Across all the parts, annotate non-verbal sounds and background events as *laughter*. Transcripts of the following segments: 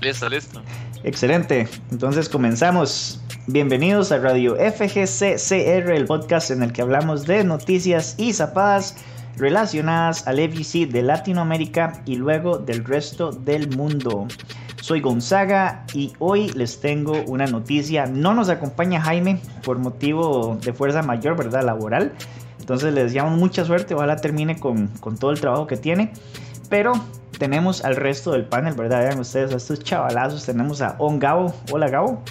Listo, listo. Excelente. Entonces comenzamos. Bienvenidos a Radio FGCCR, el podcast en el que hablamos de noticias y zapadas relacionadas al FGC de Latinoamérica y luego del resto del mundo. Soy Gonzaga y hoy les tengo una noticia. No nos acompaña Jaime por motivo de fuerza mayor, ¿verdad? Laboral. Entonces les deseamos mucha suerte. Ojalá termine con, con todo el trabajo que tiene. Pero tenemos al resto del panel, ¿verdad? Vean ustedes a estos chavalazos. Tenemos a On Gabo. Hola Gabo.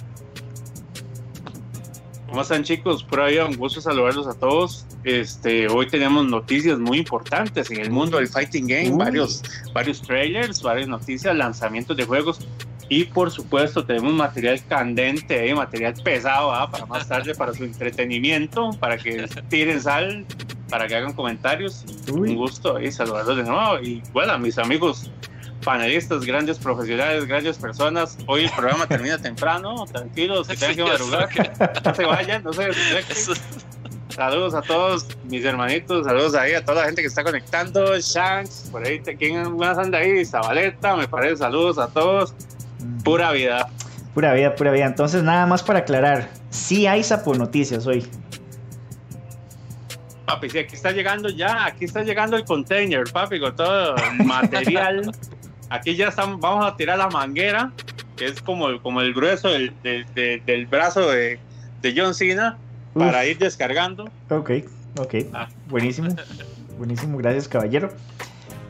¿Cómo están chicos? Por ahí un gusto saludarlos a todos. Este, hoy tenemos noticias muy importantes en el mundo del fighting game, varios, varios trailers, varias noticias, lanzamientos de juegos y por supuesto tenemos material candente, eh, material pesado ¿ah? para más tarde, para su entretenimiento, para que tiren sal, para que hagan comentarios. Un gusto y saludarlos de nuevo. Y bueno, mis amigos panelistas, grandes profesionales, grandes personas. Hoy el programa *laughs* termina temprano, tranquilos, se tienen que madrugar, *laughs* no se vayan, no se Saludos a todos mis hermanitos, saludos ahí a toda la gente que está conectando, Shanks, por ahí, ¿quién más anda ahí? Zabaleta, me parece, saludos a todos, pura vida. Pura vida, pura vida. Entonces, nada más para aclarar, sí hay Sapo Noticias hoy. Papi, sí, aquí está llegando ya, aquí está llegando el container, papi, con todo el material. *laughs* Aquí ya estamos, vamos a tirar la manguera, que es como, como el grueso del, del, brazo de, de, John Cena, para ir descargando. Ok, ok. Ah. Buenísimo. Buenísimo, gracias caballero.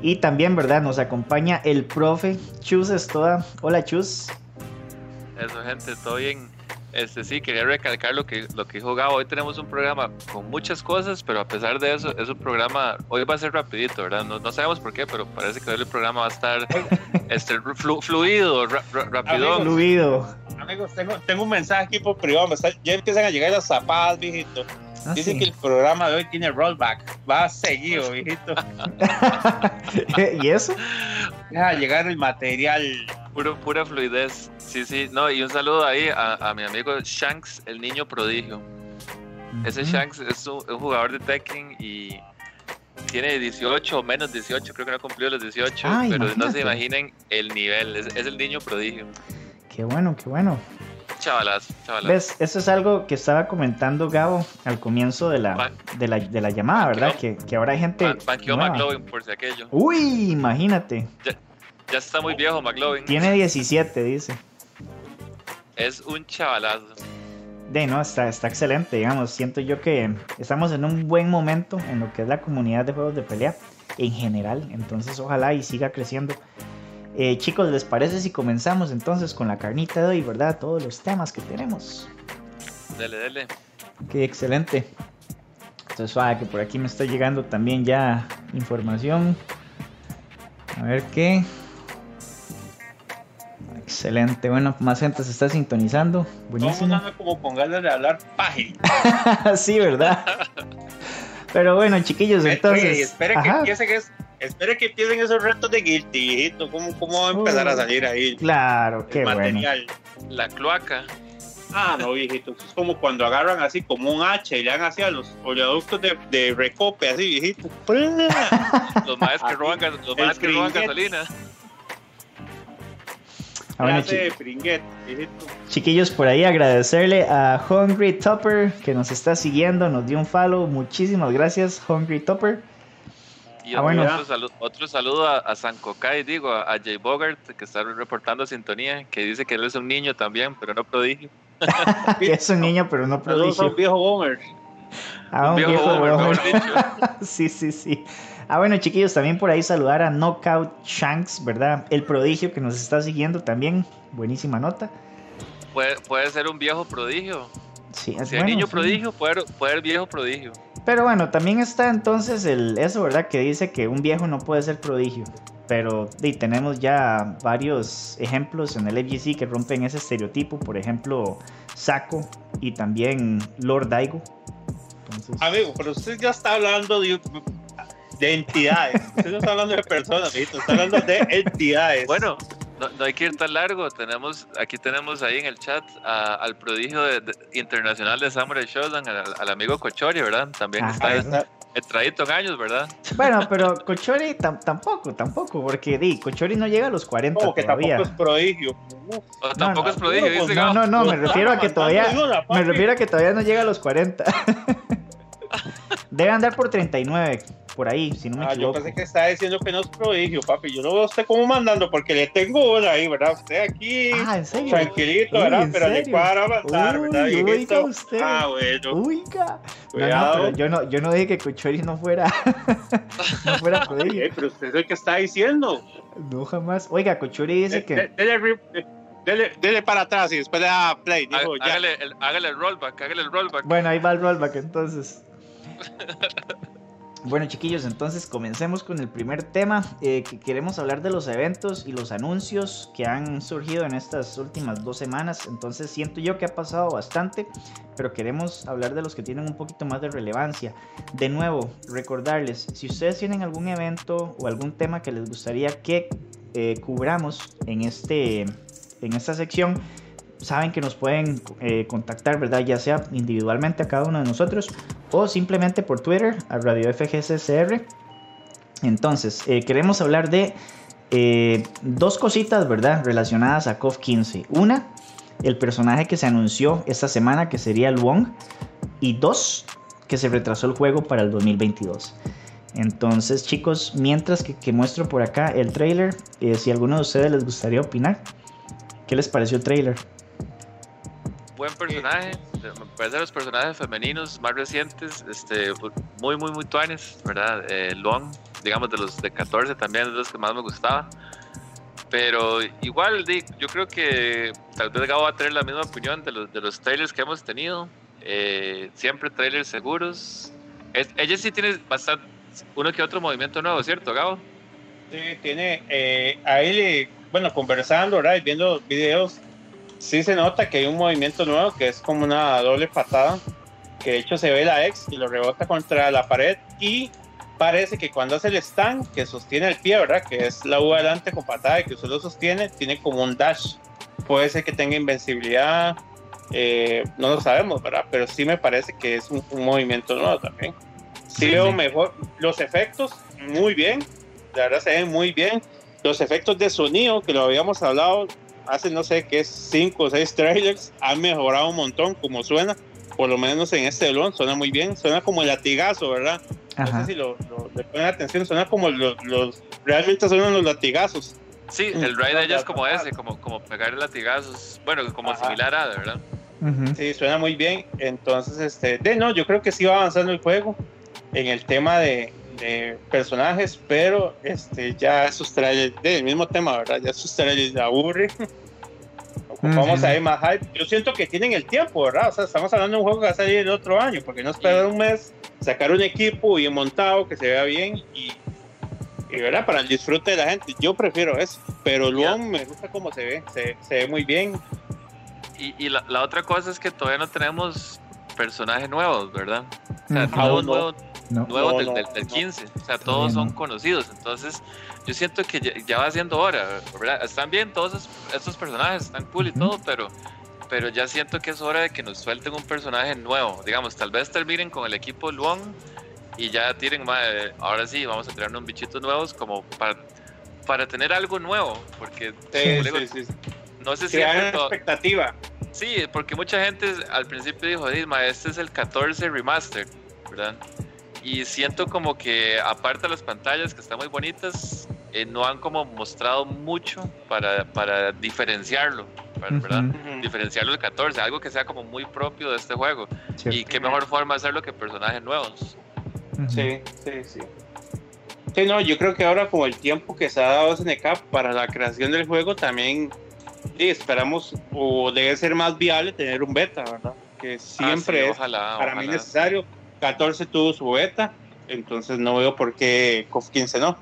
Y también, ¿verdad? Nos acompaña el profe Chus Estoda. Hola Chus. Eso, gente, estoy en este sí, quería recalcar lo que, lo que dijo Gabo. Hoy tenemos un programa con muchas cosas, pero a pesar de eso, es un programa. Hoy va a ser rapidito, ¿verdad? No, no sabemos por qué, pero parece que hoy el programa va a estar *laughs* este, fluido, rápido. Fluido. Amigos, tengo, tengo un mensaje aquí por privado. ya empiezan a llegar las zapadas, viejito. Ah, Dicen que el programa de hoy tiene rollback. Va seguido, *laughs* viejito. ¿Y eso? Deja llegar el material. Puro, pura fluidez. Sí, sí, no, y un saludo ahí a, mi amigo Shanks, el niño prodigio. Ese Shanks es un, jugador de Tekken y tiene 18 o menos 18, creo que no ha cumplido los 18, pero no se imaginen el nivel, es, el niño prodigio. Qué bueno, qué bueno. Chavalas, chavalas. ¿Ves? Eso es algo que estaba comentando Gabo al comienzo de la, de la, llamada, ¿verdad? Que, que, ahora hay gente. Banqueó McLovin por si aquello. Uy, imagínate. Ya, ya está muy viejo McLovin. Tiene 17, dice. Es un chavalazo. De no, está, está excelente, digamos. Siento yo que estamos en un buen momento en lo que es la comunidad de juegos de pelea en general. Entonces, ojalá y siga creciendo. Eh, chicos, ¿les parece si comenzamos entonces con la carnita de hoy, verdad? Todos los temas que tenemos. Dele, dele. Qué excelente. Entonces, suave que por aquí me está llegando también ya información. A ver qué. Excelente, bueno, más gente se está sintonizando. Buenísimo. como con ganas de hablar *laughs* sí, ¿verdad? Pero bueno, chiquillos, entonces. espere, que empiecen espere que empiecen esos retos de guilty, ¿Cómo, ¿Cómo va a empezar a salir ahí? Claro, qué material? La cloaca. Ah, no, viejito. Es como cuando agarran así como un hacha y le dan así a los oleoductos de, de recope, así, viejito. *laughs* los más que roban, los más que roban gasolina. Ah, bueno, chiquillos, por ahí agradecerle a Hungry Topper que nos está siguiendo, nos dio un follow. Muchísimas gracias, Hungry Topper. Y ah, bueno. otro, saludo, a, San Cocay, digo, a, Jay Bogart, que está reportando sintonía, que dice que él es un niño también, pero no prodigio. *laughs* es un niño, pero no prodigio. un viejo boomer. Ah, un, viejo, boomer. *laughs* sí, sí, sí. Ah, bueno, chiquillos, también por ahí saludar a Knockout Shanks, ¿verdad? El prodigio que nos está siguiendo también. Buenísima nota. Puede, ser un viejo prodigio. Sí, es si hay niño prodigio, puede, puede ser viejo prodigio. Pero bueno, también está entonces el, eso, ¿verdad? Que dice que un viejo no puede ser prodigio. Pero y tenemos ya varios ejemplos en el FGC que rompen ese estereotipo. Por ejemplo, Saco y también Lord Daigo. Amigo, pero usted ya está hablando de, de entidades. Usted no está hablando de personas, está hablando de entidades. Bueno, no, hay que ir tan largo. Tenemos, aquí tenemos ahí en el chat al prodigio internacional de Samurai Shodown, al, amigo Cochori, ¿verdad? También está, entradito en años, ¿verdad? Bueno, pero Cochori tampoco, tampoco, porque di, Cochori no llega a los 40 Como que todavía. tampoco es prodigio. O tampoco no, es prodigio, no, dice No, no, no, me refiero a que todavía me refiero a que todavía no llega a los 40. *laughs* Debe andar por 39, por ahí, si no me Ah, yo equivoco. pensé que estaba diciendo que no es prodigio, papi. Yo no veo a usted como mandando porque le tengo una ahí, ¿verdad? Usted aquí, Ah, ¿en serio? tranquilito, Uy, ¿verdad? ¿en Pero le cuadra avanzar, Uy, ¿verdad? oiga viejito? usted. Ah, bueno. Uiga. No, no, pero yo no, yo no dije que Cochori no fuera, *laughs* no fuera *laughs* prodigio. Eh, pero usted es el que está diciendo. No jamás. Oiga, Cochori dice De- que. de- de- dele, dele para atrás y después le da play. Há- Dijo, ya. Hágale el, hágale el rollback, hágale el rollback. Bueno, ahí va el rollback entonces. *laughs* Bueno, chiquillos, entonces comencemos con el primer tema. eh, que queremos hablar de los eventos y los anuncios que han surgido en estas últimas dos semanas. Entonces, siento yo que ha pasado bastante, pero queremos hablar de los que tienen un poquito más de relevancia. De nuevo, recordarles: si ustedes tienen algún evento o algún tema que les gustaría que eh, cubramos en, este, en esta sección, saben que nos pueden eh, contactar, ¿verdad? Ya sea individualmente a cada uno de nosotros o simplemente por Twitter a Radio FGCCR. Entonces, eh, queremos hablar de eh, dos cositas, ¿verdad? Relacionadas a COF 15. Una, el personaje que se anunció esta semana, que sería Luong. Y dos, que se retrasó el juego para el 2022. Entonces, chicos, mientras que, que muestro por acá el trailer, si alguno de ustedes les gustaría opinar, ¿qué les pareció el trailer? Buen personaje. Me parece de los personajes femeninos más recientes, este, muy, muy, muy tuanes, ¿verdad? Eh, digamos, de los de 14 también es de los que más me gustaba. Pero igual, yo creo que tal vez Gabo va a tener la misma opinión de los, de los trailers que hemos tenido. Eh, siempre trailers seguros. Es- ella sí tiene bastante, uno que otro movimiento nuevo, ¿cierto, Gabo? Sí, tiene eh, ahí, bueno, conversando, ¿verdad? Y viendo videos, sí se nota que hay un movimiento nuevo que es como una doble patada, que de hecho se ve la ex y lo rebota contra la pared y parece que cuando hace el stand que sostiene el pie, ¿verdad? Que es la U adelante con patada y que usted lo sostiene, tiene como un dash. Puede ser que tenga invencibilidad, eh, no lo sabemos, ¿verdad? Pero sí me parece que es un, un movimiento nuevo también. Sí, Sí, veo sí. mejor los efectos, muy bien, la verdad se ven muy bien. Los efectos de sonido, que lo habíamos hablado hace no sé qué, cinco o seis trailers, han mejorado un montón como suena. Por lo menos en este Elon suena muy bien, suena como el latigazo, ¿verdad? No Ajá. sé si lo, lo- le ponen atención, suena como los, los realmente suenan los latigazos. Sí, Mm. el ride de ella es como ese, como, como pegar latigazos. Bueno, como Ajá. similar a, ¿verdad? Sí, suena muy bien. Entonces, este, de no, yo creo que sí va avanzando el juego en el tema de, de personajes, pero este, ya esos trailers, del mismo tema, ¿verdad? Ya esos trailers la aburre. *laughs* Vamos Ujú. a ir más hype. Yo siento que tienen el tiempo, ¿verdad? O sea, estamos hablando de un juego que va a salir el otro año, porque no esperar un mes, sacar un equipo bien montado, que se vea bien y, y ¿verdad? Para el disfrute de la gente. Yo prefiero eso, pero luego me gusta cómo se ve, se, se ve muy bien. Y, y la, la otra cosa es que todavía no tenemos personajes nuevos, ¿verdad? O sea, Ujú. nuevos, no. nuevos, No. nuevos No, del, del- del no. 15. O sea, todos son no. conocidos. Entonces, yo siento que ya, ya va siendo hora, ¿verdad? Están bien todos esos- estos personajes, están cool y todo, pero, pero ya siento que es hora de que nos suelten un personaje nuevo. Digamos, tal vez terminen con el equipo Luong y ya tiren, "Ma, eh, ahora sí, vamos a traer unos bichitos nuevos como para, para tener algo nuevo. Porque Sí, como digo, sí, sí, sí. No sé si Crear expectativa. Sí, porque mucha gente al principio dijo, Disma, este es el 14 remaster, ¿verdad? Y siento como que aparte de las pantallas que están muy bonitas, eh, no han como mostrado mucho para, para diferenciarlo, ¿verdad? Diferenciarlo del 14, algo que sea como muy propio de este juego. Cierto. Y qué mejor forma de hacerlo que personajes nuevos. Sí, sí, sí. Sí, no, yo creo que ahora como el tiempo que se ha dado SNK para la creación del juego también sí, esperamos o debe ser más viable tener un beta, ¿verdad? Que siempre Ah, sí, es ojalá, para mí ojalá. necesario. 14 tuvo su beta, entonces no veo por qué COF 15 no.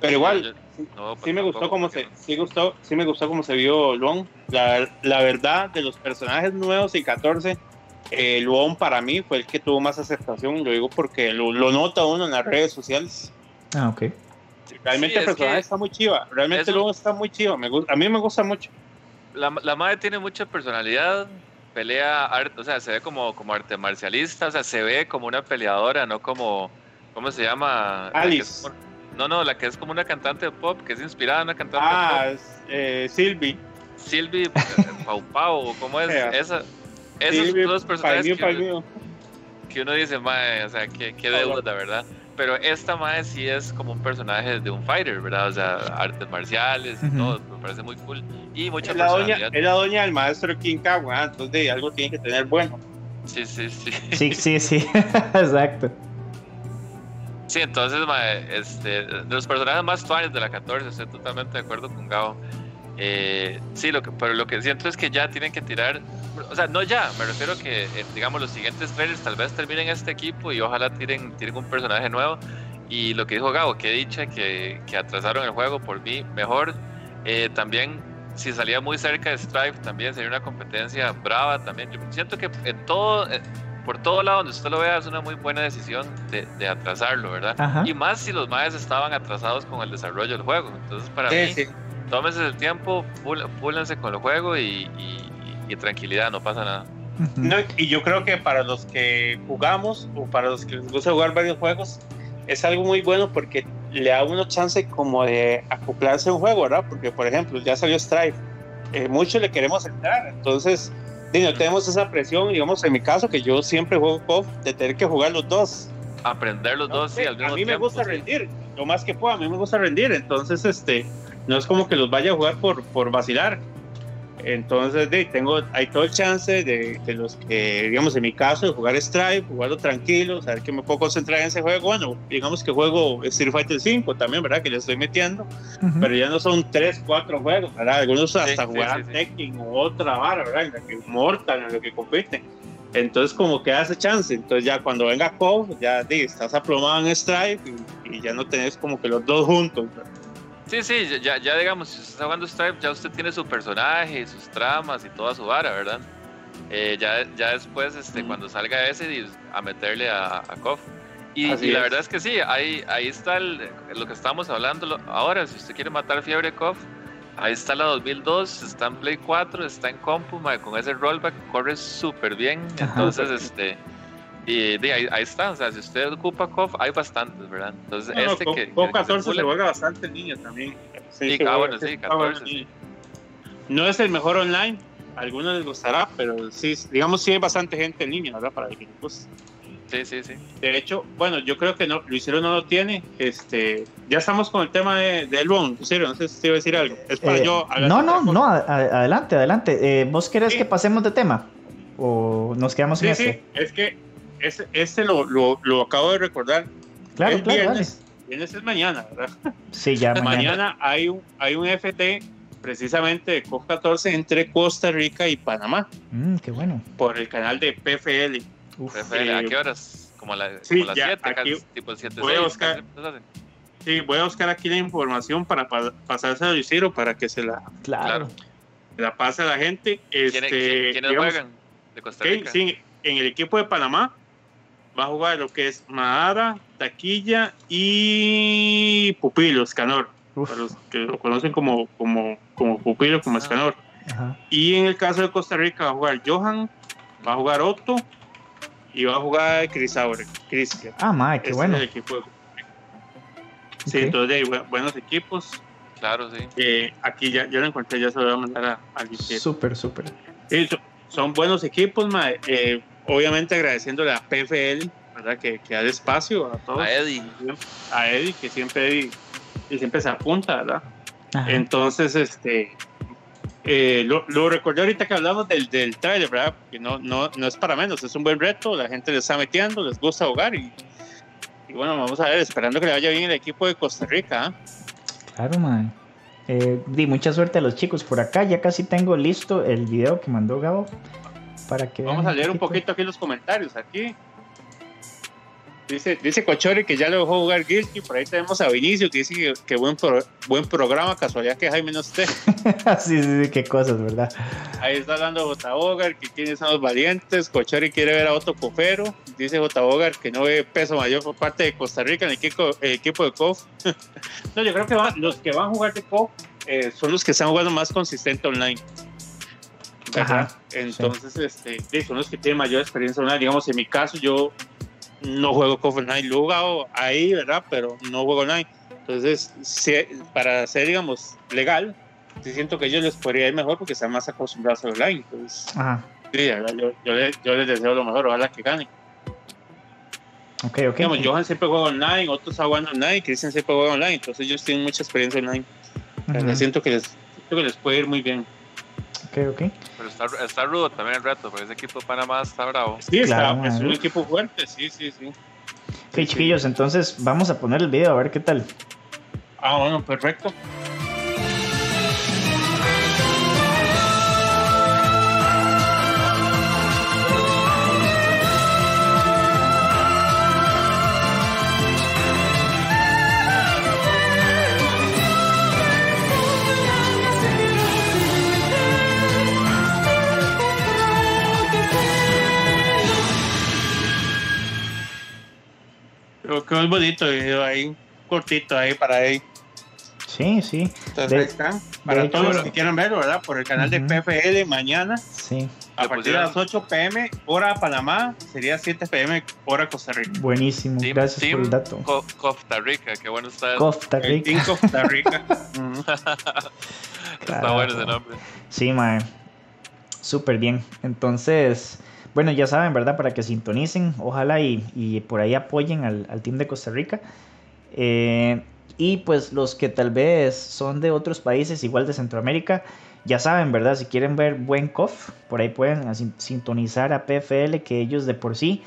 Pero igual, no, pues sí me gustó porque se, no. sí gustó, sí me gustó cómo se vio Luon. La, la verdad de los personajes nuevos y 14, eh, Luon para mí fue el que tuvo más aceptación. Lo digo porque lo, lo nota uno en las redes sociales. Ah, ok. Realmente Sí, el es personaje que está muy chiva. Realmente Luon está muy chiva. Me gusta, a mí me gusta mucho. La, la madre tiene mucha personalidad, pelea, arte, o sea, se ve como, como arte marcialista, o sea, se ve como una peleadora, no como, ¿Cómo se llama? Alice. no, no, la que es como una cantante de pop, que es inspirada en una cantante ah, de pop. Ah, eh, Sylvie. Sylvie Pau Pau, ¿cómo es? *laughs* Esa, esos dos personajes que, que, uno dice, mae, o sea, qué, qué deuda, ¿verdad? Pero esta mae sí es como un personaje de un fighter, ¿verdad? O sea, artes marciales y todo, me parece muy cool. Y mucha es la doña, Es la doña del maestro King Kawa, entonces algo tiene que tener bueno. Sí, sí, sí. Sí, sí, *laughs* sí, *laughs* exacto. Sí, entonces, mae, este, de los personajes más fans de la 14, estoy totalmente de acuerdo con Gabo. Eh, sí, lo que, pero lo que siento es que ya tienen que tirar, o sea, no ya, me refiero a que, eh, digamos, los siguientes trailers tal vez terminen este equipo y ojalá tiren, tiren un personaje nuevo. Y lo que dijo Gabo, que dicha que, que atrasaron el juego por mí, mejor. Eh, también, si salía muy cerca de Strife, también sería una competencia brava también. Yo siento que en todo, por todo lado donde usted lo vea, es una muy buena decisión de, de atrasarlo, ¿verdad? Y más si los maes estaban atrasados con el desarrollo del juego. Entonces, para mí tómense el tiempo, púlense con el juego y, tranquilidad, no pasa nada. No, y yo creo que para los que jugamos o para los que les gusta jugar varios juegos, es algo muy bueno porque le da uno chance como de acoplarse a un juego, ¿verdad? Porque, por ejemplo, ya salió Strife, eh, muchos le queremos entrar, entonces no tenemos esa presión, digamos, en mi caso, que yo siempre juego KOF, de tener que jugar los dos. Aprender los dos, sí, al A mí me gusta rendir, lo más que pueda, a mí me gusta rendir, entonces, este, no es como que los vaya a jugar por, por vacilar. Entonces, de, tengo, hay todo el chance de, de, los que, digamos, en mi caso, de jugar Stripe, jugarlo tranquilo, saber que me puedo concentrar en ese juego. Bueno, digamos que juego Street Fighter 5 también, ¿verdad? Que le estoy metiendo, pero ya no son 3, 4 juegos, ¿verdad? Algunos hasta jugar sí, Tekken o otra vara, ¿verdad? En la que Mortal, en lo que compiten. Entonces, como que hace chance. Entonces, ya cuando venga KOF, ya di, estás aplomado en Stripe y, y, ya no tenés como que los dos juntos, ¿verdad? Sí, sí, ya, ya digamos, si usted está jugando Stripe, ya usted tiene su personaje, sus tramas y toda su vara, ¿verdad? Eh, ya, ya después, este, cuando salga ese, a meterle a, a KOF. Y, la verdad es que sí, ahí, ahí está lo que estamos hablando ahora. Si usted quiere matar fiebre KOF, ahí está la 2002, está en Play 4, está en compu, con ese rollback corre súper bien. Entonces, este y de ahí, ahí, está, o sea, si usted ocupa KOF, hay bastantes, ¿verdad? Entonces, no, este que. KOF 14 se, juega bastante línea también. Sí, ah, bueno, sí, 14. Sí. No es el mejor online, a algunos les gustará, pero sí, digamos, sí hay bastante gente en línea, ¿verdad? Para que pues, Sí, sí, sí. De hecho, bueno, yo creo que no, Luisero no lo tiene. Este, ya estamos con el tema de, de Elbon. Luisero, no sé si te iba a decir algo. Es para eh, yo. No, no, no, a, adelante, adelante. Eh, ¿Vos querés sí. que pasemos de tema? ¿O nos quedamos sí, en sí, este? es que este, este lo, lo, lo, acabo de recordar. Claro, el claro, viernes, viernes es mañana, ¿verdad? Sí, ya *laughs* mañana. mañana hay un, hay un FT precisamente de COP 14 entre Costa Rica y Panamá. Mm, qué bueno. Por el canal de PFL. Uf, PFL, ¿a qué horas? Como a, la, sí, como a las 7, casi, tipo 7, voy 6, a buscar, Sí, voy a buscar aquí la información para pa pasarse a Lucero para que se la, claro. la pase a la gente. Este, ¿Quiénes, ¿quiénes digamos, juegan de Costa Rica? Sí, en el equipo de Panamá va a jugar lo que es Mahara, Taquilla y Pupilo, Escanor. Para los que lo conocen como, como, como Pupilo, como Escanor. Ajá. Y en el caso de Costa Rica va a jugar Johan, va a jugar Otto y va a jugar Crisaure, Cristian. Ah, madre, qué bueno. Es el equipo de... Sí, entonces hay bu buenos equipos. Claro, sí. Eh, aquí ya, ya lo encontré, ya se lo voy a mandar a, a. Súper, súper. Sí, son, son buenos equipos, madre. Eh, obviamente agradeciéndole a PFL, ¿verdad? Que, que da espacio a todos. A Eddie. A Eddie, que siempre, Eddie, que siempre se apunta, ¿verdad? Ajá. Entonces, este, eh, lo, lo, recordé ahorita que hablamos del, del trailer, ¿verdad? Que no, no, no es para menos, es un buen reto, la gente le está metiendo, les gusta jugar y, y bueno, vamos a ver, esperando que le vaya bien el equipo de Costa Rica. ¿eh? Claro, man. Eh, di mucha suerte a los chicos por acá, ya casi tengo listo el video que mandó Gabo para que Vamos a leer un poquito aquí los comentarios. Aquí dice, dice Cochori que ya lo dejó jugar Guilty. Por ahí tenemos a Vinicio que dice que, que buen, pro, buen programa. Casualidad que Jaime no esté. *laughs* sí, sí, sí, qué cosas, ¿verdad? Ahí está hablando J. Bogar que quiénes son los valientes. Cochori quiere ver a Otto Cofero. Dice J. Bogar que no ve peso mayor por parte de Costa Rica en el equipo, el equipo de COF. *laughs* no, yo creo que va, los que van a jugar de COF eh, son los que están jugando más consistente online. ¿Verdad? Ajá, Entonces, sí. este, son los que tienen mayor experiencia online. Digamos, en mi caso, yo no juego KOF online, lo jugado ahí, ¿verdad? Pero no juego online. Entonces, para ser, digamos, legal, sí siento que ellos les podría ir mejor porque están más acostumbrados a online. Entonces, sí, yo, yo, les, yo, les, deseo lo mejor, ojalá que ganen. Ok, ok. Digamos, Johan siempre juega online, otros juegan online, Cristian siempre juega online, entonces ellos tienen mucha experiencia online. siento, que les, siento que les puede ir muy bien. Ok, ok. Pero está, está rudo también el reto, porque ese equipo de Panamá está bravo. Sí, está, es un equipo fuerte, sí, sí, sí. Ok, chiquillos, entonces vamos a poner el video a ver qué tal. Ah, bueno, perfecto. Que es bonito el video ahí cortito ahí para ahí. Sí, sí. Entonces ahí está. Para todos los que quieran verlo, ¿verdad? Por el canal de PFL mañana. Sí. A partir de las 8 pm, hora Panamá, sería 7 pm, hora Costa Rica. Buenísimo, gracias por el dato. Costa Rica, qué bueno está. Costa Rica. En Costa Rica. está bueno ese nombre. Sí, mae. Súper bien. Entonces, bueno, ya saben, ¿verdad? Para que sintonicen, ojalá y, y por ahí apoyen al, al team de Costa Rica. Eh, y pues los que tal vez son de otros países, igual de Centroamérica, ya saben, ¿verdad? Si quieren ver buen COF, por ahí pueden sintonizar a PFL, que ellos de por sí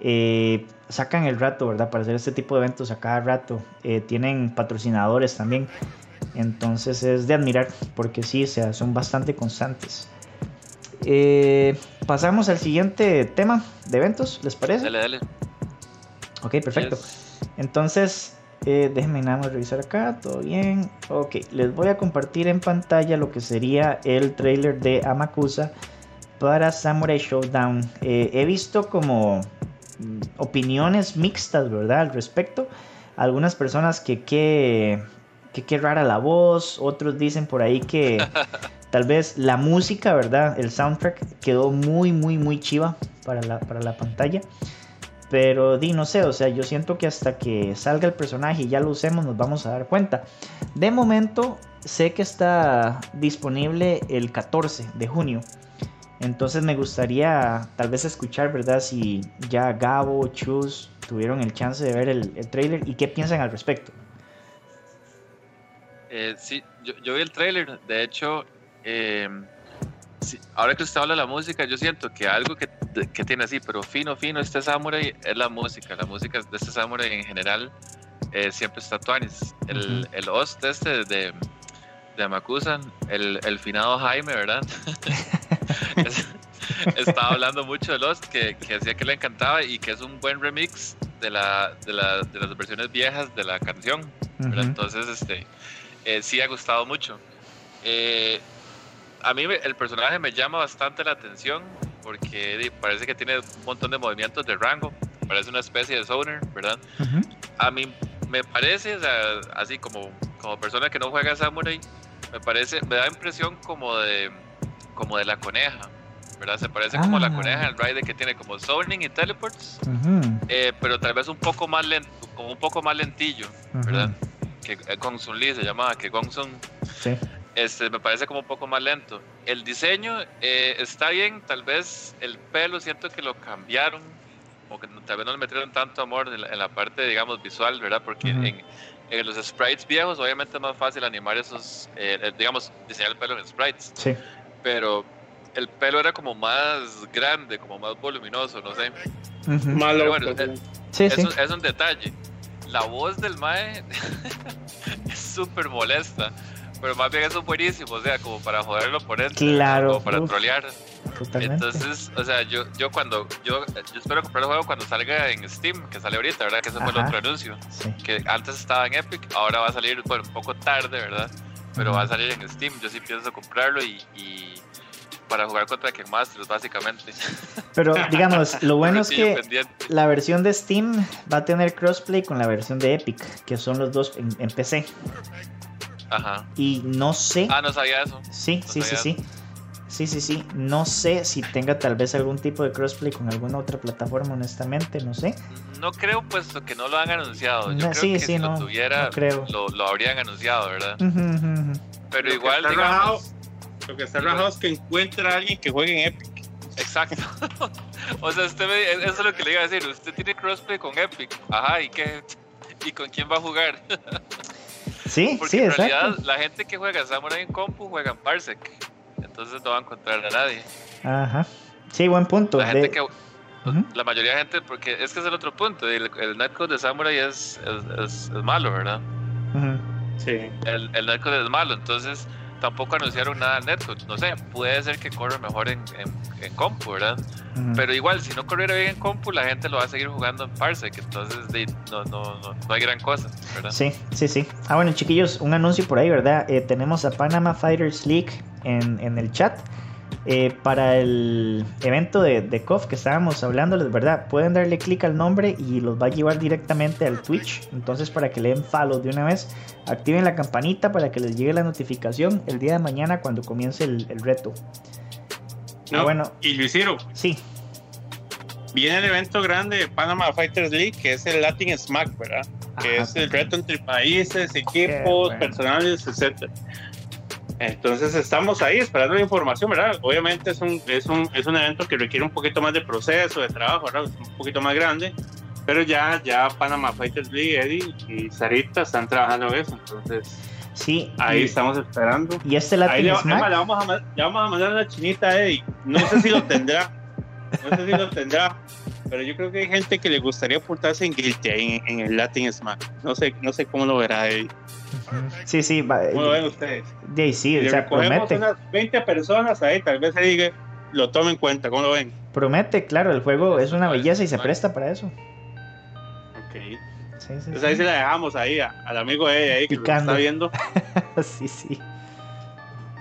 eh, sacan el rato, ¿verdad? Para hacer este tipo de eventos a cada rato. Eh, tienen patrocinadores también. Entonces es de admirar, porque sí, o sea, son bastante constantes. Pasamos al siguiente tema de eventos, ¿les parece? Dale, dale. Ok, perfecto. Entonces, eh, déjenme nada más revisar acá, todo bien. Ok, les voy a compartir en pantalla lo que sería el trailer de Amakusa para Samurai Showdown. Eh, he visto como mm, opiniones mixtas, ¿verdad? Al respecto. Algunas personas que qué que, rara la voz, otros dicen por ahí que *laughs* tal vez la música, ¿verdad? El soundtrack quedó muy, muy, muy chiva para la, para la pantalla. Pero di, no sé, o sea, yo siento que hasta que salga el personaje y ya lo usemos nos vamos a dar cuenta. De momento sé que está disponible el 14 de junio. Entonces me gustaría tal vez escuchar, ¿verdad? Si ya Gabo, Chus tuvieron el chance de ver el, el trailer y qué piensan al respecto. Eh, sí, yo, yo, vi el trailer. De hecho, eh, ahora que usted habla de la música, yo siento que algo que, que, tiene así, pero fino, fino, este Samurai es la música. La música de este Samurai en general eh, siempre está Tuanis. El, el host este de, de Makusan, el, el finado Jaime, ¿verdad? *laughs* estaba hablando mucho de Lost, que, que decía que le encantaba y que es un buen remix de, la, de, la, de las versiones viejas de la canción. Entonces, este, eh, sí ha gustado mucho. Eh, a mí el personaje me llama bastante la atención porque parece que tiene un montón de movimientos de rango, parece una especie de zoner, ¿verdad? A mí me parece, así como, como persona que no juega Samurai, me parece, me da impresión como de, como de la coneja, ¿verdad? Se parece como la ah. coneja el Rider que tiene como zoning y teleports, eh, pero tal vez un poco más lento, como un poco más lentillo, ¿verdad? Que con Sun Lee se llamaba, que Gongsun. Sí. Este, me parece como un poco más lento. El diseño eh, está bien, tal vez el pelo siento que lo cambiaron, o que tal vez no le metieron tanto amor en la, parte, digamos, visual, ¿verdad? Porque en, los sprites viejos obviamente es más fácil animar esos, eh, eh, digamos, diseñar el pelo en sprites. Sí. Pero el pelo era como más grande, como más voluminoso, no sé. Malo. Bueno, sí, es, sí. es un detalle. La voz del Mae *laughs* es súper molesta. Pero más bien eso es buenísimo, o sea, como para joder al oponente. Claro. Como para trolear. Entonces, o sea, yo, yo cuando, yo, yo espero comprar el juego cuando salga en Steam, que sale ahorita, ¿verdad? Que ese fue el otro anuncio. Que antes estaba en Epic, ahora va a salir, bueno, un poco tarde, ¿verdad? Pero va a salir en Steam. Yo sí pienso comprarlo y, y para jugar contra King Masters, básicamente. *laughs* Pero digamos, lo bueno es que la versión de Steam va a tener crossplay con la versión de Epic, que son los dos en, en PC. Ajá. Y no sé. Ah, no sabía eso. Sí, sí, sí, sí. Sí, sí, sí. No sé si tenga tal vez algún tipo de crossplay con alguna otra plataforma, honestamente, no sé. No creo, puesto que no lo han anunciado. Yo No, creo sí, que sí, si no, lo tuviera, no creo. Lo, lo habrían anunciado, ¿verdad? Pero Lo que igual, rajado- digamos. Lo que está rajado es que encuentra a alguien que juegue en Epic. Exacto. *laughs* o sea, usted me- eso es lo que le iba a decir. Usted tiene crossplay con Epic. Ajá, ¿y qué? ¿Y con quién va a jugar? *laughs* Sí, Porque sí, en exacto. realidad la gente que juega Samurai en compu juega en Parsec. Entonces no va a encontrar a nadie. Ajá. Sí, buen punto. La gente De- que. La mayoría de gente, porque es que es el otro punto. El, el netcode de Samurai es, es, es- es malo, ¿verdad? Sí. El, el netcode es malo, entonces tampoco anunciaron nada del netcode. No sé, puede ser que corra mejor en, en, en compu, ¿verdad? Ujú. Pero igual, si no corriera bien en compu, la gente lo va a seguir jugando en Parsec. Entonces no, no, no, no hay gran cosa, ¿verdad? Sí, sí, sí. Ah, bueno, chiquillos, un anuncio por ahí, ¿verdad? Eh, tenemos a Panama Fighters League en, en el chat. Eh, para el evento de, de KOF que estábamos hablándoles, ¿verdad? Pueden darle clic al nombre y los va a llevar directamente al Twitch. Entonces, para que le den follow de una vez, activen la campanita para que les llegue la notificación el día de mañana cuando comience el, el reto. No, Ah, bueno, Y Luis Ciro, sí, viene el evento grande de Panama Fighters League, que es el Latin Smack, ¿verdad? Que Ajá. es el reto entre países, equipos, bueno. personales, etcétera. Entonces estamos ahí esperando la información, ¿verdad? Obviamente es un, es un, es un evento que requiere un poquito más de proceso, de trabajo, ¿verdad? Es un poquito más grande, pero ya, ya Panama Fighters League, Eddie y Sarita están trabajando en eso, entonces sí. ahí y, estamos esperando. y este Ahí Latin le. Emma, le vamos a, le vamos a mandar una chinita a Eddie. No sé si lo tendrá. No sé si lo tendrá. Pero yo creo que hay gente que le gustaría apuntarse en Guilty ahí en, en el Latin Smack. No sé, no sé cómo lo verá Eddie. Sí, sí, va, ¿Cómo lo ven ustedes? de sí, Si o sea, promete. unas 20 personas ahí, tal vez Eddie lo tome en cuenta. ¿Cómo lo ven? Promete, claro, el juego es una belleza y se presta para eso. Ok. Sí, sí, Entonces sí. ahí se la dejamos ahí a- al amigo Eddie ahí que lo está viendo. *laughs* sí, sí.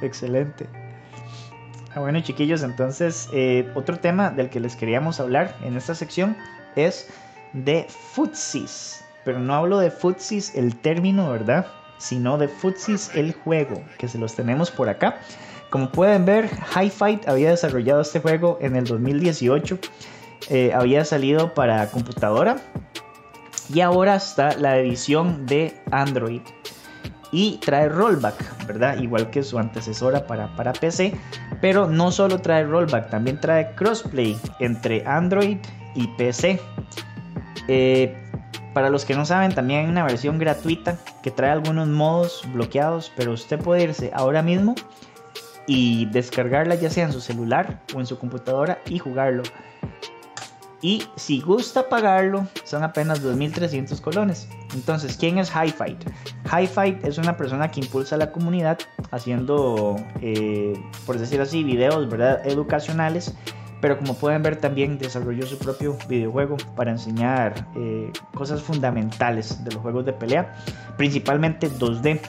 Excelente. Ah, bueno, chiquillos, entonces eh, otro tema del que les queríamos hablar en esta sección es de futsis. Pero no hablo de futsis el término, ¿verdad? Sino de futsis el juego, que se los tenemos por acá. Como pueden ver, High Fight había desarrollado este juego en el 2018. Eh, había salido para computadora. Y ahora está la edición de Android y trae rollback, ¿verdad? Igual que su antecesora para, para PC, pero no solo trae rollback, también trae crossplay entre Android y PC. Eh, para los que no saben, también hay una versión gratuita que trae algunos modos bloqueados, pero usted puede irse ahora mismo y descargarla ya sea en su celular o en su computadora y jugarlo. Y si gusta pagarlo, son apenas 2.300 colones. Entonces, ¿quién es High Fight? High Fight es una persona que impulsa a la comunidad haciendo, eh, por decir así, videos ¿verdad? educacionales. Pero como pueden ver, también desarrolló su propio videojuego para enseñar eh, cosas fundamentales de los juegos de pelea, principalmente 2D.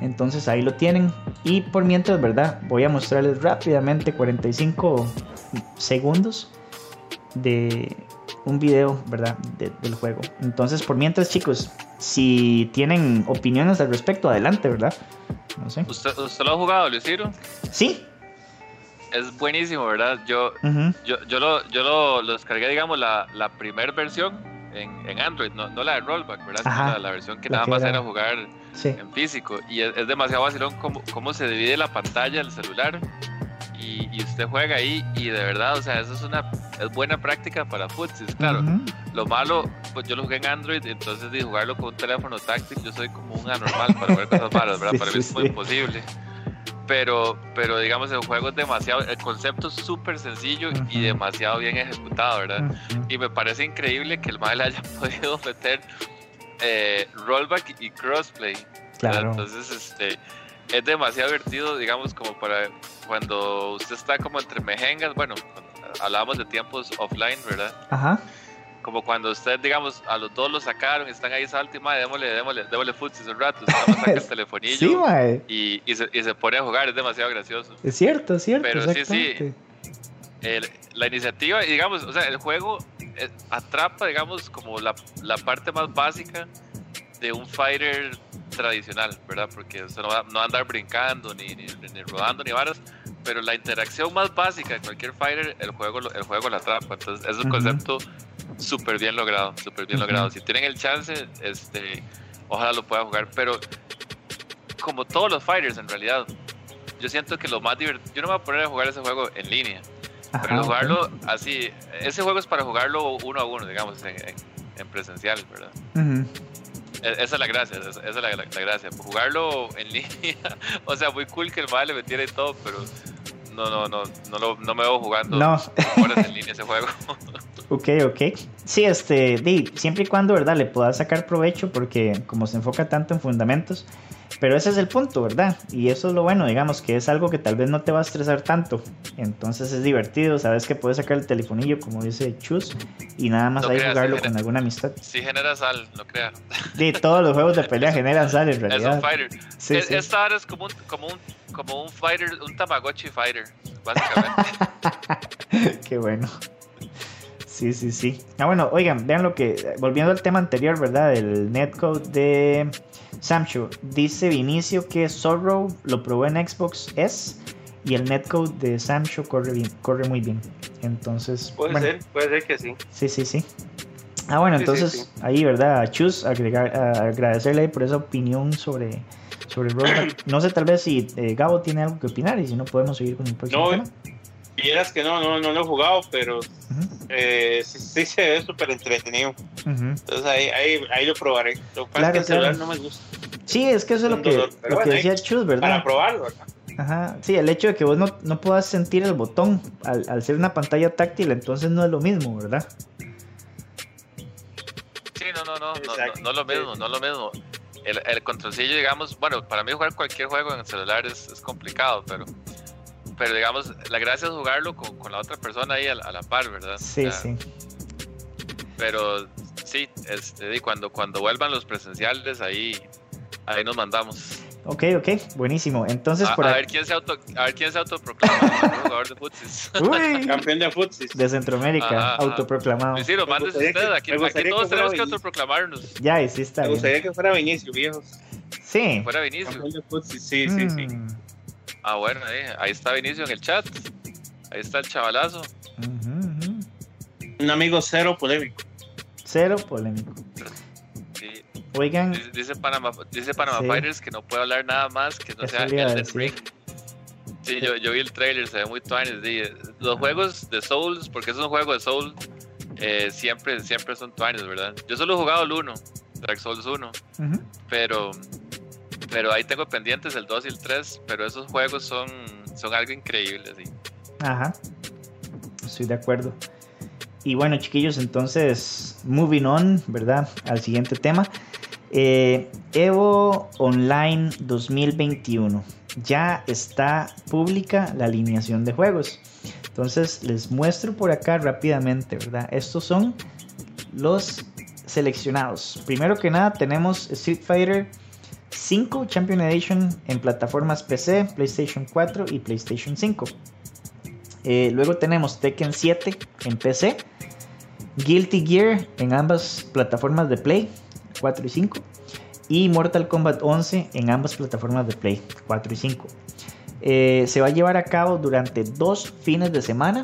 Entonces ahí lo tienen. Y por mientras, ¿verdad? Voy a mostrarles rápidamente 45 segundos de un video, ¿verdad? De- del juego. Entonces, por mientras, chicos, si tienen opiniones al respecto, adelante, ¿verdad? No sé. ¿Usted, usted lo ha jugado, Luciro? Sí. Es buenísimo, ¿verdad? Yo, yo, yo, lo, yo lo, lo descargué, digamos, la, la primera versión en, en Android, no, no la de rollback, ¿verdad? Ajá, La, la versión que nada que más era- era jugar Sí. en físico. Y es, es demasiado vacilón cómo, cómo se divide la pantalla del celular. Y, y usted juega ahí y de verdad, o sea, eso es una es buena práctica para futsis, claro. Lo malo, pues yo lo jugué en Android, entonces de jugarlo con un teléfono táctil, yo soy como un anormal para ver cosas malas, ¿verdad? *laughs* Sí, para sí, mí es muy sí. imposible. Pero, pero digamos, el juego es demasiado, el concepto es súper sencillo y demasiado bien ejecutado, ¿verdad? Y me parece increíble que el mal haya *laughs* podido meter eh, rollback y crossplay. Claro. Entonces, este, es demasiado divertido, digamos, como para cuando usted está como entre mejengas, bueno, hablábamos de tiempos offline, ¿verdad? Ajá. Como cuando usted, digamos, a los dos lo sacaron, están ahí salto y madre, démosle, démosle, démosle futsis un rato, usted saca el *laughs* telefonillo Sí, mae. y, y, se, y se pone a jugar, es demasiado gracioso. Es cierto, es cierto. Pero sí, sí. El- la iniciativa, y digamos, o sea, el juego eh, atrapa, digamos, como la, la parte más básica de un fighter tradicional, ¿verdad? Porque usted no va, no va a andar brincando, ni, ni, ni rodando, ni varas, pero la interacción más básica de cualquier fighter, el juego, el juego la atrapa. Entonces, es un concepto súper bien logrado, súper bien logrado. Si tienen el chance, este, ojalá lo puedan jugar, pero como todos los fighters en realidad, yo siento que lo más divertido, yo no me voy a poner a jugar ese juego en línea, pero jugarlo así, ese juego es para jugarlo uno a uno, digamos, en, presencial, ¿verdad? E, esa es la gracia, esa es la, gracia. Jugarlo en *laughs* línea, o sea, muy cool que el mal le metiera y todo, pero no, no, no, no, lo, no me veo jugando no. horas en línea ese juego. *laughs* ok, ok. Sí, este, di, siempre y cuando, ¿verdad? Le puedas sacar provecho porque como se enfoca tanto en fundamentos, pero ese es el punto, ¿verdad? Y eso es lo bueno, digamos, que es algo que tal vez no te va a estresar tanto. Entonces es divertido, sabes que puedes sacar el telefonillo, como dice Chus, y nada más ahí jugarlo con alguna amistad. Sí genera sal, no creas. Sí, todos los juegos de pelea *laughs* generan sal en realidad. Es un fighter. Sí, es, Esta es como un, como, un, como un fighter, un Tamagotchi fighter, básicamente. *laughs* Qué bueno. Sí, sí, sí. Ah, bueno, oigan, vean lo que. Volviendo al tema anterior, ¿verdad? El netcode de Samshu. Dice Vinicio que Zorro lo probó en Xbox S y el netcode de Samshu corre bien, corre muy bien. Entonces. Puede ser, puede ser que sí. Sí, sí, sí. Ah, bueno, entonces ahí, ¿verdad? Chus, agregar, agradecerle por esa opinión sobre, sobre *clears throat* No sé, tal vez si eh, Gabo tiene algo que opinar y si no podemos seguir con el próximo tema. Vieras que no, no, no lo he jugado, pero eh, sí, se ve súper entretenido. Entonces ahí, ahí, ahí, lo probaré. Lo que claro, es que el no me gusta. Sí, es que eso es lo que, lo que decía Chus, ¿verdad? Para probarlo, ¿verdad? Ajá, sí, el hecho de que vos no, no puedas sentir el botón al, al, ser una pantalla táctil, entonces no es lo mismo, ¿verdad? Sí, no, no, no, no, no, lo mismo, no lo mismo. El, el controlcillo, digamos, bueno, para mí jugar cualquier juego en el celular es, es complicado, pero pero digamos, la gracia es jugarlo con, con la otra persona ahí a, la par, ¿verdad? Sí, sí. Pero sí, este, cuando, cuando vuelvan los presenciales, ahí, ahí nos mandamos. Ok, ok, buenísimo. Entonces, a, por a ver quién se auto, a ver quién se autoproclama jugador de futsis. *laughs* Uy, campeón de futsis. De Centroamérica, autoproclamado. Sí, lo mandes usted. Aquí, aquí todos tenemos que autoproclamarnos. Ya, sí está. Me gustaría que fuera Vinicio, viejos. Sí. Fuera Vinicio. Campeón de futsis, sí, sí, sí. Ah, bueno, ahí está Vinicio en el chat. Ahí está el chavalazo. Un amigo cero polémico. Cero polémico. Sí. Oigan. Dice, Panama, dice Panama Fighters que no puede hablar nada más que no sea Elden Ring. Sí, yo, yo, vi el trailer, se ve muy tuanes. Los juegos de Souls, porque es un juego de Souls, eh, siempre, siempre son tuanes, ¿verdad? Yo solo he jugado el 1, Dark Souls 1, pero pero ahí tengo pendientes el 2 y el 3, pero esos juegos son, son algo increíble, sí. Ajá, estoy de acuerdo. Y bueno, chiquillos, entonces, moving on, ¿verdad? Al siguiente tema. Eh, Evo Online 2021. Ya está pública la alineación de juegos. Entonces, les muestro por acá rápidamente, ¿verdad? Estos son los seleccionados. Primero que nada, tenemos Street Fighter 5 Champion Edition en plataformas PC, PlayStation 4 y PlayStation 5. Eh, luego tenemos Tekken 7 en PC, Guilty Gear en ambas plataformas de Play 4 y 5 y Mortal Kombat 11 en ambas plataformas de Play 4 y 5. Eh, se va a llevar a cabo durante dos fines de semana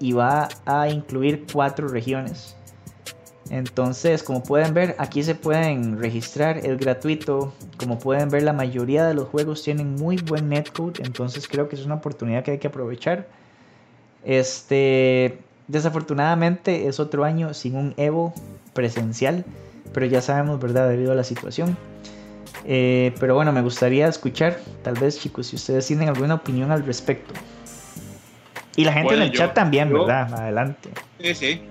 y va a incluir cuatro regiones. Entonces, como pueden ver, aquí se pueden registrar, es gratuito. Como pueden ver, la mayoría de los juegos tienen muy buen netcode, entonces creo que es una oportunidad que hay que aprovechar. Este, desafortunadamente es otro año sin un Evo presencial, pero ya sabemos, ¿verdad? Debido a la situación. Eh, pero bueno, me gustaría escuchar, tal vez chicos, si ustedes tienen alguna opinión al respecto. Y la gente en el chat también, ¿verdad? Adelante. Sí, sí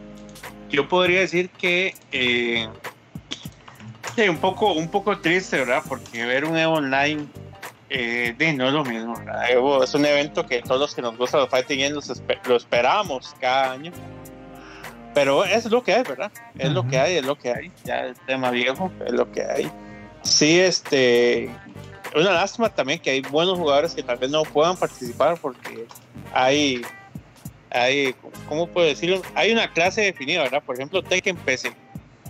yo podría decir que eh, un poco un poco triste, ¿verdad? Porque ver un Evo online eh, no es lo mismo. Evo es un evento que todos los que nos gusta los fighting games lo esperamos cada año. Pero es lo que hay, ¿verdad? Es lo que hay, es lo que hay. Ya el tema viejo es lo que hay. Sí, este. Una lástima también que hay buenos jugadores que tal vez no puedan participar porque hay hay, ¿cómo puedo decirlo? Hay una clase definida, ¿verdad? Por ejemplo, Tekken PC.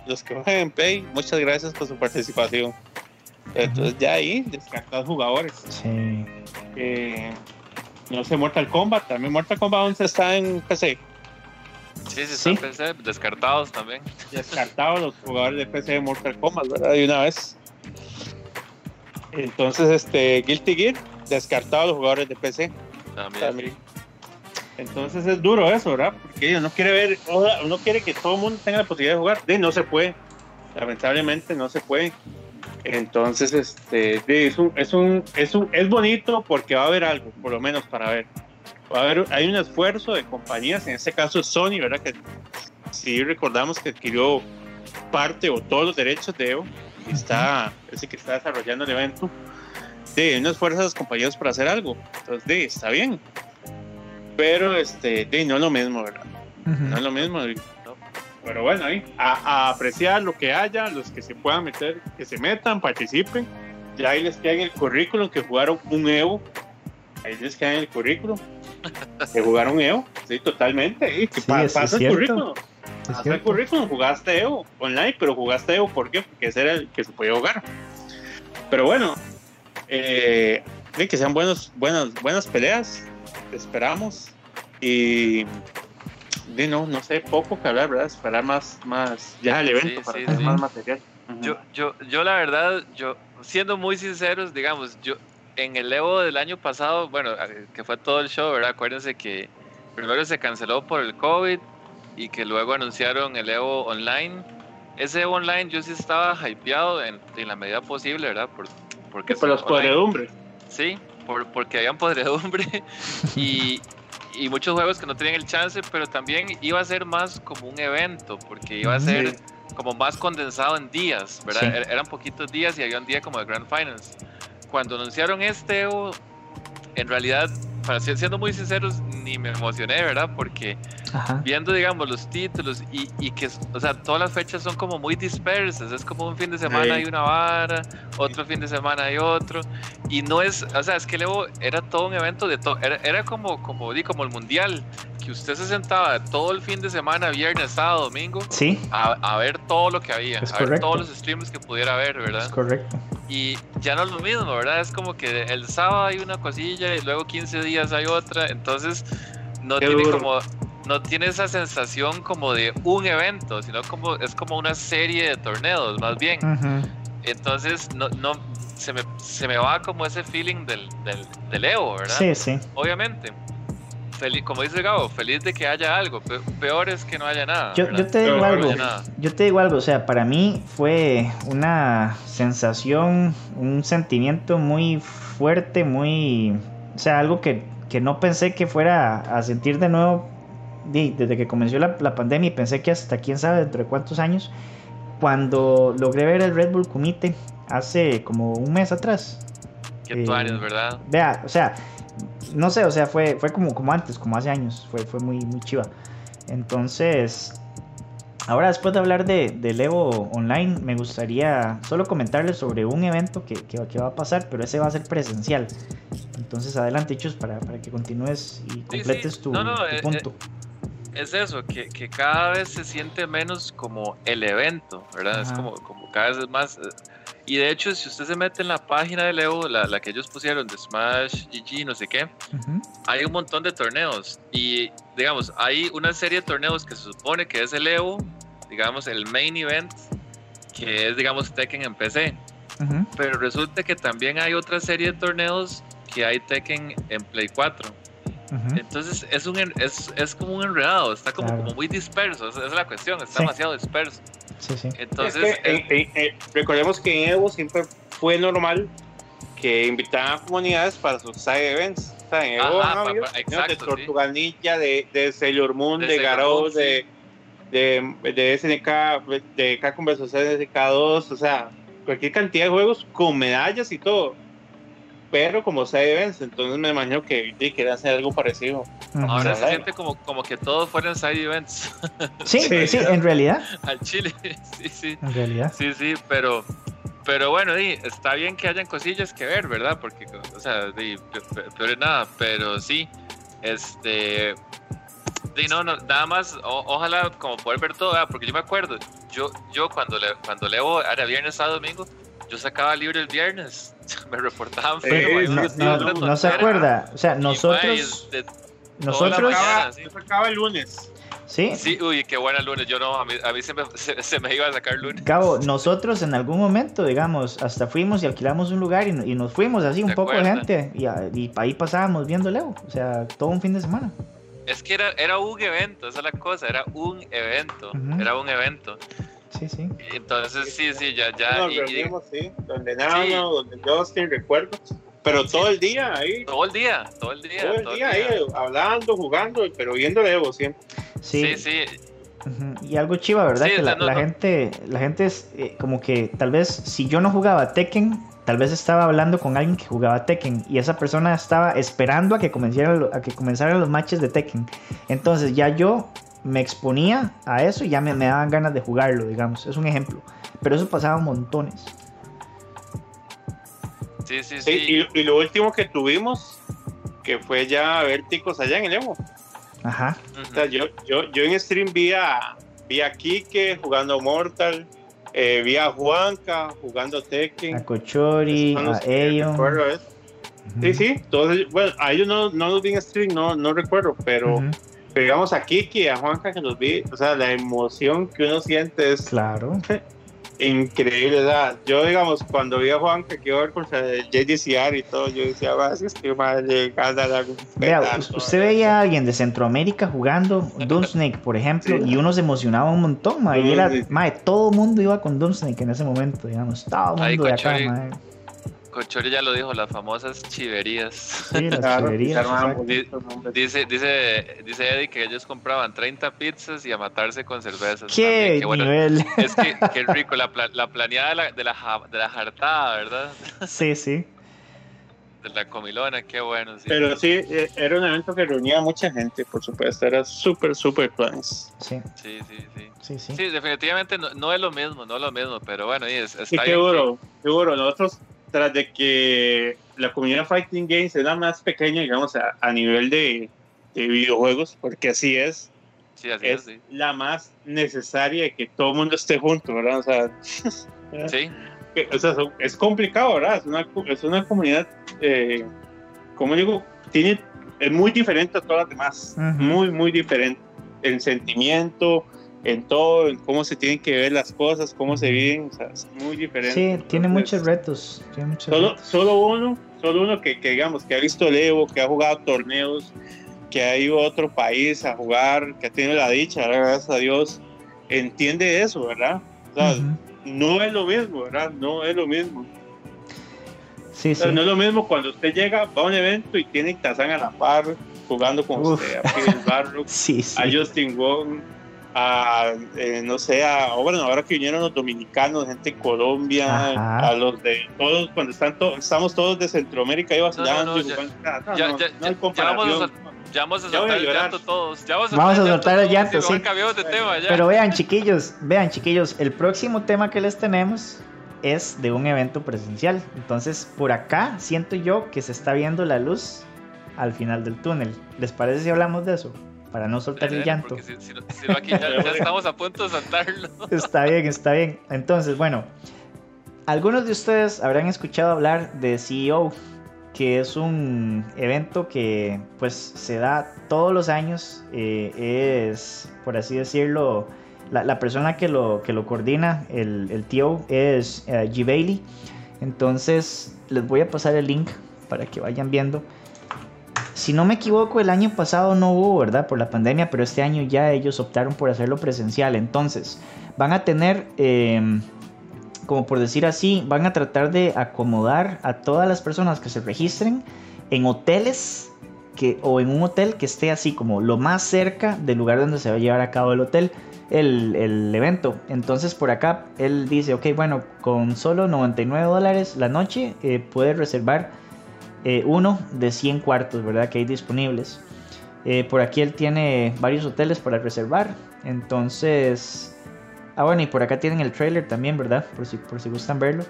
Los que juegan en Play, muchas gracias por su participación. Entonces ya ahí descartados jugadores. Sí. Eh, No sé, Mortal Kombat, también Mortal Kombat 11 está en PC. Sí, sí, está en PC, descartados también. Descartados los jugadores de PC de Mortal Kombat, ¿verdad? De una vez. Entonces, este, Guilty Gear, descartados los jugadores de PC. También. Entonces es duro eso, ¿verdad? Porque uno quiere ver, uno quiere que todo el mundo tenga la posibilidad de jugar. De no se puede. Lamentablemente no se puede. Entonces, este, es un, es un, es un, es bonito porque va a haber algo, por lo menos para ver. Va a haber, hay un esfuerzo de compañías, en este caso Sony, ¿verdad? Que si recordamos que adquirió parte o todos los derechos de Evo y está, ese que está desarrollando el evento, de unas fuerzas compañías para hacer algo. Entonces, de, está bien. Pero, este, no es lo mismo, ¿verdad? No es lo mismo. Pero bueno, ahí, a, apreciar lo que haya, los que se puedan meter, que se metan, participen. Ya ahí les queda en el currículum que jugaron un Evo. Ahí les queda en el currículum *laughs* que jugaron Evo. Sí, totalmente. Y que pasa el currículum. Pasa el currículum, jugaste Evo online, pero jugaste Evo, ¿por qué? Porque ese era el que se podía jugar. Pero bueno, eh, que sean buenos, buenas, buenas peleas. Esperamos. Y de no, no sé, poco que hablar, ¿verdad? Esperar más, más ya el evento para tener más material. Yo, yo, yo la verdad, yo, siendo muy sinceros, digamos, yo en el Evo del año pasado, bueno, que fue todo el show, ¿verdad? Acuérdense que primero se canceló por el COVID y que luego anunciaron el Evo online. Ese Evo online yo sí estaba hypeado en, en la medida posible, ¿verdad? Por, porque por los podredumbres. Sí, por, porque habían podredumbre *laughs* y, y muchos juegos que no tenían el chance, pero también iba a ser más como un evento, porque iba a ser como más condensado en días, ¿verdad? Er, eran poquitos días y había un día como de Grand Finals. Cuando anunciaron este, en realidad, para ser siendo muy sinceros, ni me emocioné, ¿verdad? Porque viendo, digamos, los títulos y, y, que, o sea, todas las fechas son como muy dispersas. Es como un fin de semana hay una vara, otro fin de semana hay otro. Y no es, o sea, es que luego era todo un evento de todo. Era, era, como, como, di, como el mundial, que usted se sentaba todo el fin de semana, viernes, sábado, domingo, ¿Sí? a, a ver todo lo que había, a ver todos los streams que pudiera haber, ¿verdad? Es correcto. Y ya no es lo mismo, ¿verdad? Es como que el sábado hay una cosilla y luego 15 días hay otra. Entonces, no tiene como no tiene esa sensación como de un evento, sino como es como una serie de torneos, más bien. Entonces, no, no se, me, se me va como ese feeling del, del, Evo, ¿verdad? Sí, sí. Obviamente. Feliz, como dice Gabo, feliz de que haya algo. Peor es que no haya nada. Yo, yo te digo algo. yo te digo algo. O sea, para mí fue una sensación, un sentimiento muy fuerte, muy. O sea, algo que, que no pensé que fuera a sentir de nuevo desde que comenzó la, la, pandemia y pensé que hasta quién sabe dentro de cuántos años, cuando logré ver el Red Bull Comité hace como un mes atrás. Qué eh, años, ¿verdad? Vea, o sea, no sé, o sea, fue, fue como, como antes, como hace años, fue, fue muy, muy chiva. Entonces, ahora después de hablar de, Evo Online, me gustaría solo comentarles sobre un evento que, que, va a pasar, pero ese va a ser presencial. Entonces, adelante, Chus, para, para que continúes y completes Tu, eh, punto. Eh, es eso, que, que, cada vez se siente menos como el evento, ¿verdad? Es como, como cada vez es más... Eh, y de hecho, si usted se mete en la página de Evo, la, la que ellos pusieron de Smash GG, no sé qué, hay un montón de torneos. Y digamos, hay una serie de torneos que se supone que es el Evo, digamos, el main event, que es, digamos, Tekken en PC. Pero resulta que también hay otra serie de torneos que hay Tekken en Play 4. Entonces es, un, es, es, como un enredado, está como, como muy disperso, esa es la cuestión, está demasiado disperso. Sí, sí. Entonces, eh, recordemos que en Evo siempre fue normal que invitaban comunidades para sus side events. O sea, en Evo Ajá, de Tortuga Ninja, de, de Sailor Moon, de, de Garou, de, de, de, SNK, de K Conversación SNK2, o sea, cualquier cantidad de juegos con medallas y todo pero como side events, entonces me imagino que quiere hacer algo parecido. Ahora se siente como, como que todos fueran side events. *laughs* *laughs* Sí, sí, en realidad. Al Chile, *laughs* sí, sí. En realidad. Sí, sí, pero, pero bueno, está bien que hayan cosillas que ver, ¿verdad? Porque, o sea, pero nada, pero sí, este... no, no, nada más, ojalá como poder ver todo, porque yo me acuerdo, yo, yo cuando, le, cuando leo era viernes a domingo, yo sacaba libre el viernes *laughs* me reportaban Sí, ahí no, no- no se acuerda. O sea, nosotros, nosotros, mañana, sí. Eso acaba el lunes. sí, Sí, uy, qué buena lunes. Yo no, a mí, a mí siempre se, se me iba a sacar lunes. Cabo, nosotros en algún momento, digamos, hasta fuimos y alquilamos un lugar y, y nos fuimos así, un ¿Te poco de gente, y, y ahí pasábamos viendo Leo, o sea, todo un fin de semana. Es que era, era un evento, esa es la cosa, era un evento. Ujú. Era un evento. Sí, sí. Entonces, sí, sí, ya, ya. Nos y- y reunimos, sí, donde Nano, donde Justin, recuerdo. Pero todo el día ahí, todo el día, todo el día. todo el día ahí, hablando, jugando, pero viendo Evo siempre. Sí, Sí, sí. Y algo chiva, ¿verdad? Sí, que la, no, la no. gente, la gente es eh, como que tal vez si yo no jugaba Tekken, tal vez estaba hablando con alguien que jugaba Tekken y esa persona estaba esperando a que comenzaran a que comenzaran los matches de Tekken. Entonces ya yo me exponía a eso y ya me, me daban ganas de jugarlo, digamos. Es un ejemplo. Pero eso pasaba montones. Sí, sí, Sí, sí. Y, y lo último que tuvimos, que fue ya ver ticos allá en el Evo. Ajá. O sea, yo, yo, yo en stream vi a, vi a Kike jugando Mortal, eh, vi a Juanca jugando Tekken. A los a recuerdo, ¿eh? Sí, sí, todos ellos- bueno, a ellos no, no los vi en stream, no, no recuerdo, pero, Ujú, pero digamos a Kiki y a Juanca que los vi, o sea, la emoción que uno siente es Claro. *laughs* increíble. ¿verdad? Yo, digamos, cuando vi a Juanca que iba a ver el JDCR y todo, yo decía, va, es que madre, gana la Vea, pedazo". us- usted veía a alguien de Centroamérica jugando *laughs* Dunsnake, por ejemplo, Sí. y uno se emocionaba un montón, ma, y era, Sí. ma, todo el mundo iba con Dunsnake en ese momento, digamos, todo el mundo de acá, Cochori- ma. Cochori ya lo dijo, las famosas chiverías. Sí, las *laughs* Claro, chiverías. Dice, dice, dice Eddie que ellos compraban 30 pizzas y a matarse con cervezas. ¿Qué bueno, nivel? *laughs* Es que qué rico, la, pla- la planeada de la, de, la, de la jartada, ¿verdad? *laughs* Sí, sí. De la comilona, qué bueno. Sí. Pero sí, eh, era un evento que reunía a mucha gente, por supuesto, era súper, súper planes. Sí, Sí, sí, sí. sí, sí. Sí, definitivamente no, no es lo mismo, no es lo mismo, pero bueno, y es, Sí, está qué bien. duro, qué duro. Nosotros, tras de que la comunidad Fighting Games es la más pequeña, digamos, a, a nivel de, de videojuegos, porque así es, Sí, así es, es sí. la más necesaria de que todo el mundo esté junto, ¿verdad? O sea, *laughs* Sí, o sea, son- es complicado, ¿verdad? Es una, co- es una comunidad, eh, como digo, tiene, es muy diferente a todas las demás, muy, muy diferente en sentimiento, en todo, en cómo se tienen que ver las cosas, cómo se viven, o sea, es muy diferente. Sí, tiene Entonces, muchos retos. Tiene muchos Solo, retos. solo uno, solo uno que, que digamos que ha visto el Evo, que ha jugado torneos, que ha ido a otro país a jugar, que ha tenido la dicha, gracias a Dios, entiende eso, ¿verdad? O sea, Ujú. no es lo mismo, ¿verdad? No es lo mismo. Sí, O sea, sí. no es lo mismo cuando usted llega, va a un evento y tiene Tazán a la par, jugando con Uf. usted, a *laughs* Sí, sí. a Justin Wong, a, eh, no sé, a, bueno, ahora que vinieron los dominicanos, gente de Colombia, Ajá. a los de todos, cuando están to- estamos todos de Centroamérica y vacilando. ya- vamos Ya vamos a Ya voy a soltar el llanto todos. Ya vamos a Vamos a soltar el todos, llanto, sí. cambiamos de tema ya. Pero vean, chiquillos, vean, chiquillos, el próximo tema que les tenemos es de un evento presencial. Entonces, por acá siento yo que se está viendo la luz al final del túnel. ¿Les parece si hablamos de eso? Para no soltar el llanto. porque si, si no, si aquí ya, ya *laughs* estamos a punto de saltarlo. *laughs* Está bien, está bien. Entonces, bueno, algunos de ustedes habrán escuchado hablar de CEO, que es un evento que pues se da todos los años. eh, es, por así decirlo, la, la persona que lo, que lo coordina, el, el tío, es eh, G. Bailey. Entonces, les voy a pasar el link para que vayan viendo. Si no me equivoco, el año pasado no hubo, ¿verdad? Por la pandemia, pero este año ya ellos optaron por hacerlo presencial. Entonces, van a tener, eh, como por decir así, van a tratar de acomodar a todas las personas que se registren en hoteles o en un hotel que esté así como lo más cerca del lugar donde se va a llevar a cabo el hotel, el, el evento. Entonces, por acá, él dice, ok, bueno, con solo 99 dólares la noche, eh, puede reservar eh, uno de 100 cuartos, ¿verdad? Que hay disponibles. Eh, por aquí él tiene varios hoteles para reservar. Entonces... Ah, bueno, y por acá tienen el trailer también, ¿verdad? Por si, por si gustan verlo.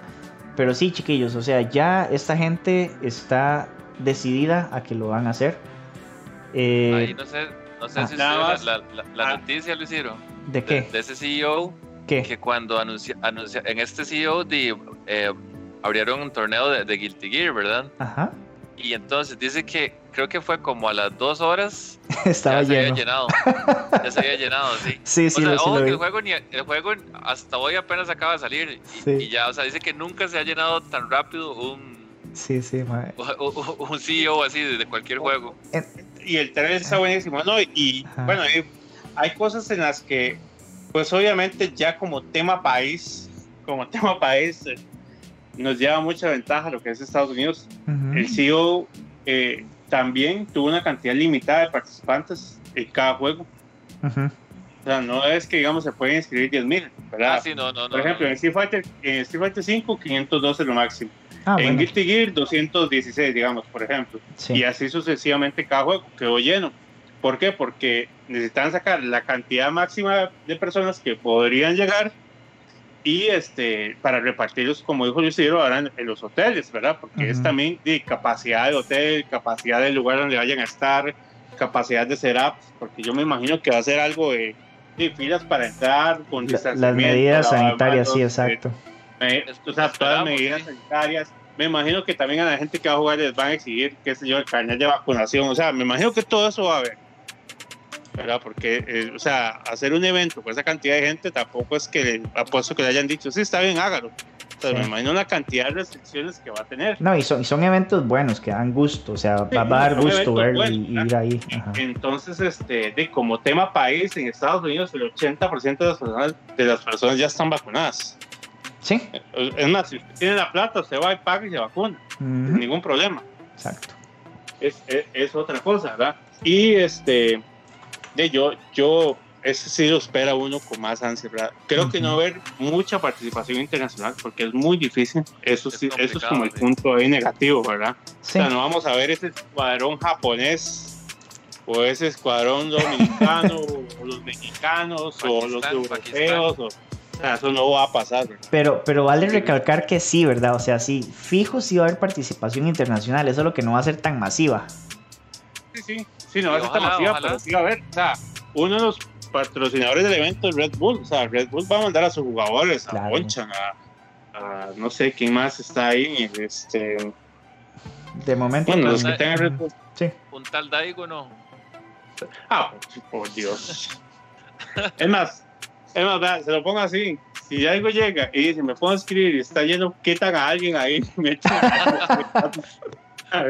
Pero sí, chiquillos, o sea, ya esta gente está decidida a que lo van a hacer. Eh, Ahí no sé, no sé ah. si la, Ah. noticia lo hicieron. ¿De De, qué? de ese CEO ¿Qué? que cuando anuncia, anuncia en este CEO de, eh, abrieron un torneo de, de Guilty Gear, ¿verdad? Ajá. Y entonces dice que creo que fue como a las dos horas *laughs* Estaba ya se había lleno. llenado. *laughs* Ya se había llenado, sí. Sí, sí, o sea, lo, sí ojo lo que el juego, ni, el juego hasta hoy apenas acaba de salir. Y, Sí. y ya, o sea, dice que nunca se ha llenado tan rápido un, Sí, sí, mae. *laughs* un un CEO así de cualquier juego. y el trailer está buenísimo, ¿no? Y Ajá. bueno, hay, hay cosas en las que, pues obviamente ya como tema país, como tema país, eh, nos lleva mucha ventaja lo que es Estados Unidos. Ujú. El CEO eh, también tuvo una cantidad limitada de participantes en cada juego. Ujú. O sea, no es que, digamos, se pueden inscribir 10.000, ¿verdad? Ah, sí, no, no, no. Por ejemplo, no. en Street Fighter, en Street Fighter 5, 512 es lo máximo. Ah, en bueno. Guilty Gear, 216, digamos, por ejemplo. Sí. Y así sucesivamente cada juego quedó lleno. ¿Por qué? Porque necesitan sacar la cantidad máxima de personas que podrían llegar y este para repartirlos, como dijo Luis Isidro, ahora en, en los hoteles, ¿verdad? Porque es también de capacidad de hotel, capacidad del lugar donde vayan a estar, capacidad de setup, porque yo me imagino que va a ser algo de, de filas para entrar, con La- las medidas sanitarias, sí, manos, eh, exacto. o sea, todas las medidas sí. sanitarias. Me imagino que también a la gente que va a jugar les van a exigir, qué sé yo, el carnet de vacunación. O sea, me imagino que todo eso va a haber. ¿Verdad? Porque, eh, o sea, hacer un evento con esa cantidad de gente tampoco es que apuesto que le hayan dicho, sí, está bien, hágalo. O sea, Sí. me imagino la cantidad de restricciones que va a tener. No, y son, y son eventos buenos que dan gusto, o sea, va, va a dar gusto verlo y, ir ahí. Ajá. Entonces, este, de como tema país en Estados Unidos, el 80% de las personas, de las personas ya están vacunadas. Sí, Es más, si usted tiene la plata, usted va y paga y se vacuna, sin ningún problema. exacto. es, es, es otra cosa, ¿verdad? Y este, de yo, yo, ese sí lo espera uno con más ansia, ¿verdad? Creo que no va a haber mucha participación internacional porque es muy difícil. Eso Es sí, eso es como el punto ahí negativo, ¿verdad? Sí, O sea, no vamos a ver ese escuadrón japonés o ese escuadrón dominicano *laughs* o los mexicanos o los Pakistán, europeos. O, o sea, eso no va a pasar, ¿verdad? pero, pero vale recalcar que sí, ¿verdad? O sea, sí, fijo sí va a haber participación internacional, eso es lo que no va a ser tan masiva. Sí, sí, sí, no va a ser tan ojalá, masiva, ojalá. pero sí va a haber. O sea, uno de los patrocinadores del evento es Red Bull. O sea, Red Bull va a mandar a sus jugadores, a Claro. Bonchan, a, a no sé quién más está ahí. Este, De momento, bueno, pues, los que tengan Red Bull. sí. Un tal Daigo no. Ah, por, Dios. es más, es más, vea, se lo pongo así. Si algo llega y dice, me puedo escribir y está lleno, quitan a alguien ahí. *laughs* me echan-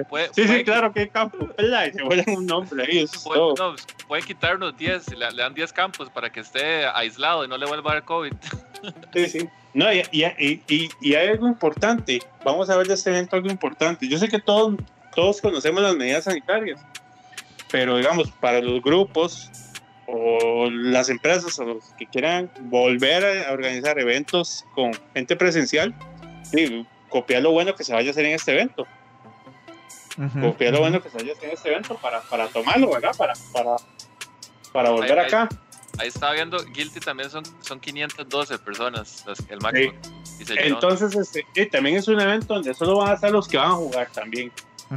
Puede, sí, sí, puede- claro, que campo. ¿verdad? Y se vuelven un nombre ahí, eso es puede- todo. no, pueden quitar unos 10, le, le dan 10 campos para que esté aislado y no le vuelva a dar COVID. *laughs* Sí, sí. No, y, y, y- y- y hay algo importante. Vamos a ver de este evento algo importante. Yo sé que todos, todos conocemos las medidas sanitarias, pero digamos, para los grupos o las empresas o los que quieran volver a organizar eventos con gente presencial, sí, copiar lo bueno que se vaya a hacer en este evento. Ujú, Copiar lo ujú. bueno que se vaya a hacer en este evento para, para tomarlo, ¿verdad? Para, para, para volver Ahí- acá. Ahí estaba viendo, Guilty también son, son 512 personas las- el máximo. Entonces, este, y también es un evento donde solo van a estar los que van a jugar también.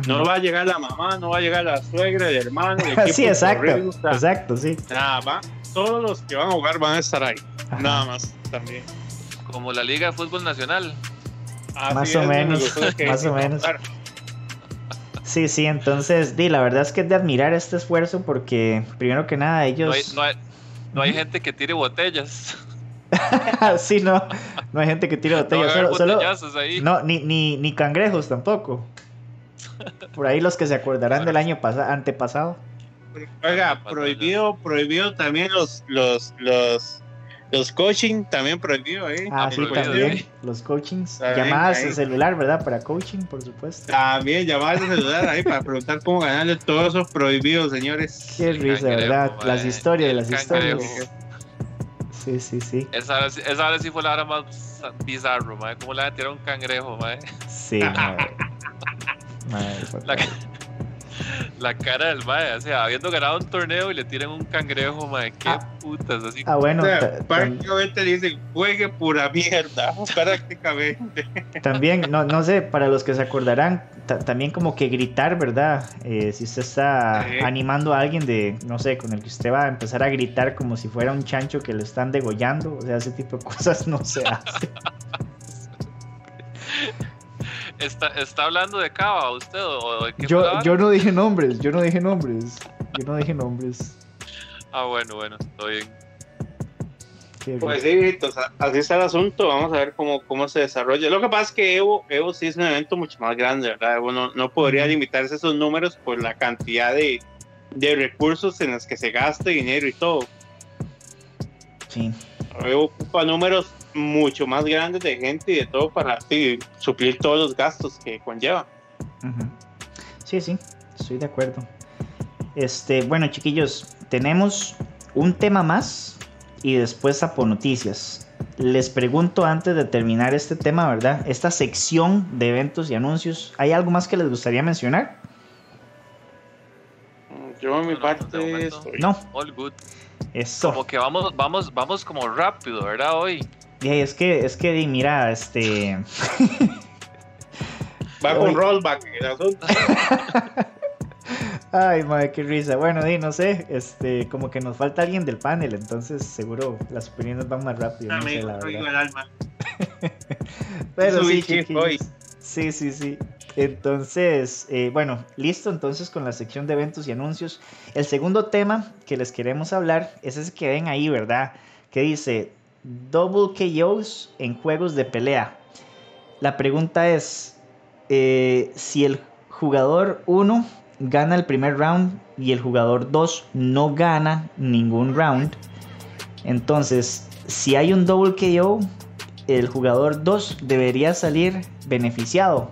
No va a llegar la mamá, no va a llegar la suegra, el hermano, el *laughs* equipo sí, exacto, corrido, o sea, exacto, sí. nada, va, todos los que van a jugar van a estar ahí, Ajá. nada más también. Como la Liga de Fútbol Nacional. Así Más es, o me menos, *laughs* más o *laughs* menos. Sí, sí, entonces, di, la verdad es que es de admirar este esfuerzo porque, primero que nada, No hay, ellos... no hay, no hay gente que tire botellas. *laughs* sí, no, no hay gente que tire *laughs* botellas, solo, solo- ahí. No, ni, ni, ni cangrejos tampoco. Por ahí los que se acordarán del año pasa- antepasado. Oiga, prohibido, prohibido también los, los, los, los coaching, también prohibido, ¿eh? Ah, sí, prohibido, también. Los coachings. También, Llamadas ahí. de celular, ¿verdad? Para coaching, por supuesto. También llamadas de celular ahí para preguntar cómo ganarle todo eso prohibido, señores. Qué risa, ¿verdad? mae. Las historias, El las historias. Sí, sí, sí. Esa hora, sí- esa hora sí fue la hora más bizarro, mae. Como le tiraron un cangrejo, mae. Sí, *laughs* madre. Madre, por La, favor. *laughs* la cara del mae, o sea, habiendo ganado un torneo y le tiran un cangrejo, mae. Qué Ah. putas, así. Ah, bueno, O sea, prácticamente le dicen, juegue pura mierda, *laughs* prácticamente. también, no, no sé, para los que se acordarán, ta- también como que gritar, ¿verdad? Eh, si usted está Sí. animando a alguien de, no sé, con el que usted va a empezar a gritar como si fuera un chancho que lo están degollando, o sea, ese tipo de *laughs* cosas no se hace. ¿Está, ¿Está hablando de Cava usted o de qué Yo, yo no dije nombres, yo no dije nombres. Yo no dije nombres. Ah, bueno, bueno, todo bien. Qué Pues sí, así está el asunto. Vamos a ver cómo, cómo se desarrolla. Lo que pasa es que Evo, Evo sí es un evento mucho más grande, ¿verdad? Evo no, no podría limitarse a esos números por la cantidad de, de recursos en los que se gasta dinero y todo. Sí. Evo ocupa números mucho más grandes de gente y de todo para sí, suplir todos los gastos que conlleva. Sí, sí, estoy de acuerdo. Este, bueno, chiquillos, tenemos un tema más y después Apo Noticias. Les pregunto antes de terminar este tema, ¿verdad? Esta sección de eventos y anuncios, ¿hay algo más que les gustaría mencionar? Yo, en mi no, parte, de momento. estoy- No, All good. eso. Como que vamos, vamos, vamos como rápido, ¿verdad? Hoy. Y es que, es que, di, mira, este, va con rollback el asunto. *laughs* ay, madre, qué risa. Bueno, di, no sé, este, como que nos falta alguien del panel, entonces seguro las opiniones van más rápido. No sé, Amigo, la traigo verdad. el alma. *laughs* Pero sí, chiquillos. Sí, sí, sí. Entonces, eh, bueno, listo entonces con la sección de eventos y anuncios. El segundo tema que les queremos hablar es ese que ven ahí, ¿verdad? Que dice Double KOs en juegos de pelea. La pregunta es, eh, si el jugador 1 gana el primer round y el jugador 2 no gana ningún round, entonces, si hay un double KO, el jugador 2 debería salir beneficiado.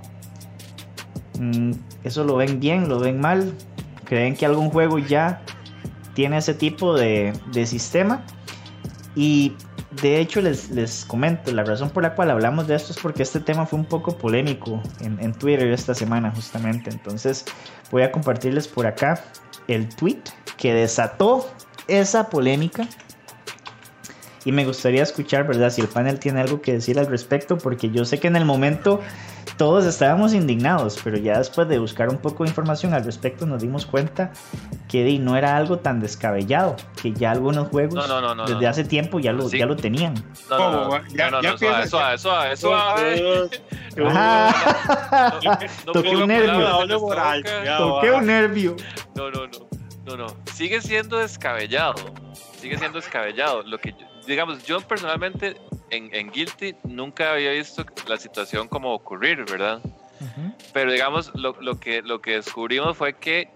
Mm, ¿Eso lo ven bien? ¿Lo ven mal? ¿Creen que algún juego ya tiene ese tipo de, de sistema? Y de hecho les, les comento, la razón por la cual hablamos de esto es porque este tema fue un poco polémico en, en Twitter esta semana justamente. Entonces voy a compartirles por acá el tweet que desató esa polémica. Y me gustaría escuchar, ¿verdad? Si el panel tiene algo que decir al respecto, porque yo sé que en el momento todos estábamos indignados, pero ya después de buscar un poco de información al respecto nos dimos cuenta que no era algo tan descabellado, que ya algunos juegos No, no, no, no, desde no. hace tiempo ya lo, Sí. ya lo tenían. No, no, no, Ya- no, ya suave, suave. Ah. Toqué un nervio. Toqué un nervio. No, no, no, no, no. Sigue siendo descabellado. Sigue siendo descabellado. Lo que, yo- digamos, yo personalmente en, en Guilty nunca había visto la situación como ocurrir, ¿verdad? Ujú. Pero digamos, lo, lo que, lo que descubrimos fue que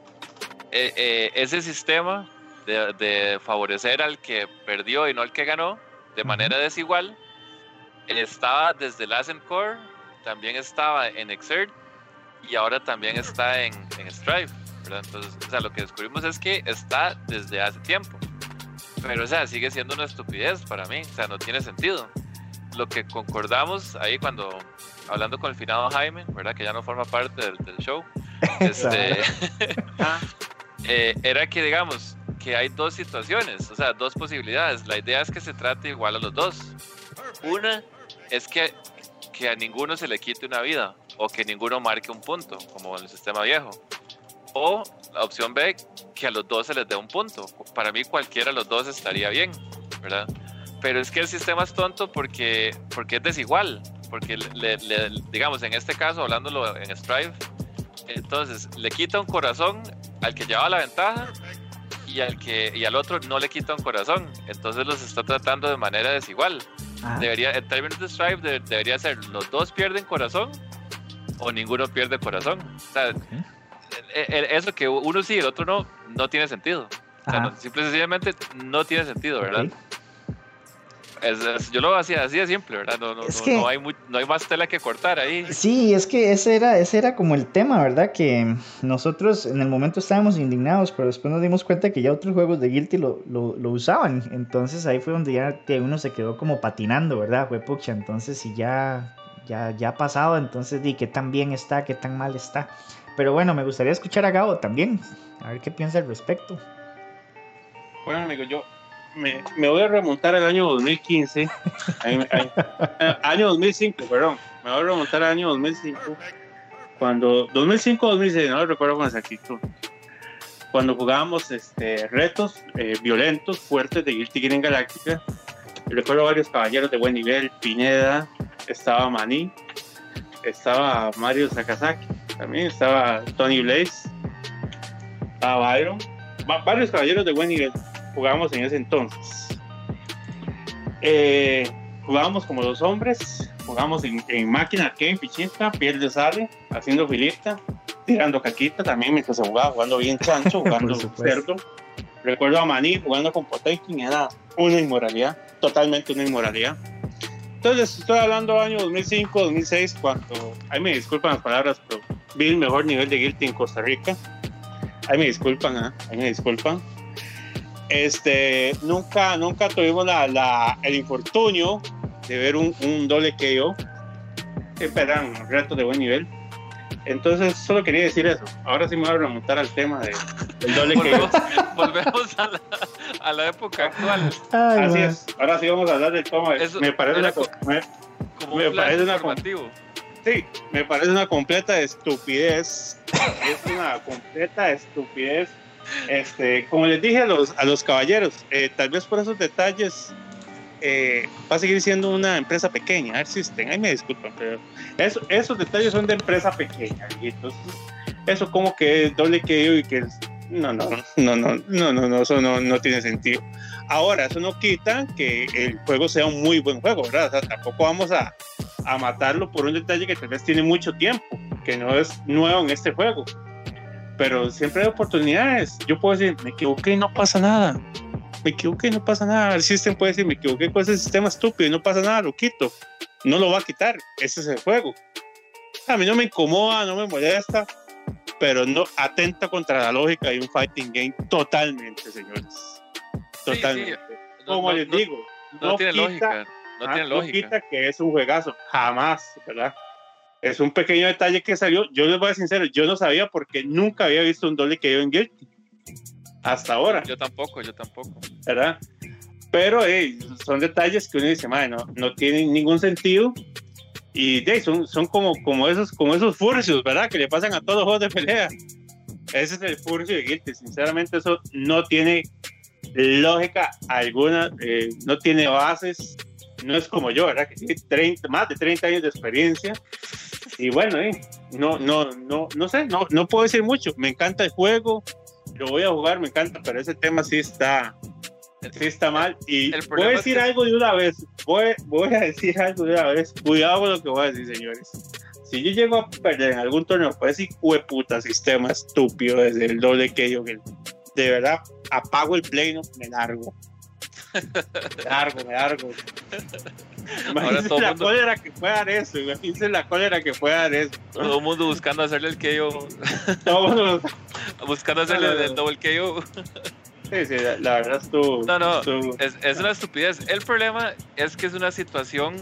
eh, eh, ese sistema de, de favorecer al que perdió y no al que ganó de manera desigual estaba desde el Core, también estaba en Exert y ahora también está en, en Strive. ¿verdad? Entonces, o sea, lo que descubrimos es que está desde hace tiempo. Pero, o sea, sigue siendo una estupidez para mí. O sea, no tiene sentido. Lo que concordamos ahí cuando, hablando con el finado Jaime, ¿verdad? Que ya no forma parte del, del show. *laughs* Este, *laughs* eh, era que, digamos, que hay dos situaciones, o sea, dos posibilidades. La idea es que se trate igual a los dos. Una es que, que a ninguno se le quite una vida o que ninguno marque un punto, como en el sistema viejo. O la opción B, que a los dos se les dé un punto. Para mí cualquiera de los dos estaría bien, ¿verdad? Pero es que el sistema es tonto porque, porque es desigual. Porque, le- le- digamos, en este caso, hablándolo en Strive, entonces le quita un corazón al que llevaba la ventaja y al, que, y al otro no le quita un corazón. Entonces los está tratando de manera desigual. Ah, Debería, en términos de Strive, de- debería ser los dos pierden corazón o ninguno pierde corazón. O sea, ok. E- e- eso que uno sí y el otro no, no tiene sentido. O sea, no- simple y sencillamente no tiene sentido, ¿verdad? ok. Es- es- yo lo hacía así de simple, ¿verdad? No, no, que- no hay mu- no hay más tela que cortar ahí. Sí, es que ese era, ese era como el tema, ¿verdad? Que nosotros en el momento estábamos indignados, pero después nos dimos cuenta que ya otros juegos de Guilty lo, lo, lo usaban. Entonces ahí fue donde ya uno se quedó como patinando, ¿verdad? Fue pucha, entonces si ya, ya, ya ha pasado, entonces di qué tan bien está, qué tan mal está. Pero bueno, me gustaría escuchar a Gabo también, a ver qué piensa al respecto. Bueno, amigo, yo me, me voy a remontar al año 2015. *laughs* Ay, ay, eh, año 2005, perdón. Me voy a remontar al año 2005. Cuando. 2005-2006, no lo recuerdo con exactitud. Cuando jugábamos este, retos eh, violentos, fuertes de Guilty Gear en Galáctica. Recuerdo varios caballeros de buen nivel: Pineda, estaba Maní. estaba Mario Sakazaki, también estaba Tony Blaze, estaba Byron, varios caballeros de buen nivel jugábamos en ese entonces. Eh, jugábamos como los hombres, jugábamos en, máquina, que en fichita, piel de sale, haciendo filita, tirando caquita también mientras se jugaba, jugando bien chancho, *laughs* jugando cerdo. Recuerdo a Maní jugando con Potemkin, era una inmoralidad, totalmente una inmoralidad. Entonces, estoy hablando año 2005, 2006, cuando, ahí me disculpan las palabras, pero vi el mejor nivel de Guilty en Costa Rica. Ahí me disculpan, ¿eh? ahí me disculpan. Este, nunca, nunca tuvimos el infortunio de ver un, un doble KO. Que eran retos de buen nivel. Entonces, solo quería decir eso. Ahora sí me voy a remontar al tema de, del doble volvemos, *laughs* volvemos a la, a la época actual. Así es. Ahora sí vamos a hablar del tema. me parece una, me, me parece una Sí, me parece una completa estupidez. es una completa estupidez este, como les dije a los, a los caballeros, eh, tal vez por esos detalles eh, va a seguir siendo una empresa pequeña. Existen, ahí me disculpan, pero eso, esos detalles son de empresa pequeña. Y entonces, eso como que es doble que y que no, no, no, no, no, no, no, eso no, no tiene sentido. Ahora, eso no quita que el juego sea un muy buen juego, ¿verdad? O sea, tampoco vamos a, a matarlo por un detalle que tal vez tiene mucho tiempo, que no es nuevo en este juego pero siempre hay oportunidades. Yo puedo decir, me equivoqué y no pasa nada. Me equivoqué no pasa nada. El sistema puede decir, me equivoqué con ese sistema estúpido y no pasa nada, lo quito. No lo va a quitar. Ese es el juego. A mí no me incomoda, no me molesta, pero no atenta contra la lógica de un fighting game totalmente, señores. Totalmente. Como les digo, no, tiene lógica. No tiene lógica. No quita que es un juegazo. Jamás, ¿verdad? es un pequeño detalle que salió. Yo les voy a ser sincero, yo no sabía porque nunca había visto un doble que yo en Guilty. Hasta ahora. Yo tampoco, yo tampoco. ¿Verdad? Pero son detalles que uno dice, no, no tienen ningún sentido. Y son, son como, como, esos, como esos furcios, ¿verdad? Que le pasan a todos los juegos de pelea. Ese es el furcio de Guilty. Sinceramente, eso no tiene lógica alguna, eh, no tiene bases no es como yo, ¿verdad? Que tiene 30, más de 30 años de experiencia. Y bueno, eh, no, no, no, no sé, no, no puedo decir mucho. Me encanta el juego, lo voy a jugar, me encanta, pero ese tema sí está, sí está mal. Y voy a decir algo de una vez, voy, voy a decir algo de una vez. Cuidado con lo que voy a decir, señores. Si yo llego a perder en algún torneo, puede decir, puta sistema estúpido desde el doble que yo, que de verdad apago el play, no me largo. *laughs* Me largo, me largo. Imagínense la cólera que puede dar eso. Imagínense la cólera que puede dar eso. Todo el mundo buscando hacerle el KO. Todo mundo buscando hacerle el double *laughs* KO. Sí, sí, la, verdad estuvo. No, no, Es, es, una estupidez. El problema es que es una situación.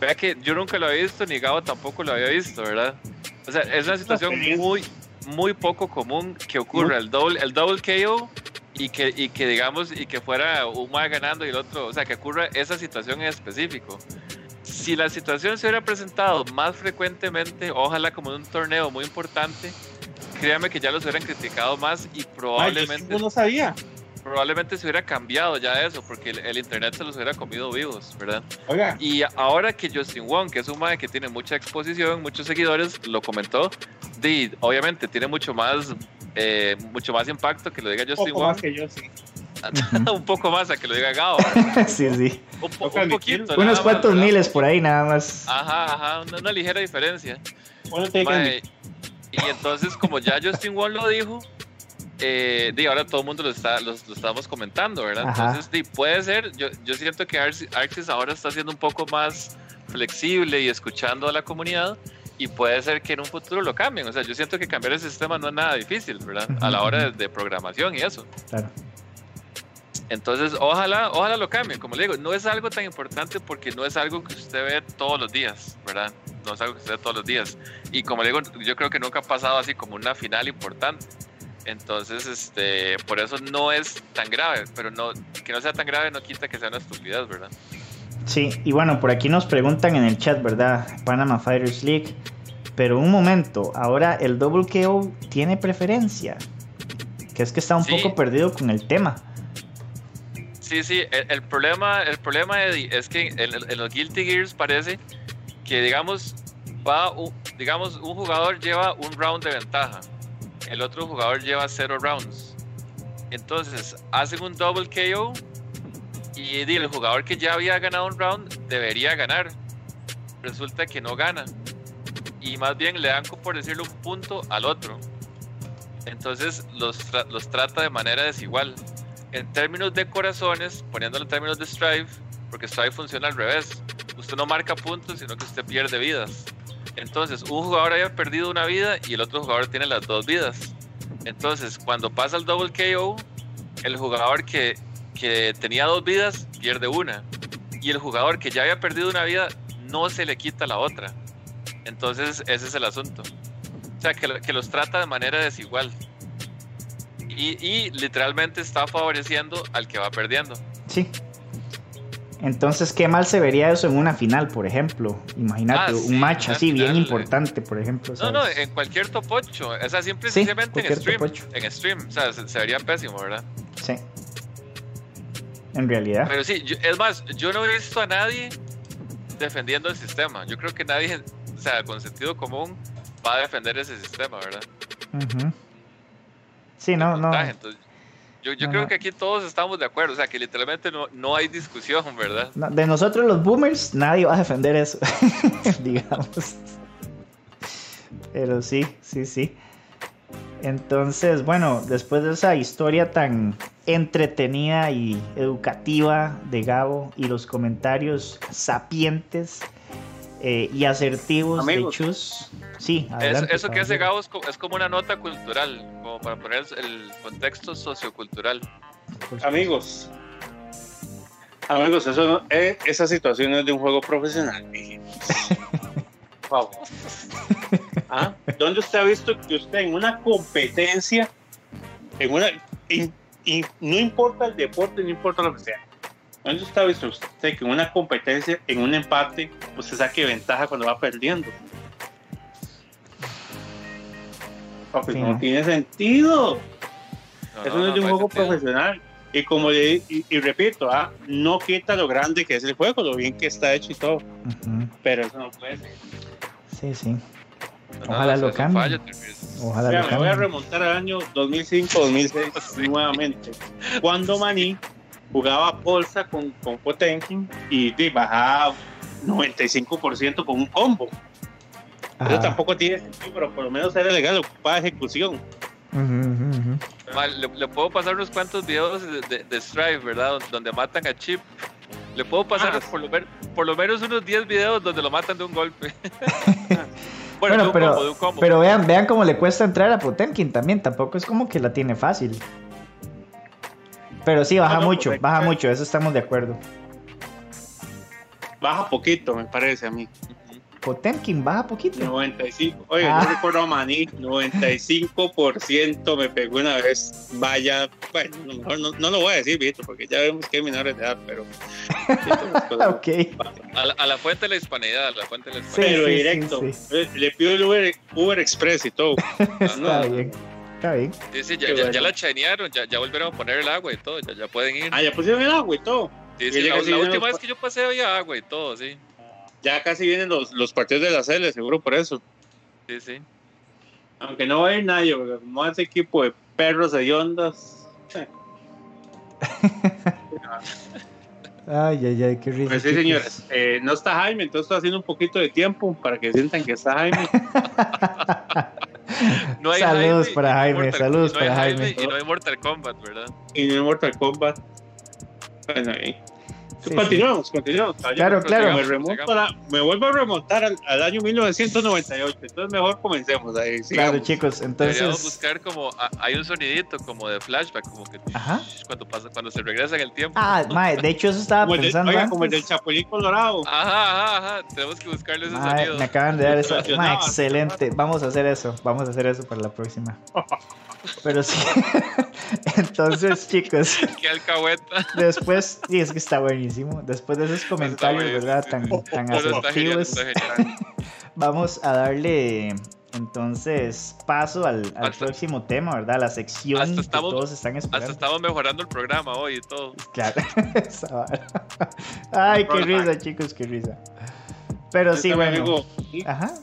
Vea que yo nunca lo había visto, ni Gabo tampoco lo había visto, ¿verdad? O sea, es una situación muy, muy poco común que ocurra. El double, el double KO y que, y que digamos, y que fuera un más ganando y el otro, o sea, que ocurra esa situación en específico. Si la situación se hubiera presentado más frecuentemente, ojalá como en un torneo muy importante, créame que ya los hubieran criticado más y probablemente... Ay, no sabía. Probablemente se hubiera cambiado ya eso, porque el, internet se los hubiera comido vivos, ¿verdad? Oiga. Y ahora que Justin Wong, que es un man que tiene mucha exposición, muchos seguidores, lo comentó, y obviamente tiene mucho más eh, mucho más impacto que lo diga Justin Un poco más que yo, sí. *laughs* un poco más a que lo diga Gao. *laughs* sí, sí. Un, poquito. Unos cuantos miles por ahí nada más. Ajá, ajá, una, ligera diferencia. y entonces, como ya Justin Wong lo dijo, eh, ahora todo el mundo lo, está, lo, estamos comentando, ¿verdad? Entonces, puede ser, yo, yo siento que Arxis ahora está siendo un poco más flexible y escuchando a la comunidad y puede ser que en un futuro lo cambien. O sea, yo siento que cambiar el sistema no es nada difícil, ¿verdad? A la hora de, programación y eso. Claro. Entonces, ojalá, ojalá lo cambien. Como le digo, no es algo tan importante porque no es algo que usted ve todos los días, ¿verdad? No es algo que usted ve todos los días. Y como le digo, yo creo que nunca ha pasado así como una final importante. Entonces, este, por eso no es tan grave, pero no, que no sea tan grave no quita que sea una estupidez, ¿verdad? Sí, y bueno, por aquí nos preguntan en el chat, ¿verdad? Panama Fighters League. Pero un momento, ahora el Double KO tiene preferencia. Que es que está un poco perdido con el tema. Sí, sí, el, problema, el problema es que en, los Guilty Gears parece que, digamos, va digamos, un jugador lleva un round de ventaja, el otro jugador lleva cero rounds. Entonces, hacen un double KO y el jugador que ya había ganado un round debería ganar. Resulta que no gana. Y más bien le dan, por decirlo, un punto al otro. Entonces los, los trata de manera desigual. En términos de corazones, poniéndolo en términos de Strive, porque Strive funciona al revés. Usted no marca puntos, sino que usted pierde vidas. Entonces, un jugador haya perdido una vida y el otro jugador tiene las dos vidas. Entonces, cuando pasa el double KO, el jugador que, que tenía dos vidas pierde una. Y el jugador que ya había perdido una vida no se le quita la otra. Entonces, ese es el asunto. O sea, que, que los trata de manera desigual. Y, y, literalmente está favoreciendo al que va perdiendo. Sí. Entonces, qué mal se vería eso en una final, por ejemplo. Imagínate, ah, un match así bien importante, por ejemplo. No, no, en cualquier top 8. O sea, simplemente en stream. En stream. O sea, se, vería pésimo, ¿verdad? Sí. En realidad. Pero sí, es más, yo no he visto a nadie defendiendo el sistema. Yo creo que nadie, o sea, con sentido común, va a defender ese sistema, ¿verdad? Sí, no, no. yo, yo creo que aquí todos estamos de acuerdo, o sea, que literalmente no, no hay discusión, ¿verdad? de nosotros los boomers, nadie va a defender eso, *laughs* digamos. Pero sí, sí, sí. Entonces, bueno, después de esa historia tan entretenida y educativa de Gabo y los comentarios sapientes eh, y asertivos de Chus. Sí, eso que hace Gabo es como, una nota cultural, como para poner el contexto sociocultural. Amigos, amigos, eso eh, esa situación es de un juego profesional. *laughs* ¿Ah? ¿Dónde usted ha visto que usted en una competencia, en una, y no importa el deporte, no importa lo que sea, ¿dónde usted ha visto usted que en una competencia, en un empate, usted saque ventaja cuando va perdiendo? no tiene sentido. Eso no, es de un juego profesional. Y como le, y, repito, ¿ah? no quita lo grande que es el juego, lo bien que está hecho y todo. Pero eso no puede ser. Sí, sí. Ojalá lo cambie. Ojalá me voy a remontar al año 2005-2006 *laughs* nuevamente. Cuando Maní jugaba bolsa con, con Potenkin y, bajaba 95% con un combo. Eso tampoco tiene sentido, pero por lo menos era legal, ocupaba ejecución. le, puedo pasar unos cuantos videos de, de, Strive, ¿verdad? Donde matan a Chip. Le puedo pasar ah. por, lo, por lo menos unos 10 videos donde lo matan de un golpe. *laughs* Bueno, pero, pero vean, vean cómo le cuesta entrar a Potenkin también. Tampoco es como que la tiene fácil. Pero sí, baja mucho, baja mucho, eso estamos de acuerdo. Baja poquito, me parece a mí. Potemkin baja poquito. 95. Oye, ah. no recuerdo a Maní, 95% me pegó una vez. Vaya, bueno, mejor no, no, lo voy a decir, visto, porque ya vemos que hay menores de edad, pero. *laughs* ok. A la, fuente de la hispanidad, a la fuente de la hispanidad. pero directo. Le pido el Uber, Uber Express y todo. *laughs* Está bien. Está bien. Sí, sí, ya, ya, la chanearon, ya, ya volvieron a poner el agua y todo, ya, ya pueden ir. Ah, ya pusieron el agua y todo. Sí, sí, la, la última vez que yo pasé había agua y todo, sí ya casi vienen los, los partidos de la CL, seguro por eso. Sí, sí. Aunque no va a ir nadie, porque como ese equipo de perros de ondas. *laughs* ay, ay, ay, qué risa. Pues sí, señores. Eh, no está Jaime, entonces estoy haciendo un poquito de tiempo para que sientan que está Jaime. *laughs* no hay saludos para Jaime, saludos para Jaime. Y no hay Mortal Kombat, ¿verdad? Y no hay Mortal Kombat. Bueno, ahí continuamos, continuamos. Claro, claro. Me, vuelvo a remontar al, año 1998, entonces mejor comencemos ahí. Claro, chicos, entonces. Deberíamos buscar como. Hay un sonidito como de flashback, como que. Ajá. Cuando, pasa, cuando se regresa en el tiempo. Ah, *laughs* mae, de hecho, eso estaba pensando. oiga, como el del Chapulín Colorado. Ajá, ajá, ajá. Tenemos que buscarle ese sonido. Me acaban de dar eso. excelente. Vamos a hacer eso. Vamos a hacer eso para la próxima. *laughs* Pero sí. *laughs* Entonces, chicos. Qué alcahueta. Después, sí, es que está buenísimo. Después de esos comentarios, ¿verdad? Tan, tan asertivos. *laughs* Vamos a darle entonces paso al, próximo tema, ¿verdad? La sección que todos están esperando. Hasta estamos mejorando el programa hoy y todo. Claro. *laughs* Ay, qué risa, chicos, qué risa. Pero sí, bueno. Ajá.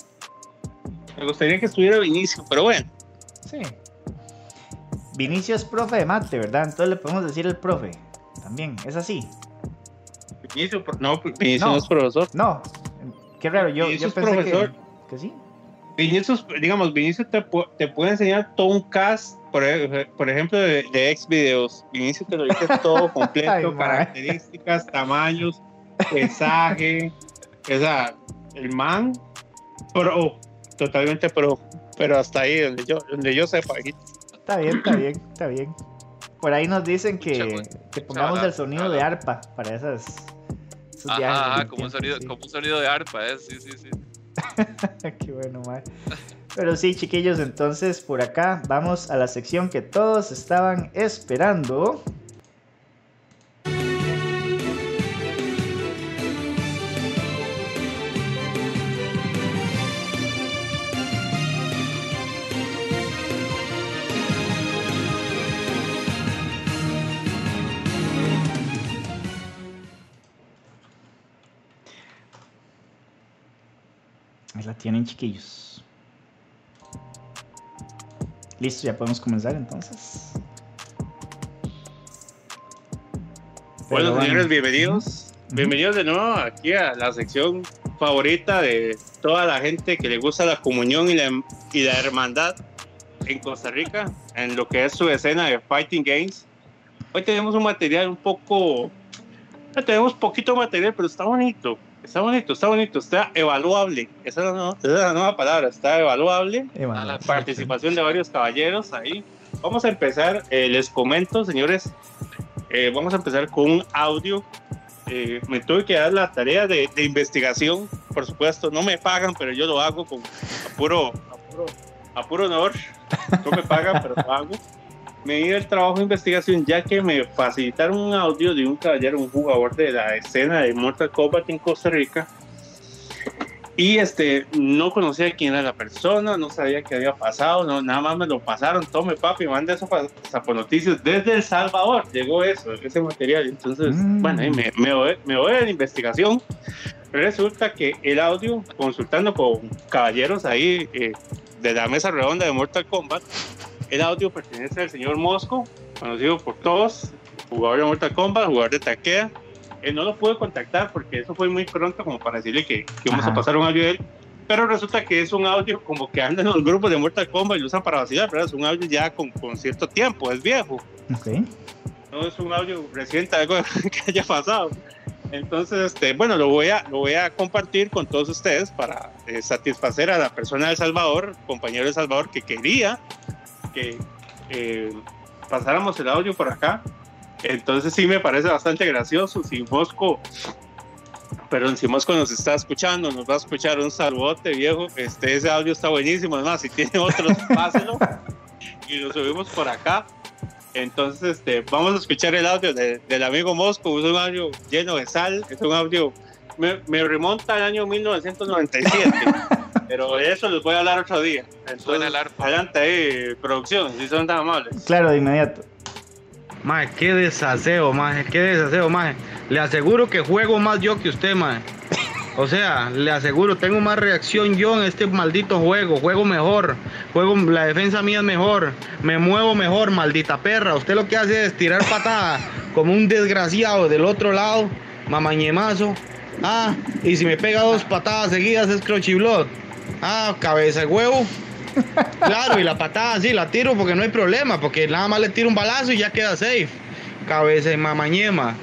Me gustaría que estuviera Vinicio, pero bueno. Sí. Vinicio es profe de mate, ¿verdad? Entonces le podemos decir el profe. También, es así. Vinicio, no, Vinicio no, es profesor. No, qué raro, yo, yo pensé profesor. Que, sí. Vinicius, digamos, Vinicius te, te, puede enseñar todo un cast, por, por ejemplo, de, de ex videos. Vinicius te lo dice *laughs* todo completo, características, tamaños, pesaje. o sea, el man, pro, totalmente pro. Pero hasta ahí, donde yo, donde yo sepa. Está bien, está bien, está bien. Por ahí nos dicen que, que pongamos el sonido de arpa para esas. Ajá, como, un sonido, como un sonido de arpa, ¿eh? Sí, sí, sí. *laughs* Qué bueno, man. Pero sí, chiquillos, entonces por acá vamos a la sección que todos estaban esperando. Chiquillos. Listo, ya podemos comenzar entonces. Bueno, señores, bienvenidos. Bienvenidos de nuevo aquí a la sección favorita de toda la gente que le gusta la comunión y la, y la hermandad en Costa Rica, en lo que es su escena de Fighting Games. Hoy tenemos un material un poco... Tenemos poquito material, pero está bonito. Está bonito, está bonito, está evaluable. Esa es la nueva, palabra, está evaluable. La participación de varios caballeros ahí. Vamos a empezar, eh, les comento, señores, eh, vamos a empezar con un audio. Eh, me tuve que dar la tarea de, investigación, por supuesto, no me pagan, pero yo lo hago con puro, a puro honor. No me pagan, pero lo hago me di el trabajo de investigación ya que me facilitaron un audio de un caballero, un jugador de la escena de Mortal Kombat en Costa Rica. Y este, no conocía quién era la persona, no sabía qué había pasado, no, nada más me lo pasaron. Tome, papi, manda eso para Noticias desde El Salvador. Llegó eso, ese material. Entonces, mm. bueno, me, me, voy, me voy a la investigación. Resulta que el audio, consultando con caballeros ahí eh, de la mesa redonda de Mortal Kombat, el audio pertenece al señor Mosco, conocido por todos, jugador de Mortal Kombat, jugador de Takea. Él no lo pude contactar porque eso fue muy pronto como para decirle que, que vamos a pasar un audio de él. Pero resulta que es un audio como que anda en los grupos de Mortal Kombat y lo usan para vacilar, pero es un audio ya con, con cierto tiempo, es viejo. Okay. No es un audio reciente, algo *laughs* que haya pasado. Entonces, este, bueno, lo voy a, lo voy a compartir con todos ustedes para eh, satisfacer a la persona de Salvador, compañero de Salvador, que quería que eh, pasáramos el audio por acá. Entonces sí me parece bastante gracioso. Si Mosco, perdón, si Mosco nos está escuchando, nos va a escuchar un saludote viejo. Este, ese audio está buenísimo. Además, si tiene otros, *laughs* páselo y lo subimos por acá. Entonces, este, vamos a escuchar el audio del amigo Mosco. Es un audio lleno de sal. Es un audio, me, me remonta al año 1997. *laughs* Pero de eso les voy a hablar otro día. Entonces, adelante ahí, producción, si son tan amables. Claro, de inmediato. Mae, qué desaseo, mae, qué desaseo, mae. Le aseguro que juego más yo que usted, mae. O sea, le aseguro, tengo más reacción yo en este maldito juego. Juego mejor. Juego, la defensa mía es mejor. Me muevo mejor, maldita perra. Usted lo que hace es tirar patada como un desgraciado del otro lado. Mamañemazo. Ah, y si me pega dos patadas seguidas es Crunchy Blood. Ah, cabeza de huevo. Claro, y la patada sí, la tiro porque no hay problema, porque nada más le tiro un balazo y ya queda safe. Cabeza de mamañema.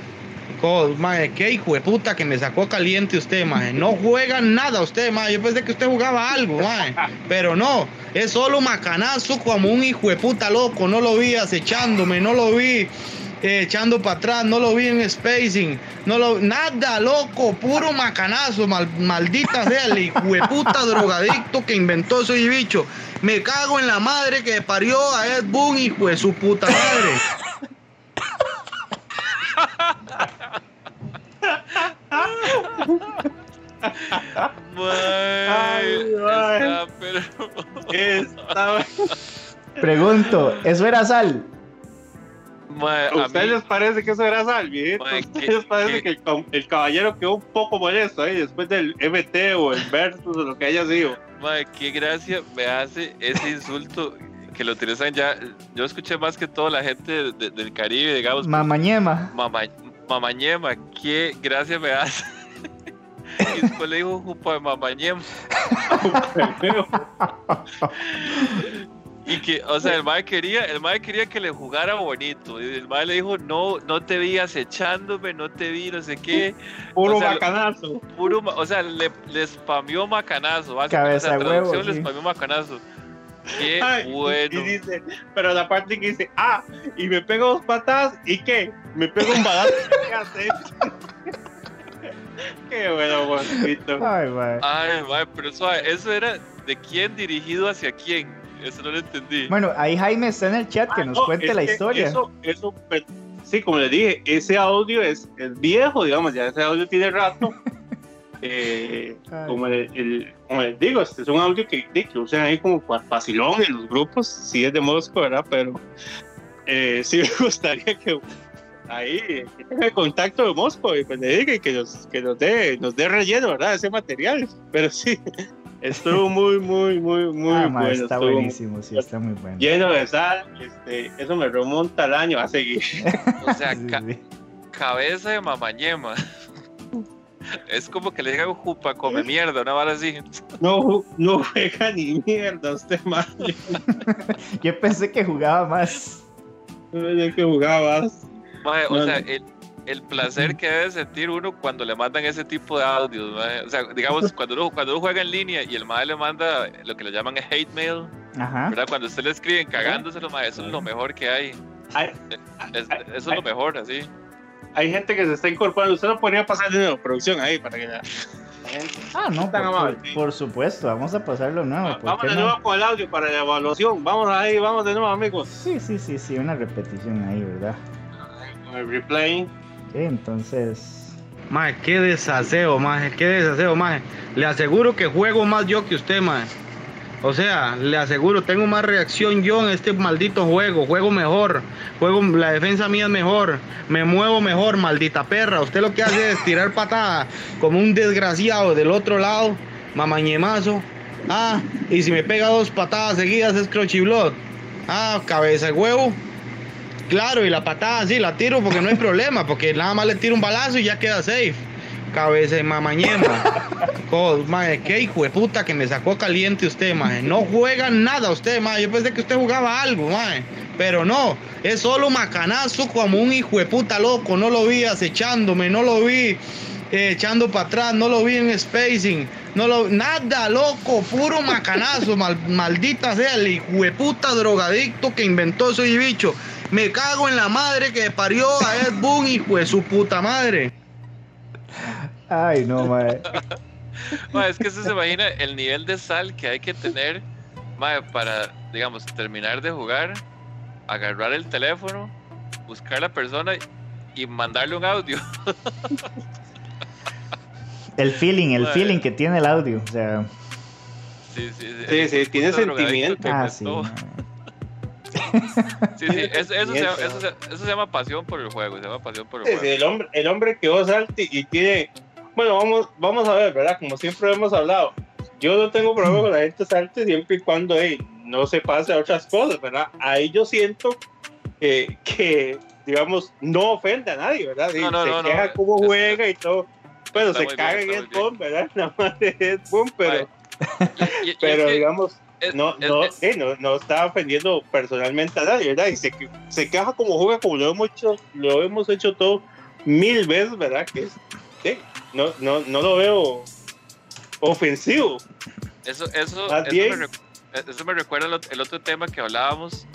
Madre, qué hijo de puta que me sacó caliente usted, madre. No juega nada usted, madre. Yo pensé que usted jugaba algo, madre. Pero no, es solo macanazo como un hijo de puta loco. No lo vi acechándome, no lo vi eh, echando para atrás, no lo vi en spacing, no lo nada, loco, puro macanazo, maldita sea el hijo puta drogadicto que inventó ese bicho. Me cago en la madre que parió a Ed Boon, hijo de su puta madre. Pregunto, ¿eso era sal? ¿A ustedes les parece que eso era sal, ¿A ustedes les parece que el, caballero quedó un poco molesto ahí después del MT o el Versus o lo que haya sido? Mae, qué gracia me hace ese insulto que lo utilizan ya. Yo escuché más que todo la gente de- del Caribe, digamos. Mamañema. Mama, mamañema, qué gracia me hace. *laughs* y después le dijo jupa de mamañema. *laughs* *laughs* Y que, o sea, el mae quería, el mae quería que le jugara bonito. Y el mae le dijo, no, no te vi acechándome, no te vi, no sé qué. Puro O sea, bacanazo. Puro, o sea, le, le spameó macanazo. Cabeza o sea, de huevo, traducción, le spameó macanazo. *laughs* Qué Ay, bueno. Y dice, pero la parte que dice, ah, y me pego dos patadas, ¿y qué? Me pego un balazo. *laughs* *laughs* ¿Qué bueno, bonito. Ay, mae. Ay, mae, pero suave, eso era de quién dirigido hacia quién. Eso no lo entendí. Bueno, ahí Jaime está en el chat que Ah, nos no, cuente la historia. Eso, eso, pues, sí, como les dije, ese audio es, es viejo, digamos, ya ese audio tiene rato. *laughs* Eh, como, el, el- como les digo, este es un audio que, que, usan ahí como vacilón en los grupos, sí es de Mosco, ¿verdad? Pero eh, sí *laughs* me gustaría que ahí que tenga el contacto de Mosco y pues le diga y que nos, que nos dé, nos dé relleno, ¿verdad? Ese material. Pero sí, estuvo muy, muy, muy, muy Ah, bueno. está estuvo buenísimo, sí, está muy bueno. lleno de sal, este, eso me remonta al año a seguir. *laughs* O sea, Sí, ca- sí. cabeza de mamañema. *laughs* Es como que le digan jupa, come mierda, una vara así. No, no juega ni mierda usted *laughs* más. Yo pensé que jugaba más. No sé que jugabas. Mae, o No, sea, no. el, el placer que debe sentir uno cuando le mandan ese tipo de audios. O sea, digamos, *laughs* cuando uno, cuando uno juega en línea y el madre le manda lo que le llaman hate mail, Ajá. ¿verdad? Cuando usted le escriben cagándoselo, mae, eso es lo mejor que hay. Es- eso es lo mejor, así. hay gente que se está incorporando. Usted lo ponía a pasar de nuevo, producción ahí para que gente. Ah, no, Tan por, amable. por- por supuesto, vamos a pasarlo nuevo. ¿por Vamos de no? nuevo con el audio para la evaluación. Vamos ahí, vamos de nuevo, amigos. Sí, sí, sí, sí, una repetición ahí, ¿verdad? Con el replay. Entonces. Mae, qué desaseo, mae, qué desaseo, mae. Le aseguro que juego más yo que usted, mae. O sea, le aseguro, tengo más reacción yo en este maldito juego. Juego mejor. Juego, la defensa mía es mejor. Me muevo mejor, maldita perra. Usted lo que hace es tirar patada como un desgraciado del otro lado. Mamañemazo. Ah, y si me pega dos patadas seguidas es crochiblot. Ah, cabeza de huevo. Claro, y la patada sí la tiro porque no hay problema, porque nada más le tiro un balazo y ya queda safe. Cabeza de mamañema. Mae, qué hijo de puta que me sacó caliente usted, mae. No juega nada usted, mae. Yo pensé que usted jugaba algo, mae. Pero no, es solo macanazo como un hijo de puta loco. No lo vi acechándome, no lo vi eh, echando para atrás, no lo vi en spacing. No lo, nada, loco, puro macanazo, mal- maldita sea el hijo de puta drogadicto que inventó ese bicho. Me cago en la madre que parió a Ed Boon, hijo de su puta madre. Ay, no, mae. Mae, es que usted se imagina el nivel de sal que hay que tener mae, para, digamos, terminar de jugar, agarrar el teléfono, buscar a la persona y mandarle un audio. *laughs* El feeling, el feeling que tiene el audio. O sea, Sí, sí, sí. Sí, sí, tiene sentimiento. ah, sí. Sí, sí, *laughs* eso, eso, se, eso, se, eso se llama pasión por el juego, se llama pasión por el Sí, juego. sí, el hombre, el hombre que vos salte y tiene. Bueno, vamos, vamos a ver, ¿verdad? Como siempre hemos hablado. Yo no tengo problema con la gente salte siempre y cuando ey, no se pase a otras cosas, ¿verdad? Ahí yo siento que, que, digamos, no ofende a nadie, ¿verdad? Y No, no, se no, queja cómo está- juega y todo. Pero se muy bien, caga en el boom, ¿verdad? *laughs* Nada más de Ed Boon, pero, y- y pero es que digamos, es- no, es- no, es- no, no está ofendiendo personalmente a nadie, ¿verdad? Y se, se queja como juega, como lo hemos hecho, lo hemos hecho todo mil veces, ¿verdad? Que es- sí, no, no, no lo veo ofensivo. Eso, eso, eso, me, eso me recuerda el ot- el otro tema que hablábamos,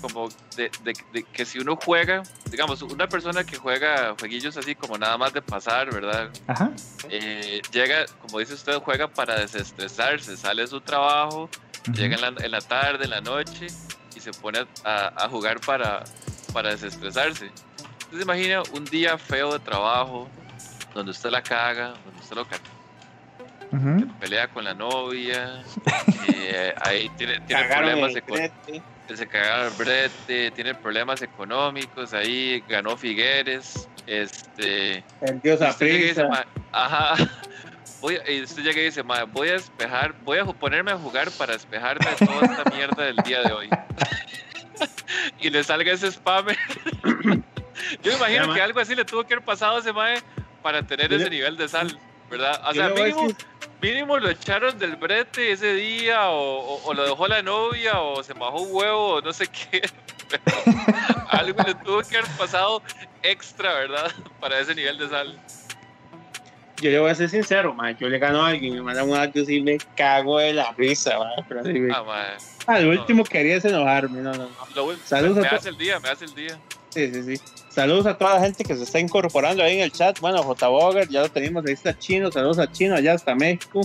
como de, de- de que si uno juega, digamos, una persona que juega jueguillos así como nada más de pasar, ¿verdad? Ajá. Eh, llega, como dice usted, juega para desestresarse, sale de su trabajo, llega en la, en la tarde, en la noche y se pone a, a jugar para, para desestresarse. Entonces imagina un día feo de trabajo, donde usted la caga, donde usted lo caga Ujú. pelea con la novia, eh, ahí tiene, tiene problemas el eco- brete. se cagaron el brete, tiene problemas económicos, ahí ganó Figueres, este usted Saprissa. "Ma- ajá, *laughs* voy usted llega y dice, "Mae, voy a despejar, voy a ponerme a jugar para despejarme de toda esta mierda del día de hoy. *laughs* y le salga ese spammer. *laughs* Yo imagino Ya, que algo así le tuvo que haber pasado a ese mae para tener ese nivel de sal, ¿verdad? O sea, mínimo, mínimo lo echaron del brete ese día, o, o- o lo dejó la novia, o se bajó un huevo, o no sé qué. *laughs* pero algo le tuvo que haber pasado extra, ¿verdad? Para ese nivel de sal. Yo le voy a ser sincero, ma, yo le gano a alguien, me manda un audio y me cago de la risa, ma, pero así, güey. Ah. Ah, lo último que haría es enojarme, no, no, no. Lo- Saludos me, a me to- hace el día, me hace el día. Sí, sí, sí. Saludos a toda la gente que se está incorporando ahí en el chat. Bueno, J. Boger, ya lo tenemos, ahí está Chino. Saludos a Chino, allá hasta México.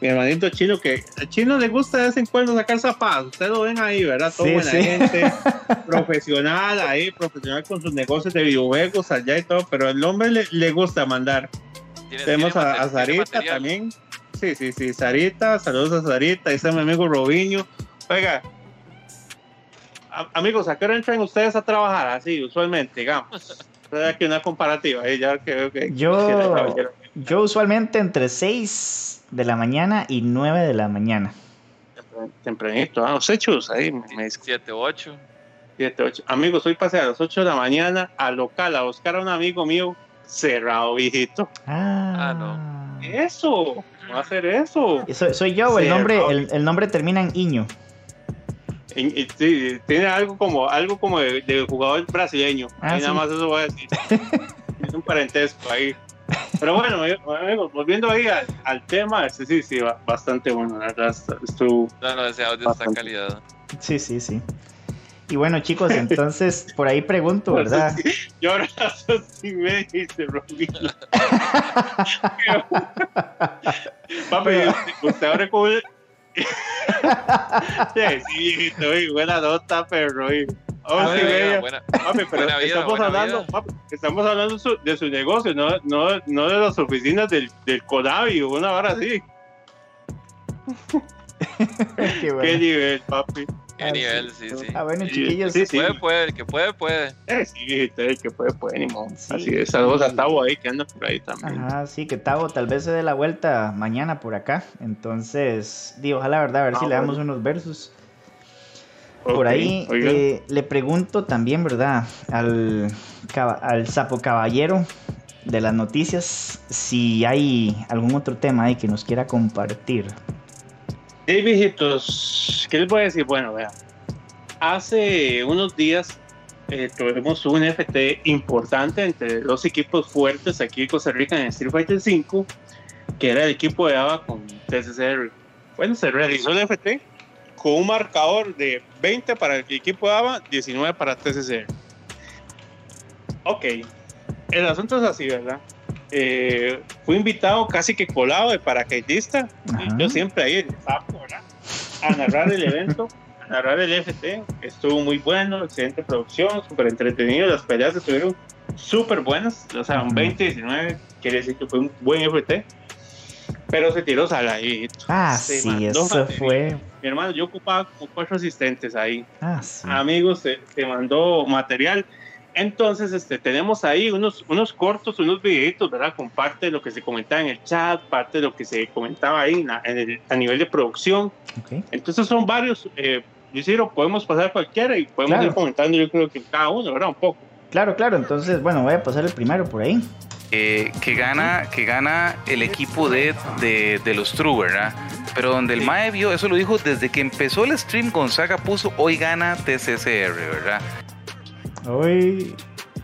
Mi hermanito Chino, que a Chino le gusta de vez en cuando sacar zapatos. Ustedes lo ven ahí, ¿verdad? Todo Sí, buena sí. gente, *laughs* profesional ahí, profesional con sus negocios de videojuegos allá y todo. Pero el hombre le, le gusta mandar. Tiene- Tenemos tiene a, a Sarita también. Sí, sí, sí, Sarita, saludos a Sarita, ahí está mi amigo Robiño. Oiga, a- amigos, ¿a qué hora entran ustedes a trabajar? Así, usualmente, digamos. *laughs* A aquí una comparativa, ahí ya que que... Yo- Yo usualmente entre 6 de la mañana y 9 de la mañana. Tempran- Tempranito, ah, los hechos, ahí me, me dice 7, 8. 7, 8. Amigos, hoy pasé a las 8 de la mañana al local a buscar a un amigo mío cerrado, viejito. Ah, Ah, Eso, va a hacer eso. Soy, soy yo, el Sí, nombre, no. el, el nombre termina en Iño. Y- y- sí, tiene algo como algo como de, de jugador brasileño. Ah, ahí sí. nada más eso voy a decir. *laughs* es un parentesco ahí. Pero bueno, amigos, volviendo ahí al, al tema, este sí, sí, ba- bastante bueno, la verdad, est- estuvo No, no, ese audio está en Bastante. calidad. Sí, sí, sí. Y bueno, chicos, entonces por ahí pregunto, ¿verdad? *laughs* Y ahora sí me dice Robin. *laughs* Papi, usted ahora como. *laughs* sí, sí, y buena nota, perro. y- once y Buena vida, media. buena- Papi, pero Buena vida, estamos buena hablando, papi, estamos hablando su- de su negocio, no, no, no de las oficinas del, del Conavi o una hora así. Qué Qué bueno. nivel, papi. Qué Ah, nivel, sí, sí. Ah, bueno, Sí, chiquillos. sí, sí. Puede, puede, el que puede, puede. Eh, sí, el que puede, puede, ni modo. Sí. Así es, saludos a Tavo ahí que anda por ahí también. Ajá, sí, que Tavo tal vez se dé la vuelta mañana por acá. Entonces, digo, ojalá, ¿verdad? A ver Ah, si le damos unos versos. Por ahí eh, le pregunto también, ¿verdad? Al, al sapo caballero de las noticias, si hay algún otro tema ahí que nos quiera compartir. Hey, viejitos, ¿qué les voy a decir? Bueno, vean, hace unos días eh, tuvimos un FT importante entre dos equipos fuertes aquí en Costa Rica en Street Fighter V, que era el equipo de ABA con TCCR. Bueno, se realizó el FT con un marcador de 20 para el equipo de ABA, 19 para TCCR. Ok, el asunto es así, ¿verdad? Eh, fui invitado casi que colado de paracaidista Ajá. yo siempre ahí ¿verdad? A narrar el evento, a narrar el FT. Estuvo muy bueno, excelente producción, súper entretenido. Las peleas estuvieron súper buenas. O sea, un Ujú. 20-19 quiere decir que fue un buen FT. Pero se tiró saladito. Ah, Se sí, eso material. fue. Mi hermano, yo ocupaba como cuatro asistentes ahí. Ah, sí. Amigos, se, se mandó material. Entonces, este, tenemos ahí unos, unos cortos, unos videitos, ¿verdad? Con parte de lo que se comentaba en el chat, parte de lo que se comentaba ahí en la- en el- a nivel de producción. Ok. Entonces son varios, eh, Luisiro, podemos pasar cualquiera y podemos Claro. ir comentando yo creo que cada uno, ¿verdad? Un poco. Claro, claro. Entonces, bueno, voy a pasar el primero por ahí. eh, que gana que gana el equipo de, de, de los True, ¿verdad? Pero donde el Sí. Mae vio, eso lo dijo desde que empezó el stream, Gonzaga puso hoy gana TCCR, ¿verdad? Hoy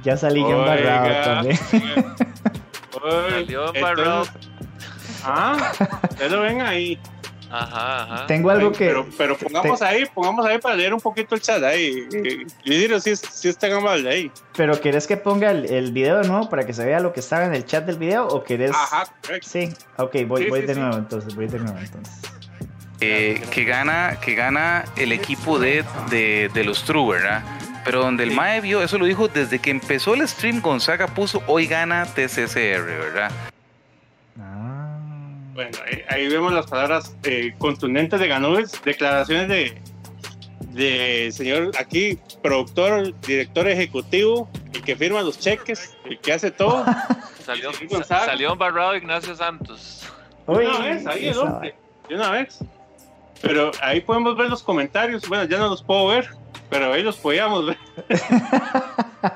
ya salí yo embarrado también. *laughs* Salió embarrado. Entonces, Ah, ya lo ven ahí. Ajá, ajá. Tengo algo que. Pero, pero pongamos ahí, pongamos ahí para leer un poquito el chat ahí. Luisiro, si, si está amable ahí. Pero ¿querés que ponga el, el video de nuevo para que se vea lo que estaba en el chat del video? ¿O querés.? Ajá, correcto. Sí, ok, voy, Sí, voy sí, de sí. nuevo entonces, voy de nuevo entonces. Eh, que gana que gana el equipo de, de, de los True, ¿verdad? Pero donde el Mae vio, eso lo dijo desde que empezó el stream, Gonzaga puso hoy gana TCCR, ¿verdad? Ah. Bueno, ahí, ahí vemos las palabras eh, contundentes de Ganúbez, declaraciones de, de señor aquí, productor, director ejecutivo, el que firma los cheques, el que hace todo. *laughs* Salió, salió embarrado Ignacio Santos. De una vez, ahí el hombre. De una vez. Pero ahí podemos ver los comentarios. Bueno, ya no los puedo ver, pero ahí los podíamos ver. *laughs*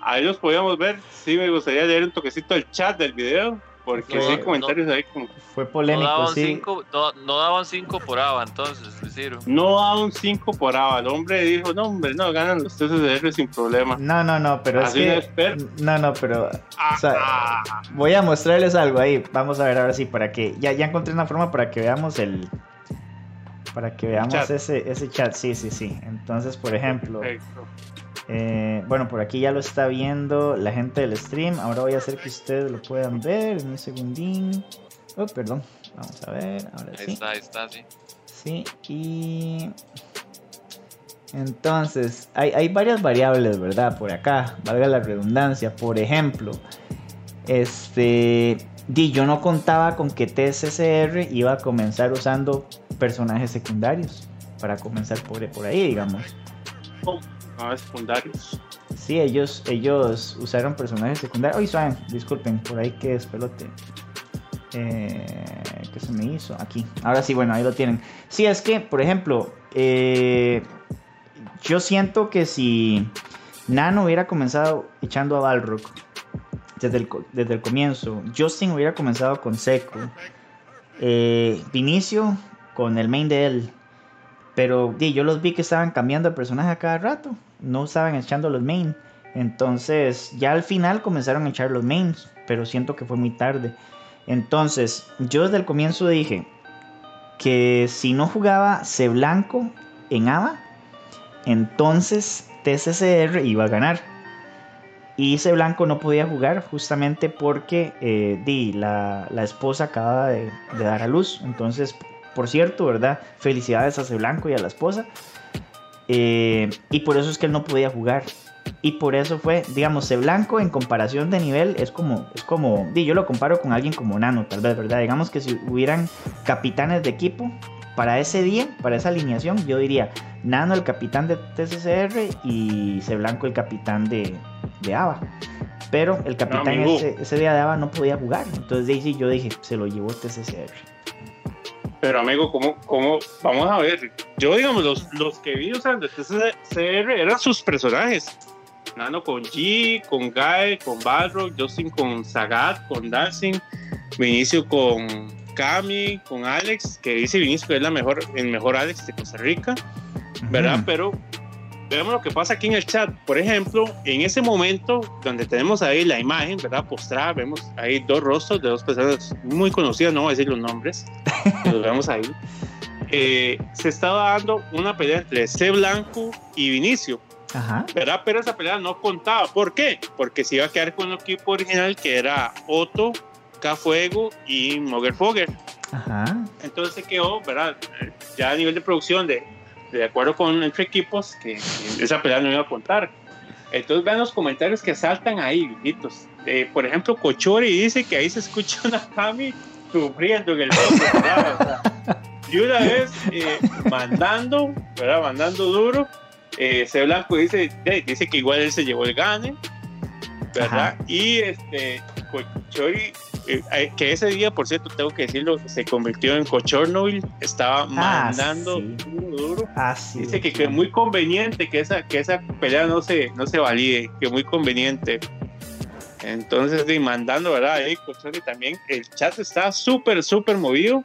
ahí los podíamos ver. Sí, me gustaría leer un toquecito del chat del video, porque No, sí hay no. comentarios ahí como. Fue No polémico, daban sí. 5 no, no daban cinco por ABA entonces, Ciro. No un 5 por ABA. El hombre dijo: No, hombre, no, ganan los TCR sin problema. No, no, no, pero es Así de que. No, no, pero. Ah, o sea, ah. Voy a mostrarles algo ahí. Vamos a ver ahora sí, para que. Ya, ya encontré una forma para que veamos el. Para que veamos chat. ese, ese chat. Sí, sí, sí. Entonces, por ejemplo. Eh, bueno, por aquí ya lo está viendo la gente del stream. Ahora voy a hacer que ustedes lo puedan ver. En un segundín. Oh, perdón. Vamos a ver. Ahora Ahí sí. está, ahí está, sí. Sí, y entonces hay, hay varias variables, ¿verdad? Por acá, valga la redundancia. Por ejemplo, este, di, yo no contaba con que TSCR iba a comenzar usando personajes secundarios para comenzar por, por ahí, digamos. No, es secundarios. Sí, ellos, ellos usaron personajes secundarios. Uy, suave, disculpen, por ahí que es pelote. Eh, ¿Qué se me hizo? Aquí. Ahora sí, bueno, ahí lo tienen. Sí, es que, por ejemplo, eh, yo siento que si Nano hubiera comenzado echando a Balrog desde el, desde el comienzo, Justin hubiera comenzado con Seco, eh, Vinicio con el main de él. Pero di, yo los vi que estaban cambiando de personaje a cada rato. No estaban echando los main. Entonces, ya al final comenzaron a echar los mains. Pero siento que fue muy tarde. Entonces, yo desde el comienzo dije que si no jugaba C Blanco en ABA, entonces TCCR iba a ganar. Y C Blanco no podía jugar justamente porque eh, di, la, la esposa acaba de dar a luz. Entonces, por cierto, ¿verdad? Felicidades a C Blanco y a la esposa. Eh, y por eso es que él no podía jugar. Y por eso fue, digamos, Blanco en comparación de nivel es como, es como, di, yo lo comparo con alguien como Nano, tal vez, ¿verdad? Digamos que si hubieran capitanes de equipo para ese día, para esa alineación, yo diría Nano el capitán de TCCR y Blanco el capitán de, de ABA. Pero el capitán amigo. ese, ese día de ABA no podía jugar. Entonces sí yo dije, se lo llevó TCCR. Pero amigo, ¿cómo, cómo? Vamos a ver. Yo, digamos, los, los que vi usando este CR eran sus personajes. Nano con G, con Guy, con Balrog, Justin con Sagat, con Dancing, Vinicio con Cami, con Alex, que dice Vinicio que es la mejor, el mejor Alex de Costa Rica, ¿verdad? Pero veamos lo que pasa aquí en el chat. Por ejemplo, en ese momento donde tenemos ahí la imagen, ¿verdad? Postrada, vemos ahí dos rostros de dos personas muy conocidas, no voy a decir los nombres, *laughs* los vemos ahí. Eh, se estaba dando una pelea entre C Blanco y Vinicio, Ajá. ¿verdad? Pero esa pelea no contaba. ¿Por qué? Porque se iba a quedar con el equipo original que era Otto, K Fuego y Moger Fogger. Ajá. Entonces se quedó, ¿verdad? Ya a nivel de producción, de, de acuerdo con entre equipos, que, esa pelea no iba a contar. Entonces vean los comentarios que saltan ahí, viejitos. Eh, por ejemplo, Cochori dice que ahí se escucha una Cami sufriendo en el y una vez eh, mandando, ¿verdad? Mandando duro, eh, C Blanco dice, dice que igual él se llevó el gane, ¿verdad? Ajá. Y este, Cochori eh, eh, que ese día, por cierto, tengo que decirlo, se convirtió en Cochornoil, estaba mandando sí. duro, duro. Ah, sí. Dice que, que es muy conveniente que esa, que esa pelea no se, no se valide, que muy conveniente. Entonces, sí, mandando, ¿verdad? Ahí, Cochornoil también. El chat está súper, súper movido.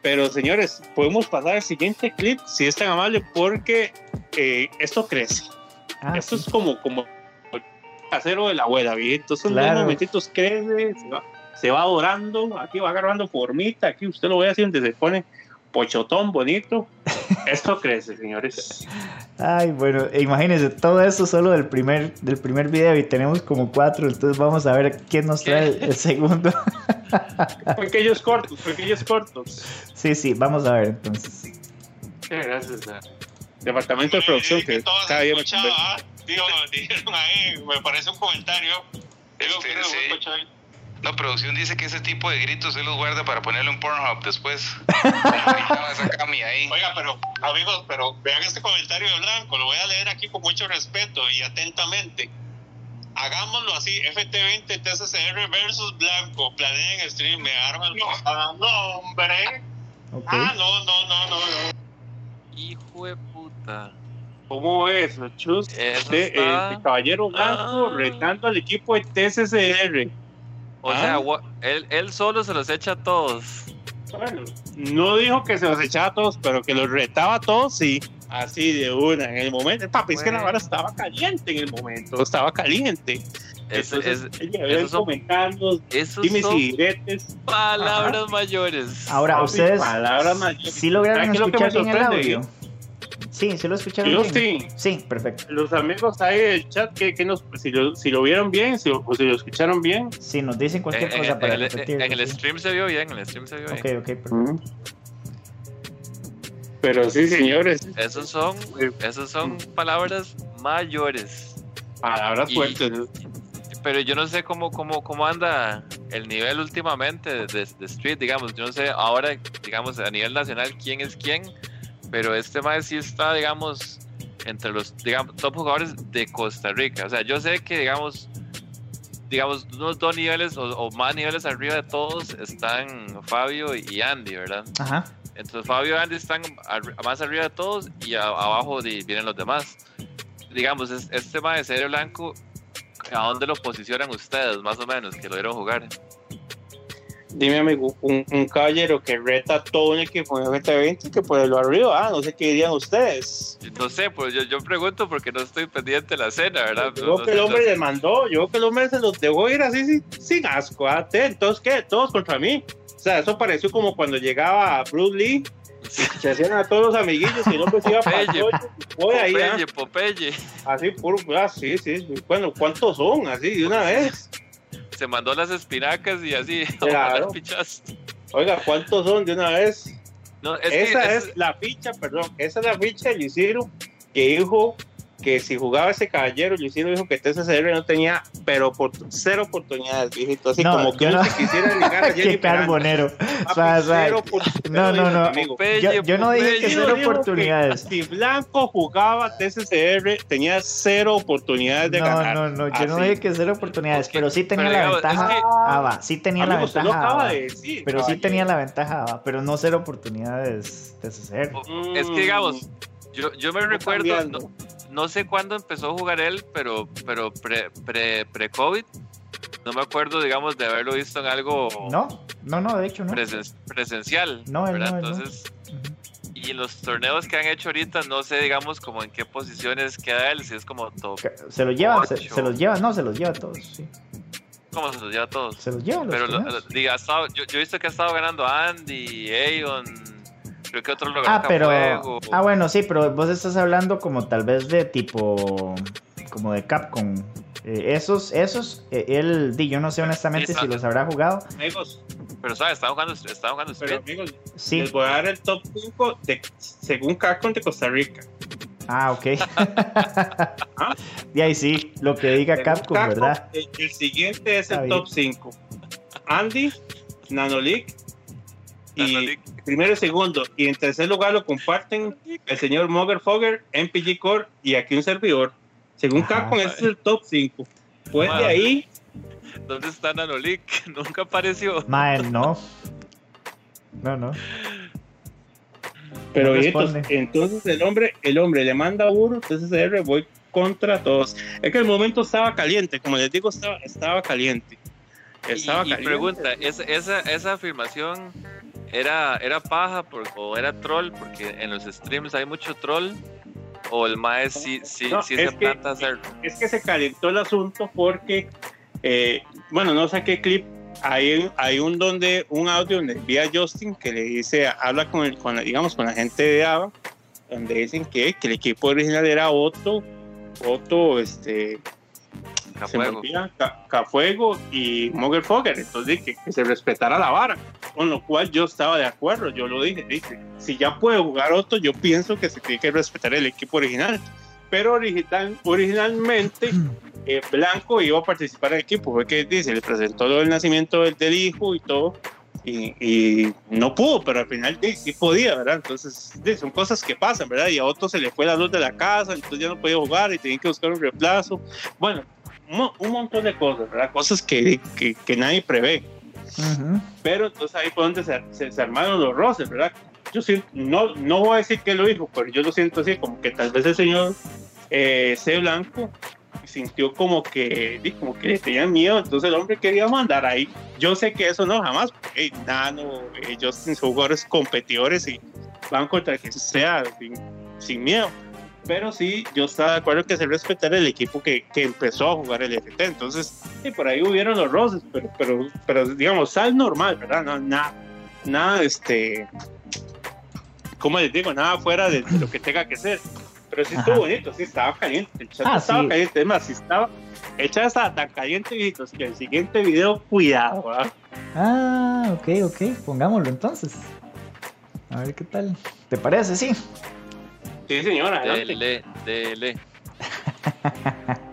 Pero, señores, podemos pasar al siguiente clip, si es tan amable, porque eh, esto crece. Ah, esto sí. es como, como casero de la abuela, ¿viste? Son Claro. dos momentitos crece, se va, se va adorando, aquí va agarrando formita, aquí usted lo ve así donde se pone pochotón bonito. *laughs* Esto crece, señores. Ay, bueno, e imagínense, todo eso solo del primer, del primer video y tenemos como cuatro, entonces vamos a ver quién nos trae el, el segundo. *laughs* Pequeños cortos, pequeños cortos. Sí, sí, vamos a ver entonces. Muchas gracias Departamento de Producción que todo se cada día me digo, dijeron ahí, me parece un comentario. Digo, Este, sí. La producción dice que ese tipo de gritos él los guarda para ponerle un Pornhub después. Ahí. *laughs* Oiga, pero amigos, pero vean este comentario de Blanco, lo voy a leer aquí con mucho respeto y atentamente. hagámoslo así, FT20 TCCR versus Blanco, planeen stream, me arman los... Ah, no, hombre. Ah, no, no, no, no, no. Hijo de puta. ¿Cómo es, Chus? Eh, de Caballero Blanco Ah. retando al equipo de TCCR. O Ah. sea, él, él solo se los echa a todos. Bueno, no dijo que se los echaba a todos, pero que los retaba a todos, sí. Así de una, en el momento. Papi, es que la Bueno. vara estaba caliente en el momento, estaba caliente. Es- Entonces, es- esos son- comentando, esos dime son si diretes. palabras mayores. Ahora, Papi, ustedes palabras mayores. sí lograron ¿Sabes qué es lo que escuchar me bien el audio. Sí, sí lo escucharon Yo bien. sí. Sí, perfecto. Los amigos ahí del chat, que, que nos, si, lo, si lo vieron bien si, o si lo escucharon bien. Sí, nos dicen En, cualquier en- cosa en para el, repetir. en el sí. stream se vio bien, en el stream se vio Ok, bien. ok, perfecto. Pero sí, señores, Esos son, esos son palabras mayores. palabras Y- fuertes. Pero yo no sé cómo, cómo, cómo anda el nivel últimamente de, de Street, digamos. Yo no sé ahora, digamos, a nivel nacional quién es quién, pero este más sí está, digamos, entre los digamos, top jugadores de Costa Rica. O sea, yo sé que, digamos, digamos, unos dos niveles o, o más niveles arriba de todos están Fabio y Andy, ¿verdad? Ajá. Entonces Fabio y Andy están más arriba de todos y abajo vienen los demás. Digamos, es- este tema de Serie Blanco, ¿a dónde lo posicionan ustedes, más o menos, que lo vieron jugar? Dime, amigo, un, un caballero que reta todo un equipo en FT20 que ponerlo arriba. Ah, no sé qué dirían ustedes. No sé, pues yo, yo pregunto porque no estoy pendiente de la cena, ¿verdad? Yo No- creo no que el hombre no sé. le mandó, yo creo que el hombre se los dejó ir así sin, sin asco. ah, Entonces, ¿qué? Todos contra mí. O sea, eso pareció como cuando llegaba Bruce Lee, se hacían a todos los amiguillos y el hombre se iba para el Popeye. ahí, ah, Popeye, Popeye. así puro, ah, sí, sí. Bueno, ¿cuántos son? Así, de una vez. Se mandó las espinacas y así. *laughs* Claro. Oiga, ¿cuántos son de una vez? No, es que esa es- es, la ficha, perdón, esa es la ficha de Luisiro que dijo que si jugaba ese caballero, Luisiro dijo que TCCR no tenía, pero por cero oportunidades, viejito, así No, como que no- quisiera ligar a *laughs* Jenny Qué carbonero. Papi, Suave, suave. cero oportunidades, No, no, no. Popeye, Yo, yo no dije que cero oportunidades. que Si Blanco jugaba TCCR, tenía cero oportunidades de No, ganar. no, no, yo no dije que cero oportunidades, pero sí tenía pero la digamos, es ventaja. que- Ah, va, sí tenía Amigo, la lo ventaja. acaba va. de decir. Pero sí tenía la ventaja, va, pero no cero oportunidades de CCR. O- Es que digamos, yo, yo me recuerdo. No, no sé cuándo empezó a jugar él, pero, pero pre, pre, pre-COVID, no me acuerdo, digamos, de haberlo visto en algo No, no, no, de hecho no. presen- presencial. No, él ¿verdad? no, él no. Entonces, y en los torneos que han hecho ahorita, no sé, digamos, como en qué posiciones queda él, si es como top, Se los lleva, se, los lleva, no, se los lleva a todos, sí. como se los lleva a todos. Se los lleva a los Pero lo- lo- diga, ha estado- yo, yo he visto que ha estado ganando Andy, Aeon, creo que otro lo ganó Ah, pero. Ah, bueno, sí, pero vos estás hablando como tal vez de tipo. Como de Capcom. Eh, esos, esos, eh, él, di, yo no sé honestamente Sí, si los habrá jugado. Amigos, Pero, ¿sabes? Estaba jugando, estaba jugando pero amigos, Sí. les voy a dar el top 5 de, según Capcom de Costa Rica. Ah, ok. *laughs* *laughs* y ahí sí, lo que diga Según Capcom, ¿verdad? El, el siguiente es Está el bien. top 5. Andy, Nanoleak y primero y segundo. Y en tercer lugar lo comparten el señor Mogger Fogger, MPG Core y aquí un servidor. Según Ajá. Capcom, ese es el top 5. Pues de Madre. ahí, ¿Dónde está Nanoleak? *laughs* Nunca apareció. Mae, no. No, no. pero No responde. entonces el hombre, el hombre le manda a Uro, entonces R voy contra todos. Es que el momento estaba caliente, como les digo, estaba, estaba caliente. Estaba y, y caliente. pregunta, ¿esa, esa, esa afirmación era, era paja por- o era troll? Porque en los streams hay mucho troll. ¿O el mae sí, sí, No, sí es se planta hacerlo? es que se calentó el asunto porque, eh, bueno, no sé qué clip, hay, hay un donde un audio donde envía a Justin que le dice, habla con, el, con la, digamos, con la gente de ABA, donde dicen que, que el equipo original era Otto, Otto, este, se Cafuego. olvida, Cafuego y Mogger Fogger, entonces que, que se respetara la vara, con lo cual yo estaba de acuerdo, yo lo dije, dije, si ya puede jugar Otto, yo pienso que se tiene que respetar el equipo original, pero original, originalmente *clears throat* eh, Blanco iba a participar en el equipo, fue que dice, le presentó lo del nacimiento del, del hijo y todo, y, y no pudo, pero al final sí, sí podía, ¿verdad? Entonces sí, son cosas que pasan, ¿verdad? Y a Otto se le fue la luz de la casa, entonces ya no podía jugar y tenía que buscar un reemplazo. Bueno, un, un montón de cosas, ¿verdad? Cosas que, que, que nadie prevé. Pero entonces ahí fue donde se, se, se armaron los roces, ¿verdad? Yo siento, no, no voy a decir que lo dijo, pero yo lo siento así, como que tal vez el señor eh, C. Blanco sintió como que, como que le tenían miedo, entonces el hombre quería mandar ahí. Yo sé que eso no, jamás, porque hey, Nano, ellos son jugadores competidores y van contra quien sea sin, sin miedo. Pero sí, yo estaba de acuerdo que se respetara el equipo que, que empezó a jugar el FT. Entonces, sí, por ahí hubieron los roces, pero, pero, pero digamos, sal normal, ¿verdad? No, nada, nada, este, ¿cómo les digo? Nada fuera de, de lo que tenga que ser. Pero sí estuvo Ajá. bonito, sí estaba caliente. El chat Ah, estaba sí. caliente. Es más, sí estaba. El chat estaba tan caliente, viejitos, que el siguiente video, cuidado, ¿verdad? Ah, ok, ok. Pongámoslo entonces. A ver qué tal. ¿Te parece? Sí. Sí, señora. Dele, dele. *laughs*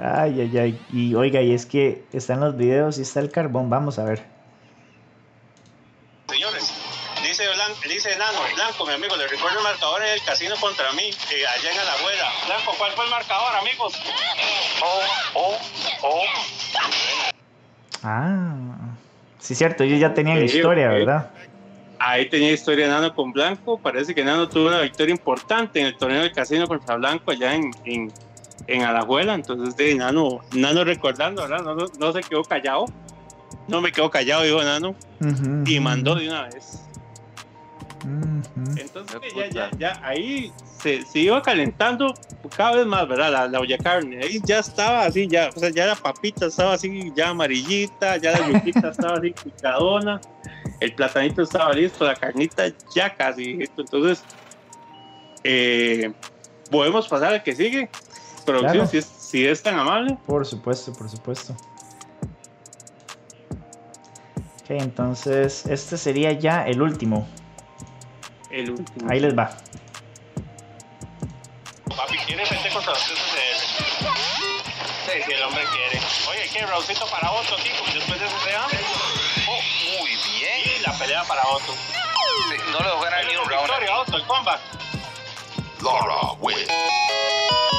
Ay, ay, ay. Y oiga, y es que están los videos y está el carbón. Vamos a ver. Señores, dice, Blanco, dice Nano, Blanco, mi amigo, le recuerdo el marcador en el casino contra mí, eh, allá en Alajuela. Blanco, ¿cuál fue el marcador, amigos? Oh, oh, oh. Ah. Sí, cierto. Ellos ya tenían Ok, historia. ¿verdad? Ahí tenía historia Nano con Blanco. Parece que Nano tuvo una victoria importante en el torneo del casino contra Blanco allá en, en, en Alajuela. Entonces, de Nano, Nano recordando, ¿verdad? No, no, no se quedó callado. No me quedo callado, dijo Nano. Ujú, Y ujú, mandó de una vez. Entonces ya, ya, ya ahí se, se iba calentando cada vez más, ¿verdad? La, la olla carne. Ahí ya estaba así, ya, o sea, ya la papita estaba así, ya amarillita, ya la yuquita *laughs* estaba así picadona, el platanito estaba listo, la carnita ya casi. listo. Entonces, eh, podemos pasar al que sigue. Producción, Claro. si, es, si es tan amable. Por supuesto, por supuesto. Ok, entonces este sería ya el último. El último. Ahí les va. Papi, ¿quiere meter contra los CCR? Sí, si el hombre quiere. Oye, ¿qué? Raulcito para Otto, tío, después de. Oh, muy para Otto. Sí, No le voy a ganar ni un round. Victoria, Otto, el comeback.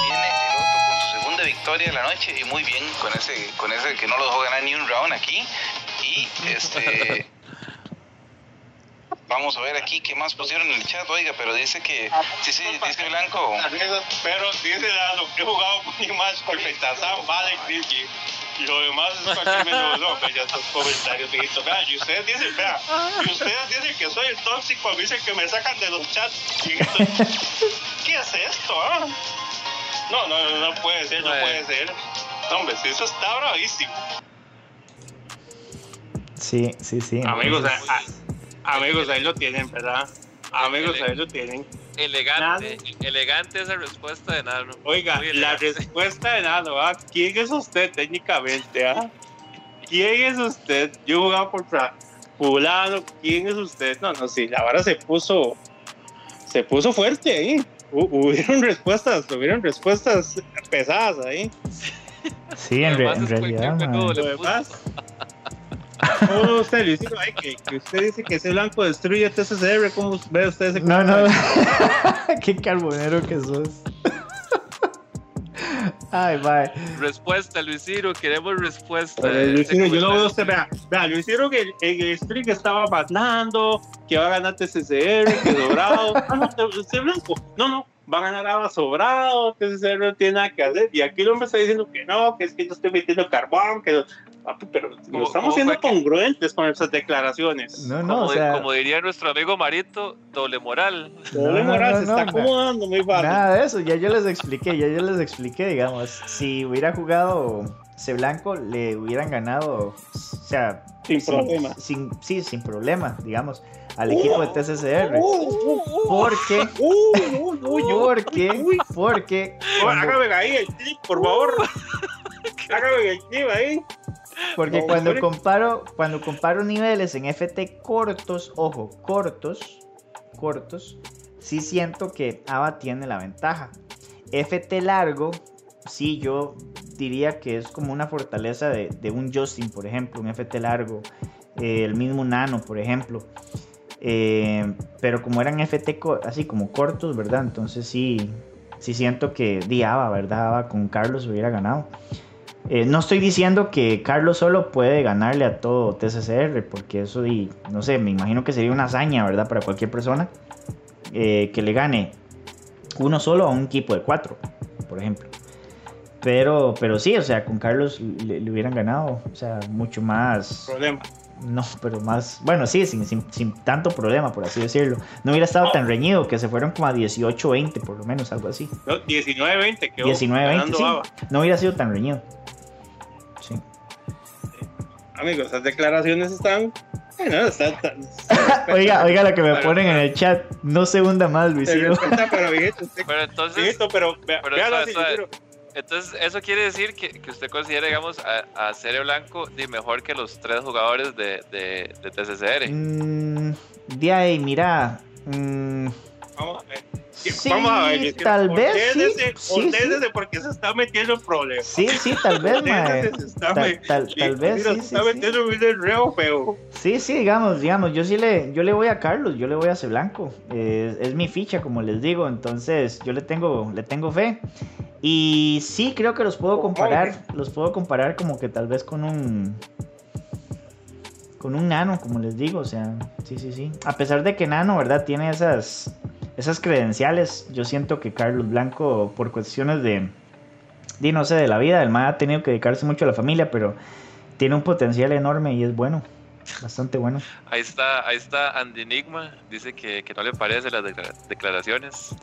Viene el otro con su segunda victoria de la noche y muy bien con ese, con ese que no lo dejó ganar ni un round aquí. Y este. *laughs* Vamos a ver aquí qué más pusieron en el chat, oiga, pero dice que. Sí, sí, dice Blanco. Pero dice Dano, he jugado muy más con Petazán, Vale, Kirky. Y lo demás es cualquier menos *laughs* no, pues ya estos comentarios, mijito. Vea, y ustedes dicen, vea, y ustedes dicen que soy el tóxico, me dicen que me sacan de los chats. mijito. ¿Qué es esto, ah? No, no, no, no puede ser, no puede ser. No, hombre, si eso está bravísimo. Sí, sí, sí. Amigos, a- a- amigos, ahí lo tienen, ¿verdad? Amigos, ahí lo tienen. Elegante, elegante esa respuesta de Nano. Oiga, la *laughs* respuesta de Nano, ¿ah? ¿quién es usted técnicamente? Ah? ¿Quién es usted? Yo jugaba contra fulano, ¿quién es usted? No, no, sí, la vara se puso, se puso fuerte ahí. Hu- hubieron respuestas, hubieron respuestas pesadas ahí. Sí, en, re- en realidad. Lo demás. *laughs* ¿Cómo ve usted, Luisito? Ay, que, que usted dice que ese blanco destruye TCCR, ¿cómo ve usted ese No, no. *laughs* Qué carbonero que sos. Ay, bye. Respuesta, Luis Ciro, queremos respuesta. Eh, Luis Ese Ciro, yo lo veo usted, vea, vea, Luis Ciro que en el stream estaba ganando, que va a ganar TCCR, que *laughs* sobrado. Ah, no, te- usted blanco. No, no, va a ganar Ava sobrado, TCCR no tiene nada que hacer. Y aquí el hombre está diciendo que no, que es que yo estoy metiendo carbón, que no. Papi, pero no ¿Cómo- estamos siendo que- congruentes con esas declaraciones. No, no, como, o sea, como diría nuestro amigo Marito, doble moral. Doble no, moral no, se no, está no. acomodando muy fácil. nada de eso. Ya yo les expliqué, ya yo les expliqué, digamos. Si hubiera jugado C Blanco, le hubieran ganado, o sea, Sin problema. Sin, sí, sin problema, digamos, al equipo de TCCR. Porque, porque, porque, cuando- Hágame ahí el clip, por favor. *laughs* Hágame el clip ahí. Porque No, cuando comparo, cuando comparo niveles en FT cortos, ojo, cortos, cortos, sí siento que ABA tiene la ventaja. FT largo, sí, yo diría que es como una fortaleza de, de un Justin, por ejemplo, un FT largo, eh, el mismo Nano, por ejemplo. Eh, pero como eran FT así como cortos, ¿verdad? Entonces sí, sí siento que di ABA, ¿verdad? Con Carlos hubiera ganado. Eh, no estoy diciendo que Carlos solo puede ganarle a todo TCCR, porque eso, y, no sé, me imagino que sería una hazaña, ¿verdad? Para cualquier persona eh, que le gane uno solo a un equipo de cuatro, por ejemplo. Pero, pero sí, o sea, con Carlos le, le hubieran ganado, o sea, mucho más. Problema. No, pero más. Bueno, sí, sin, sin, sin tanto problema, por así decirlo. No hubiera estado tan reñido, que se fueron como a 18-20, por lo menos, algo así. No, 19-20 quedó 19-20, ganando sí. Baba. No hubiera sido tan reñido. Sí. Amigos, esas declaraciones están. Bueno, están, están- *laughs* Oiga, oiga lo que me Pero- ponen en el chat. No se hunda más, Luisito. respeta, pero viejito, usted- Pero entonces, viejito, pero vea- pero suave. Luisiro. Entonces eso quiere decir que, que usted considera, digamos, a, a Cere Blanco de mejor que los tres jugadores de, de, de TCCR. Mm, de ahí, mira. mm, Vamos a ver. Sí, Vamos a ver. Tal vez. Sí, sí, sí. porque se está metiendo en problemas. Sí, sí, tal vez, mae. Se está Tal, tal, tal vez, sí, se está metiendo en un enreo feo. Sí, sí, digamos, digamos, yo sí le, yo le voy a Carlos, yo le voy a C Blanco, eh, es mi ficha, como les digo, entonces yo le tengo, le tengo fe y sí creo que los puedo comparar, los puedo comparar como que tal vez con un, con un Nano, como les digo, o sea, sí, sí, sí, a pesar de que Nano, verdad, tiene esas, esas credenciales, yo siento que Carlos Blanco por cuestiones de, no sé, de la vida, el MA ha tenido que dedicarse mucho a la familia, pero tiene un potencial enorme y es bueno. Bastante bueno. Ahí está, ahí está Andy Enigma, dice que, no le parece las declara- declaraciones.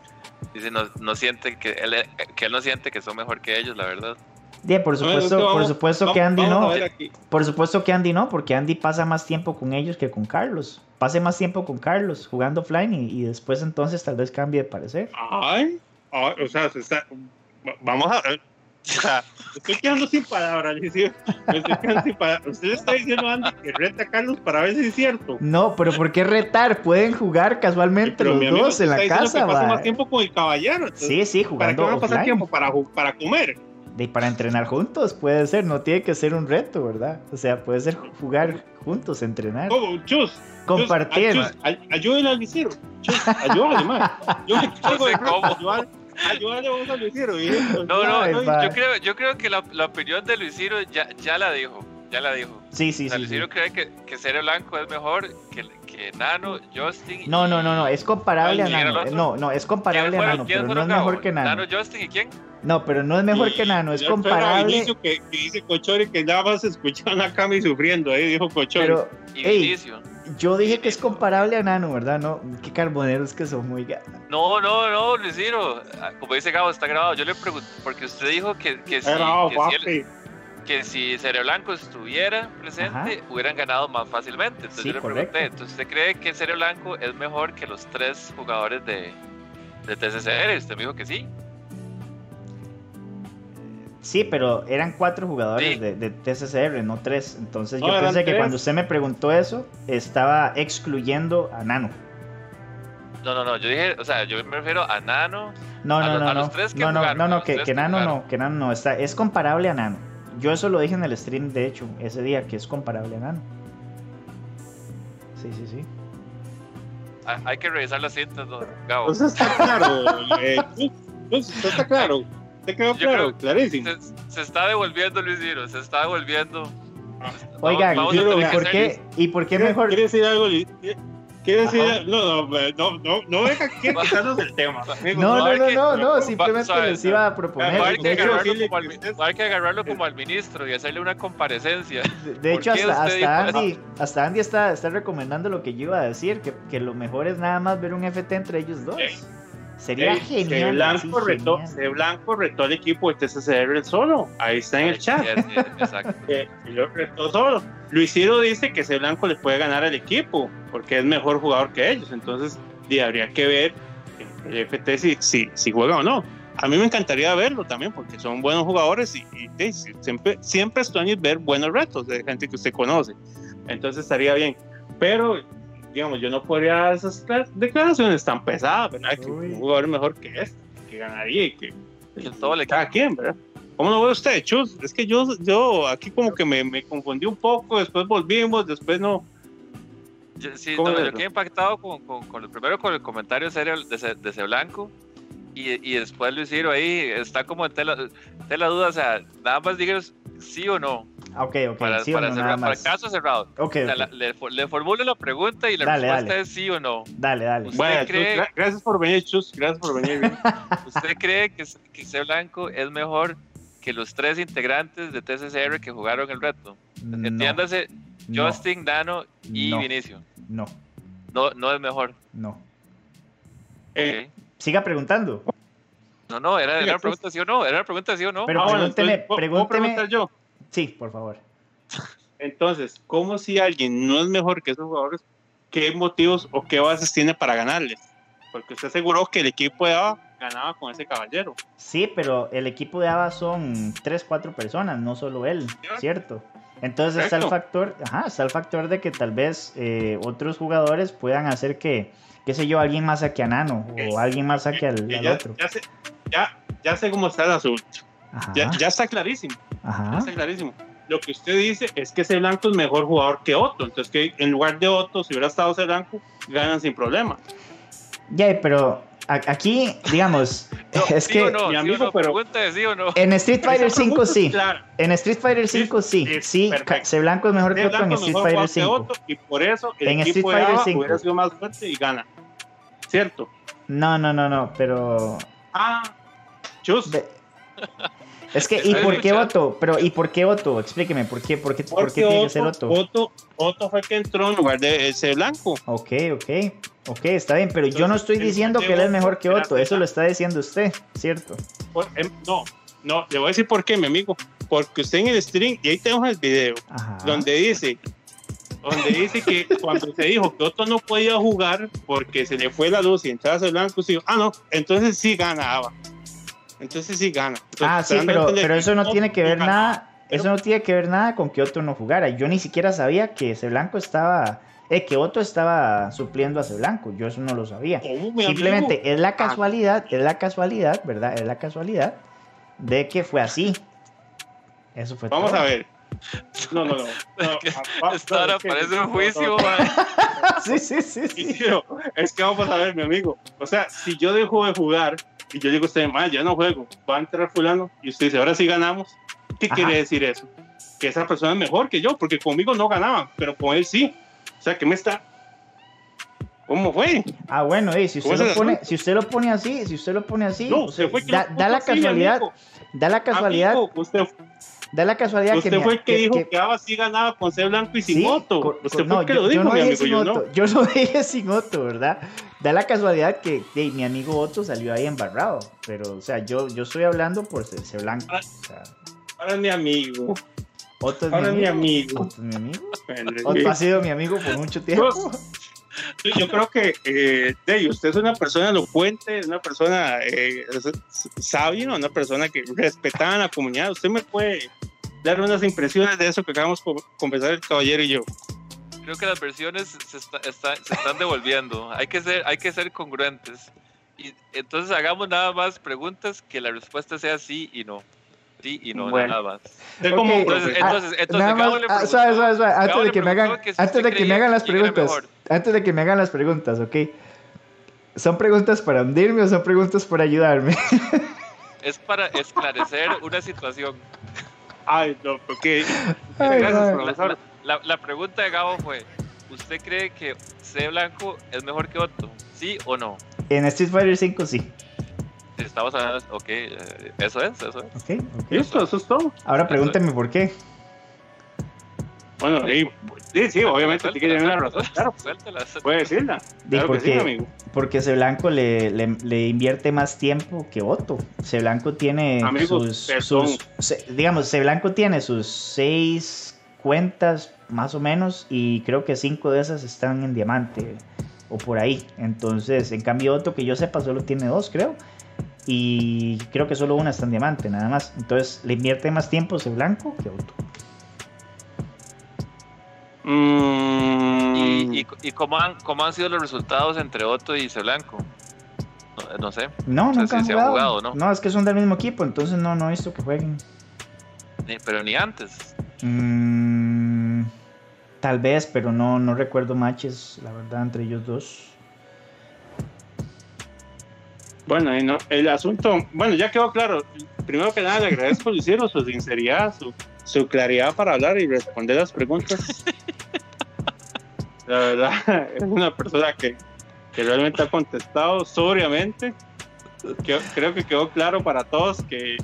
Dice no, no siente que él, que él no siente que son mejor que ellos, la verdad. Bien, por supuesto, por vamos- supuesto que Andy no. Por supuesto que Andy no, porque Andy pasa más tiempo con ellos que con Carlos. Pase más tiempo con Carlos jugando offline y, y después entonces tal vez cambie de parecer. Ay, ay, o sea, se está, va- vamos a ver. O sea, estoy quedando sin palabras, estoy quedando sin palabras. Usted está diciendo Andy que reta a Carlos para ver si es cierto. No, pero ¿por qué retar? Pueden jugar casualmente Pero los dos en la casa, que pasa más tiempo con el caballero. entonces, Sí, sí, ¿Para qué jugando van a pasar tiempo? Para, para comer. De, para entrenar juntos, puede ser, no tiene que ser un reto, ¿verdad? O sea, puede ser jugar juntos, entrenar, ¿Cómo? Chus. compartir. Ayúdenle al Luisiro. Chus, ayúdale, man. Yo cargo de cómo. ayúdale, vos al Luisiro. y- No, no, yo creo, yo creo que la, la opinión de Luis Ciro ya, ya la dijo, ya la dijo. Sí, sí, o sea, sí. Luis sí. Cree que, que Cere Blanco es mejor que, que Nano, Justin. No, y- no, no, no, es comparable a ¿Quién era el Nano. No, no, es ¿Quiénes comparable a Nano, pero no es mejor que Nano. Nano, Justin y quién? No, pero no es mejor que Nano, es comparable. Que, que dice Cochori que nada más escuchaban a Cami sufriendo, ahí dijo Cochori. Pero Y Ey. Yo dije que es comparable a Nano, ¿verdad? No, qué carboneros que son muy. No, no, no, Luis Ciro. Ah, Como dice Gabo, está grabado. Yo le pregunto, porque usted dijo que, que él- papi. Que si Cere Blanco estuviera presente, hubieran ganado más fácilmente. Entonces Sí, yo le correcto. pregunté, ¿entonces usted cree que Cere Blanco es mejor que los tres jugadores de, de TCCR? Usted me dijo que sí. Sí, pero eran cuatro jugadores Sí. de, de TCCR, no tres. Entonces No, yo pensé que tres. cuando usted me preguntó eso, estaba excluyendo a Nano. No, no, no, yo dije, o sea, yo me refiero a Nano. No, A no, los- no, a no. los tres que no, no, jugaron, no, no, que, tres que que Nano jugaron. no, que Nano no. Está, es comparable a Nano. Yo eso lo dije en el stream, de hecho, ese día, que es comparable a Nano. Sí, sí, sí. Ah, Hay que revisar las cintas, ¿no? Gabo. Eso está claro. eh, eso está claro. ¿Te quedó claro? creo- Clarísimo. Se, se está devolviendo Luis Ciro, se está devolviendo. Oigan, Vamos- vamos ¿y, a Ciro, tener y por qué, ¿y por qué ¿Quiere- mejor? ¿Quiere decir algo? Luis? ¿Quiere decir? No, no, no, no, no venga aquí a quitarnos el tema. amigo. No, no, no, que- no, no, simplemente les iba a proponer. que que va a haber que agarrarlo como al ministro y hacerle una comparecencia. De- De ¿Por hecho, hasta? Andy, hasta Andy está, está recomendando lo que yo iba a decir, que, que lo mejor es nada más ver un FT entre ellos dos. Sería Ey, genial. C Blanco, sí, retó, genial. C Blanco retó al equipo de TCCR el solo. Ahí está en el chat. Sí, sí, exacto. *laughs* Eh, y lo retó solo. Luis Ciro dice que C Blanco le puede ganar al equipo porque es mejor jugador que ellos. Entonces, y habría que ver el FT si, si, si juega o no. A mí me encantaría verlo también porque son buenos jugadores y, y, y siempre, siempre es ver buenos retos de gente que usted conoce. Entonces estaría bien. Pero, digamos, yo no podría dar esas cla- declaraciones tan pesadas, ¿verdad? Que Uy. un jugador mejor que este, que ganaría y que, todo el cada quien, ¿verdad? ¿Cómo lo ve usted, Chus? Es que yo, yo aquí como que me, me confundí un poco, después volvimos, después no. Yo, sí, ¿Cómo no, es yo quedé impactado con, con, con el primero con el comentario serio de, Ce- de Ce Blanco y, y después Luis Ciro ahí está como en tela, tela duda, o sea, nada más díganos sí o no. Ok, ok, Para, sí o para no, cerrar- nada para más. caso cerrado. Ok, O sea, ok. la- le, le formulo la pregunta y la Dale, respuesta dale. es sí o no. Dale, dale. ¿Usted Bueno, cree- gra- gracias por venir, Chus. Gracias por venir. *laughs* ¿Usted cree que, que C Blanco es mejor que los tres integrantes de TCCR que jugaron el reto? No, Entiéndase, no, Justin, Dano y No. Vinicio. No, No, no es mejor. no. Eh. Siga preguntando. No, no, era, era una pregunta sí o no. Era una pregunta sí o no. Pero ah, bueno, pregúnteme- entonces, ¿puedo- ¿puedo pregúnteme- preguntar yo? Sí, por favor. Entonces, ¿cómo si alguien no es mejor que esos jugadores? ¿Qué motivos o qué bases tiene para ganarles? Porque usted aseguró que el equipo de ABA ganaba con ese caballero. Sí, pero el equipo de ABA son tres, cuatro personas, no solo él, ¿cierto? Entonces está el factor, ajá, está el factor de que tal vez eh, otros jugadores puedan hacer que, qué sé yo, alguien más saque a Nano o alguien más saque al, Que al ya, otro. ya sé, ya, ya sé cómo está el asunto. Ajá, Ya, ya está clarísimo. Ajá. está clarísimo. Lo que usted dice es que ese blanco es mejor jugador que Otto. Entonces, que en lugar de Otto, si hubiera estado ese blanco, ganan sin problema. Ya, pero a- aquí, digamos, *laughs* No, *laughs* es sí que no, mi sí amigo, no, pero- pregunta es sí o no. en Street Fighter Esa 5 pregunta es sí. clara. En Street Fighter Sí, 5 sí, sí, sí. C Blanco es mejor que Ese otro en es Street Fighter jugador que 5. Otto, y por eso el En equipo Street de Fighter ABA 5. hubiera sido más fuerte y gana. ¿Cierto? No, no, no, no, pero Ah, Chus. Ve- *laughs* Es que, ¿y por qué. Otto? Pero, ¿y por qué Otto? Explíqueme, ¿por qué, por qué, por qué tiene que ser Otto, Otto? Otto, fue el que entró en lugar de ese blanco. Ok, ok, ok, está bien, pero yo no estoy el diciendo que él es mejor que Otto, eso lo está diciendo usted, ¿cierto? Por- em, no, no, le voy a decir por qué, mi amigo. Porque usted en el stream, y ahí tenemos el video, Ajá. donde dice, donde dice que cuando se dijo que Otto no podía jugar porque se le fue la luz y entraba ese blanco, se dijo, ah, no, entonces sí gana Ava. Entonces sí gana. Entonces, Ah, sí, pero, pero eso no tiene que ver nada, eso no tiene que ver nada con que Otto no jugara. Yo ni siquiera sabía que ese blanco estaba, eh, que Otto estaba supliendo a ese blanco, yo eso no lo sabía. ¿Cómo, mi Simplemente amigo? es la casualidad, es la casualidad, ¿verdad? Es la casualidad de que fue así. Eso fue Vamos todo. a ver. No, no, no. no, ah, va- Esta hora no, es que- parece un juicio. *laughs* Sí, sí, sí, sí. Es que vamos a ver, mi amigo. O sea, si yo dejo de jugar y yo digo a usted, "Ma, ya no juego, va a entrar fulano y usted dice, ahora sí ganamos, ¿qué Ajá. quiere decir eso? Que esa persona es mejor que yo, porque conmigo no ganaban, pero con él sí. O sea, que me está... ¿Cómo fue? Ah, bueno, y si ¿Cómo usted lo pone, si usted lo pone así, si usted lo pone así, No, usted- se fue que da, lo da la puso así, mi casualidad, amigo. da la casualidad, da la casualidad que usted mi- fue el que, dijo que- que Ava sí ganaba con C blanco y sin sí, Otto. Usted co- fue no, el que yo, lo yo dijo, no mi amigo, yo no. Otto, yo no dije sin Otto, ¿verdad? Da la casualidad que hey, mi amigo Otto salió ahí embarrado, pero, o sea, yo, yo estoy hablando por ser, ser blanco, Ah. o sea, Ahora es mi amigo. Otto es Ahora mi mi amigo, amigo. Otto es mi amigo, *laughs* Otto ha sido mi amigo por mucho tiempo. Yo, creo que eh, Dey, usted es una persona elocuente, es una persona eh, sabia, una persona que respetaba a la comunidad. Usted me puede dar unas impresiones de eso que acabamos de conversar el caballero y yo. Creo que las versiones se, está- está- se están devolviendo. Hay que ser, hay que ser congruentes. Y entonces hagamos nada más preguntas que la respuesta sea sí y no. Sí y no, Bueno. nada más. Usted Ok, como Entonces, entonces, entonces, Nada más, ah, suave, suave, suave, antes Gabo de que me hagan, que si antes de que me hagan las preguntas, antes de que me hagan las preguntas, ¿ok? ¿Son preguntas para hundirme o son preguntas para ayudarme? *laughs* Es para esclarecer una situación. Ay, no, porque. Ay, Gracias, madre. profesor. La, la pregunta de Gabo fue, ¿usted cree que C Blanco es mejor que Otto? ¿Sí o no? En Street Fighter 5 sí. Estamos hablando, ok, eh, eso es, eso es. Ok, ok. Listo, eso es todo. Ahora pregúnteme por qué. Bueno, sí, sí, sí, obviamente tiene que tener una razón. Claro, Suéltela, puede decirla. Claro que sí, porque, amigo. porque ese blanco le, le, le invierte más tiempo que Otto. Ese blanco tiene Amigos, sus, sus- se- digamos, ese blanco tiene sus seis cuentas más o menos y creo que cinco de esas están en diamante o por ahí. Entonces, en cambio Otto, que yo sepa, solo tiene dos, creo. Y creo que solo una está en diamante, nada más. Entonces, le invierte más tiempo ese blanco que Otto. Mm, ¿Y, y, y cómo, han, cómo han sido los resultados entre Otto y Blanco? No, no sé, No, O sea, nunca han se han jugado. jugado, ¿no? es que son del mismo equipo, entonces no, no he visto que jueguen. ni- pero ni antes. Mm, tal vez, pero no, no recuerdo matches, la verdad, entre ellos dos. Bueno, no, el asunto, bueno, ya quedó claro. Primero que nada, le agradezco Lucero su sinceridad, su, su claridad para hablar y responder las preguntas. La verdad, *laughs* es una persona que, que realmente ha contestado sobriamente. Que- creo que quedó claro para todos que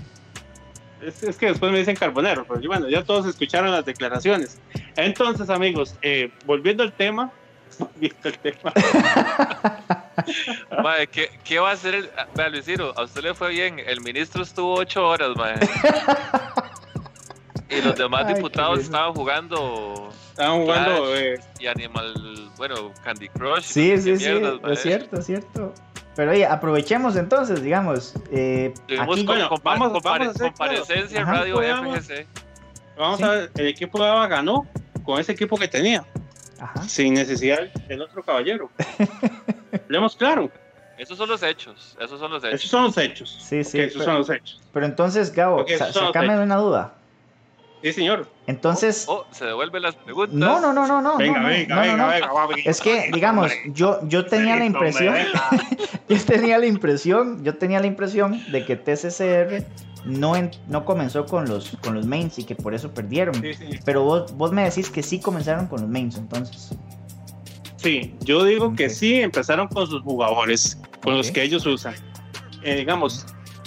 es, es que después me dicen carbonero, pero bueno, ya todos escucharon las declaraciones. Entonces, amigos, eh, volviendo al tema, *laughs* tema, *laughs* ¿qué, ¿qué va a hacer el. ah, Vea, Luis Ciro, a usted le fue bien. El ministro estuvo ocho horas, mae. *laughs* Y los demás Ay, diputados estaban jugando estaban jugando. Clash. eh, y Animal. Bueno, Candy Crush. Sí, sí, sí, es cierto, es cierto. Pero oye, aprovechemos entonces, digamos, eh, Tuvimos aquí, con- Bueno, compa- vamos- compare- vamos a hacer comparecencia en claro. Radio FGC. Vamos Sí. a ver, el equipo de Ava ganó con ese equipo que tenía, ajá, sin necesidad del otro caballero. *laughs* Hablemos claro, Esos son los hechos. Esos son los hechos. esos son los hechos. sí, sí, Ok, esos pero, son los hechos. pero entonces, Gabo, Ok, esos sa- son los sacame de una duda. Sí, señor. Entonces, Oh, se devuelven las preguntas. no, no, no, no, no, Venga, no, no, venga, no, no, venga, no. venga, va, venga. Es que, digamos, yo, yo tenía la impresión, *laughs* yo tenía la impresión, yo tenía la impresión de que TCCR no, en- no comenzó con los, con los mains y que por eso perdieron. Sí, sí. Pero vos, vos me decís que sí comenzaron con los mains, entonces. Sí, yo digo que sí empezaron con sus jugadores, con los que ellos usan. Eh, digamos,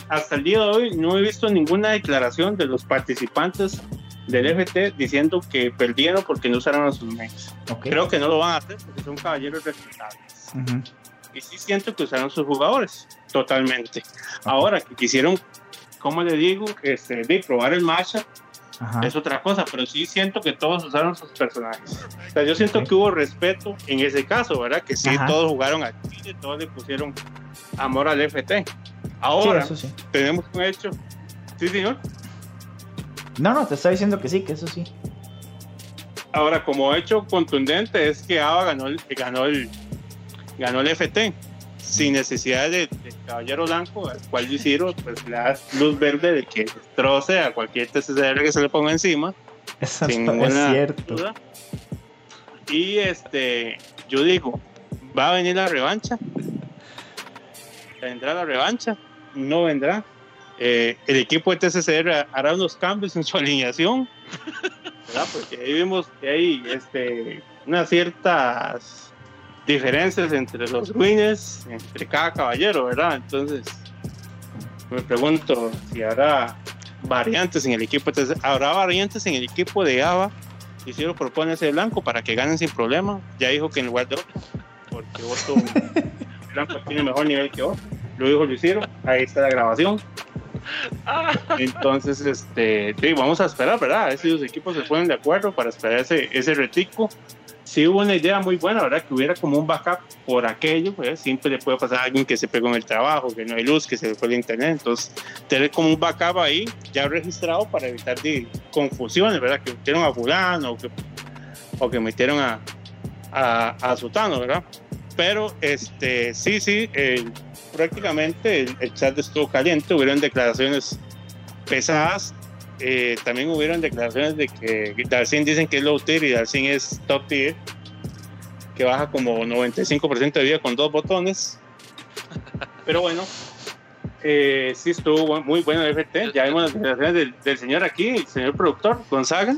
hasta el día de hoy no he visto ninguna declaración de los participantes del FT diciendo que perdieron porque no usaron a sus mains. Ok. Creo que no lo van a hacer porque son caballeros respetables. Y sí siento que usaron sus jugadores, totalmente. Ahora que quisieron, como le digo, este, de probar el matchup Ajá. es otra cosa, pero sí siento que todos usaron sus personajes. O sea, yo siento que hubo respeto en ese caso, ¿verdad? Que sí, Ajá. todos jugaron al Chile, todos le pusieron amor al FT. Ahora sí. tenemos un hecho. Sí, señor. No, no, te estaba diciendo que sí, que eso sí. Ahora, como hecho contundente, es que Ava ganó el, ganó el, ganó el FT sin necesidad de, de Caballero Blanco, al cual hicieron, pues le da luz verde de que destroce a cualquier TCR que se le ponga encima. Eso sin es cierto. duda. Y este, yo digo, va a venir la revancha. Vendrá la revancha, no vendrá. Eh, el equipo de TCCR hará unos cambios en su *laughs* alineación, ¿verdad? Porque ahí vimos que hay este, unas ciertas diferencias entre los winners, entre cada caballero, ¿verdad? Entonces, me pregunto si habrá variantes en el equipo. TCCR. Habrá variantes en el equipo de ABA y si lo propone ese blanco para que ganen sin problema. Ya dijo que en lugar de otro, porque otro *laughs* blanco tiene mejor nivel que otro. Lo dijo Lucero, ahí está la grabación. *laughs* Entonces, este, sí, vamos a esperar, ¿verdad? A ver si los equipos se ponen de acuerdo para esperar ese, ese retico. Sí hubo una idea muy buena, ¿verdad? Que hubiera como un backup por aquello, pues siempre le puede pasar a alguien que se pegó en el trabajo, que no hay luz, que se le fue el internet. Entonces, tener como un backup ahí ya registrado para evitar de confusiones, ¿verdad? Que metieron a fulano o que, o que metieron a, a, a Sutano, ¿verdad? Pero, este, sí, sí, eh, prácticamente el, el chat estuvo caliente, hubieron declaraciones pesadas. Eh, también hubieron declaraciones de que Darcy dicen que es low tier y Darcy es top tier, que baja como 95% de vida con dos botones. Pero bueno, eh, sí estuvo muy bueno el FT. Ya vimos las declaraciones del, del señor aquí, el señor productor, Gonzaga.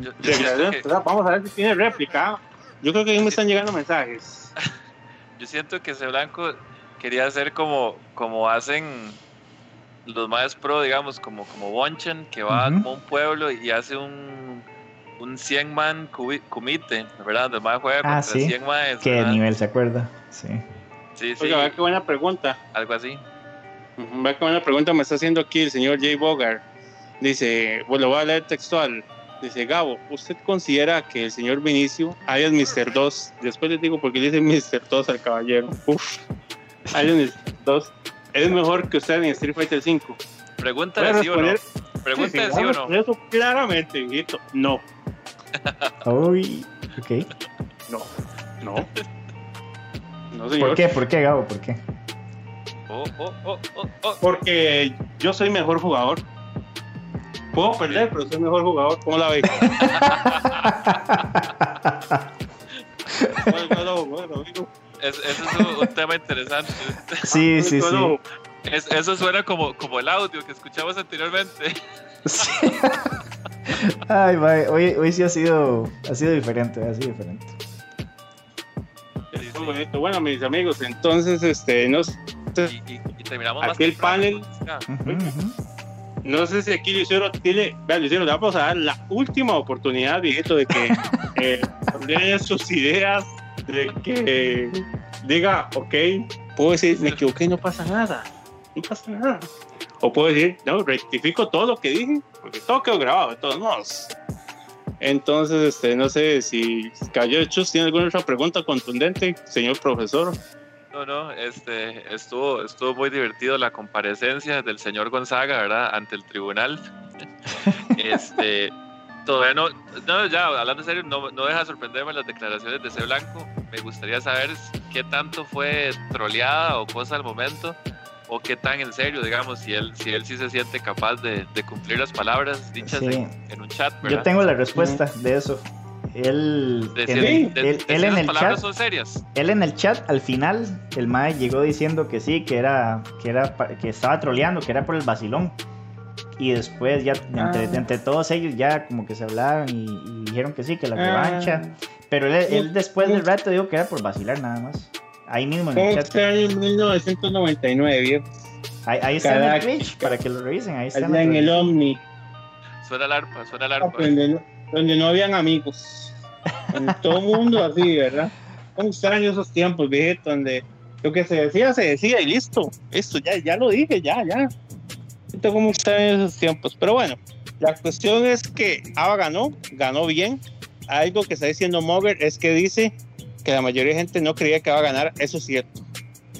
Yo, yo que, Vamos a ver si tiene réplica. Yo creo que ahí me están llegando mensajes. *laughs* yo siento que ese blanco quería hacer como, como hacen los más pro, digamos, como, como Bonchen, que va como a un pueblo y hace un, un 100 man comite, ¿verdad? Donde el más juega Ah, contra sí. 100 más. ¿Qué nivel se acuerda? Sí. Sí, sí, Oiga, vea qué buena pregunta. algo así. Vea qué buena pregunta me está haciendo aquí el señor Jay Bogart. Dice, bueno, lo voy a leer textual. Dice, Gabo, ¿usted considera que el señor Vinicio, alias Mr. 2, después les digo porque dice Mr. 2 al caballero, uf, alias Mr. 2, es mejor que usted en Street Fighter 5? Pregúntale sí o no. Pregúntale sí, o no. Eso claramente, hijito. No, Uy, ok. no, no. No, señor. ¿Por qué? ¿Por qué, Gabo? ¿Por qué? Oh, oh, oh, oh, oh. Porque yo soy mejor jugador. Puedo perder, pero soy mejor jugador. ¿Cómo la veis? *laughs* Bueno, bueno, bueno, amigo. Es, eso es un, un tema interesante. *laughs* Sí, *laughs* sí, sí. Es- eso suena como, como el audio que escuchamos anteriormente. *laughs* Sí. Ay, mae, hoy, hoy sí ha sido, ha sido diferente, ha sido diferente. Muy bonito. Bueno, mis amigos, entonces, este, no sé, Y, y- y terminamos Aquel panel- Ah, no sé si aquí Lucero tiene, vean, Lucero, le vamos a dar la última oportunidad, viejito, de que eh, sus ideas, de que diga, ok, puedo decir, me equivoqué, no pasa nada, no pasa nada. O puedo decir, no, rectifico todo lo que dije, porque todo quedó grabado, de todos modos. Entonces, este, no sé si Chus tiene alguna otra pregunta contundente, señor profesor. No, no, este, estuvo, estuvo muy divertido la comparecencia del señor Gonzaga, ¿verdad? Ante el tribunal. *laughs* Este, todavía no, no, ya, hablando en serio, no, no deja de sorprenderme las declaraciones de C. Blanco. Me gustaría saber qué tanto fue troleada o cosa al momento, o qué tan en serio, digamos, si él, si él sí se siente capaz de, de cumplir las palabras dichas Sí. en, en un chat, ¿verdad? Yo tengo la respuesta de eso. Él, en, de- él- en el chat, son serias. él en el chat, al final, el mae llegó diciendo que sí, que era, que era, que estaba troleando, que era por el vacilón. Y después ya entre, Ah. entre todos ellos ya como que se hablaron y, y dijeron que sí, que la Ah. revancha. Pero él, él después del rato dijo que era por vacilar nada más. Ahí mismo en el ¿Cómo chat. en 1999, viejo? Ahí, ahí está en el. Twitch para que lo revisen. Ahí está. En el Omni, Suena el arpa, suena el arpa. donde no, donde no habían amigos. Todo el mundo así, ¿verdad? ¿Cómo extraño esos tiempos, viejo? Donde lo que se decía, se decía y listo. Esto ya, ya lo dije, ya, ya. Cómo extraño esos tiempos. Pero bueno, la cuestión es que Ava ganó, ganó bien. Algo que está diciendo Moger es que dice que la mayoría de gente no creía que va a ganar. Eso es cierto.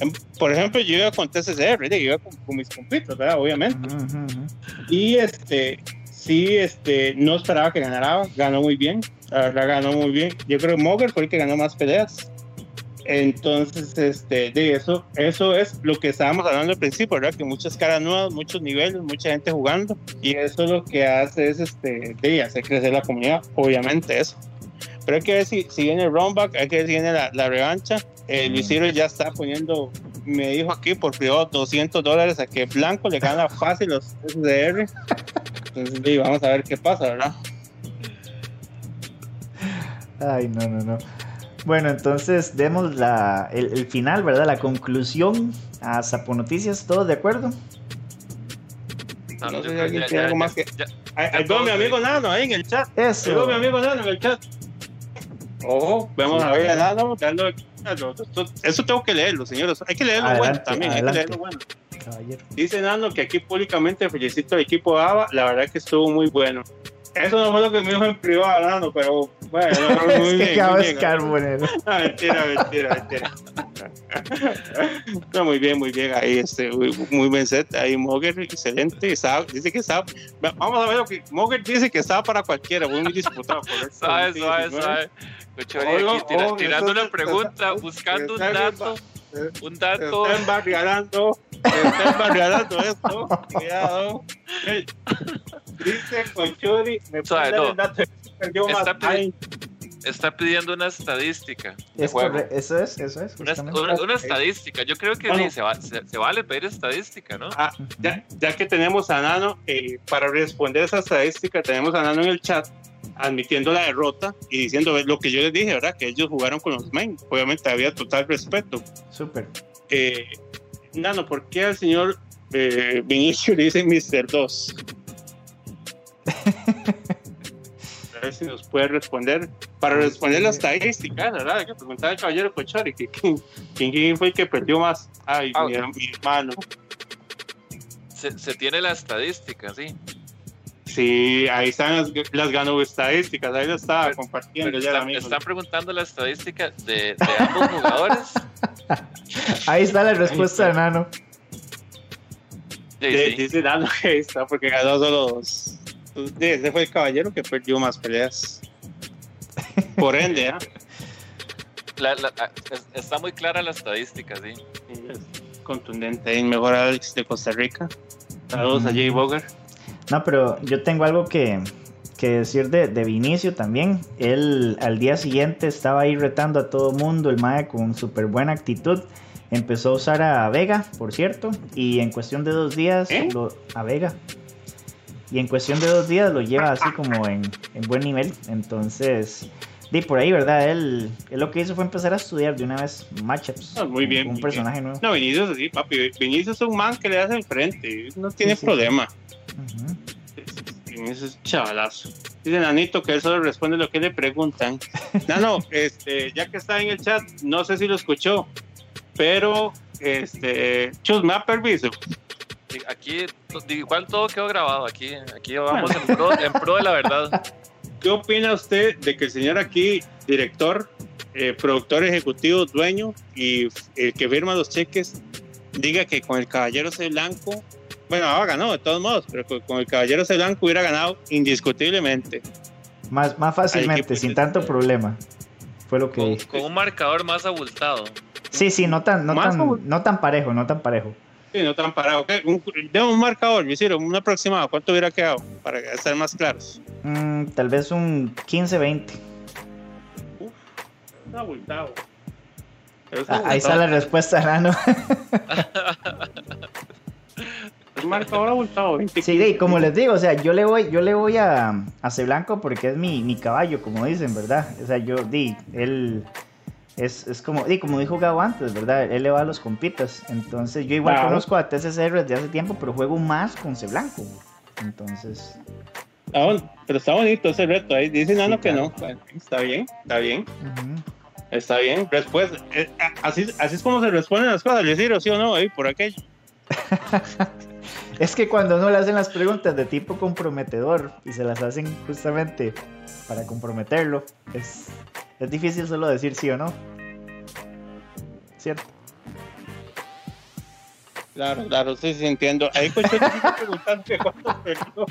Em, Por ejemplo, yo iba con TCCR, yo iba con, con mis compitos, ¿verdad? Obviamente. Ujú, ujú. Y este, sí, este, no esperaba que ganara, ganó muy bien, la verdad ganó muy bien. Yo creo que Moger fue el que ganó más peleas. Entonces, este, de eso, eso es lo que estábamos hablando al principio, ¿verdad? Que muchas caras nuevas, muchos niveles, mucha gente jugando, y eso lo que hace es, este, de hacer crecer la comunidad, obviamente eso. Pero hay que ver si, si viene el roundback, hay que ver si viene la, la revancha. Eh, Luis Ciro ya está poniendo, me dijo aquí por privado 200 dólares a que Blanco le gana fácil los SDR. Entonces, vamos a ver qué pasa, ¿verdad? Ay, no, no, no. Bueno, entonces demos la, el, el final, ¿verdad? La conclusión a Sapo Noticias. ¿Todos de acuerdo? No, No sé si alguien tiene ya- algo ya- más que- Ahí veo mi amigo. Nano ahí en el chat. Ahí veo mi Eso. amigo Nano en el chat. Ojo, vamos a ver a Nano eso tengo que leerlo, señores. Hay que leerlo bueno también. adelante. Hay que leerlo bueno. Caballero. Dice Nano que aquí públicamente felicito al equipo ABA. La verdad que estuvo muy bueno. Eso no fue lo que me dijo en privado, Nano, pero bueno, *laughs* muy es que bien, muy bien. *laughs* mentira, mentira, mentira. No, muy bien, muy bien. Ahí, este, muy, muy buen set. Ahí Moger, excelente. Estaba- dice que estaba. Vamos a ver lo que. Moger dice que estaba para cualquiera, muy disputado. Por eso, aquí tira- oh, tirando una pregunta, buscando un dato, un dato. está embarrialando, se está embarrialando esto. *laughs* Cuidado. Dice Conchuri, me dar no. el dato. Perdió más. Está pidiendo una estadística Es eso es, eso es. Una, justamente. una- una estadística. Yo creo que Bueno. sí, se, va- se- se vale pedir estadística, ¿no? Ah, ya, ya que tenemos a Nano, eh, para responder esa estadística, tenemos a Nano en el chat admitiendo la derrota y diciendo lo que yo les dije, ¿verdad? Que ellos jugaron con los main. Obviamente había total respeto. Súper. Eh, Nano, ¿por qué al señor eh, Vinicio le dicen Mr. 2? A ver si nos puede responder. Para responder la estadística, ¿verdad? Hay que preguntar al caballero Cochari que quién, fue el que perdió más. Ay, Ah. mi, mi hermano. Se, se tiene la estadística, sí. Sí, ahí están las, las ganó estadísticas, ahí lo estaba compartiendo Pero ya el están, amigo. están preguntando la estadística de, de ambos jugadores. *laughs* Ahí está la respuesta de Nano. Sí, De- sí. Dice Dano que ahí está porque ganó solo dos. Ese fue el caballero que perdió más peleas. Por ende, ¿ah? *laughs* La- la- ah, es- está muy clara la estadística, sí. Es contundente. El mejor Alex de Costa Rica. Saludos a Jay Boger. No, pero yo tengo algo que, que decir de, de Vinicio también. Él al día siguiente estaba ahí retando a todo mundo, el Mae con súper buena actitud. Empezó a usar a Vega, por cierto, y en cuestión de dos días, ¿Eh? lo, a Vega. Y en cuestión de dos días lo lleva así como en, en buen nivel. Entonces, di por ahí, ¿verdad? Él, él lo que hizo fue empezar a estudiar de una vez matchups. Ah, muy bien, Un muy personaje nuevo. No, Vinicius sí, papi. Vinicius es un man que le hace el frente. No tiene Sí, sí. problema. Ujú. Vinicius es chavalazo. Dice Nanito que él solo responde lo que le preguntan. *laughs* No, no, este, ya que está en el chat, no sé si lo escuchó, pero este, Chus, me da permiso. Aquí, igual todo quedó grabado. Aquí, aquí vamos en pro, en pro de la verdad. ¿Qué opina usted de que el señor aquí, director, eh, productor ejecutivo, dueño y el que firma los cheques, diga que con el Caballero C Blanco, bueno, ahora ganó de todos modos, pero con, el Caballero C Blanco hubiera ganado indiscutiblemente? Más, más fácilmente, equipo sin tanto problema. Fue lo que Con, dijo. con un marcador más abultado. Sí, sí, no tan, no Más tan, no tan parejo, no tan parejo. Sí, no tan parado. ¿Qué? Un, de un marcador, me hicieron un aproximado. ¿Cuánto hubiera quedado? Para estar más claros. Mm, tal vez un 15-20. Está abultado. Es Ah, ahí está la respuesta, Nano. *laughs* Un marcador abultado. 20. Sí, y como les digo, o sea, yo le voy, yo le voy a, a C Blanco porque es mi, mi caballo, como dicen, ¿verdad? O sea, yo, di, él es, es como, di, como dijo Gabo antes, ¿verdad? Él le va a los compitas. Entonces, yo igual Claro. conozco a TCCR desde hace tiempo, pero juego más con C Blanco. Entonces, bon- pero está bonito ese reto. Ahí dice Nano Sí, que no. Está bien, está bien, está bien. Eh, así, así es como se responden las cosas, decir sí o no, por aquello. *laughs* Es que cuando uno le hacen las preguntas de tipo comprometedor y se las hacen justamente para comprometerlo, es, es difícil solo decir sí o no. ¿Cierto? Claro, claro, sí, sí, entiendo. Ahí Cocho te está preguntando que cuántos perdió.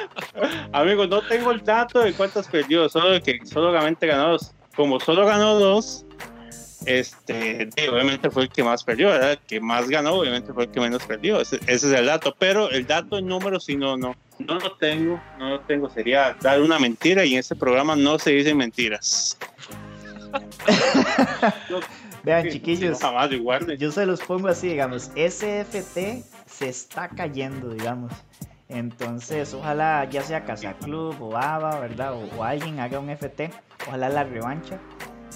*laughs* Amigos, no tengo el dato de cuántas perdió, solo que solamente ganó dos. Como solo ganó dos, este, obviamente fue el que más perdió, ¿verdad? El que más ganó, obviamente fue el que menos perdió. Ese, ese es el dato, pero el dato en números, sí, no, no, no lo tengo, no lo tengo. Sería dar una mentira y en este programa no se dicen mentiras. *laughs* Vean, Sí, chiquillos, no, jamás igual. yo se los pongo así, digamos, SFT se está cayendo, digamos. Entonces, ojalá ya sea Casa Club o ABA, ¿verdad? O, o alguien haga un FT. Ojalá la revancha,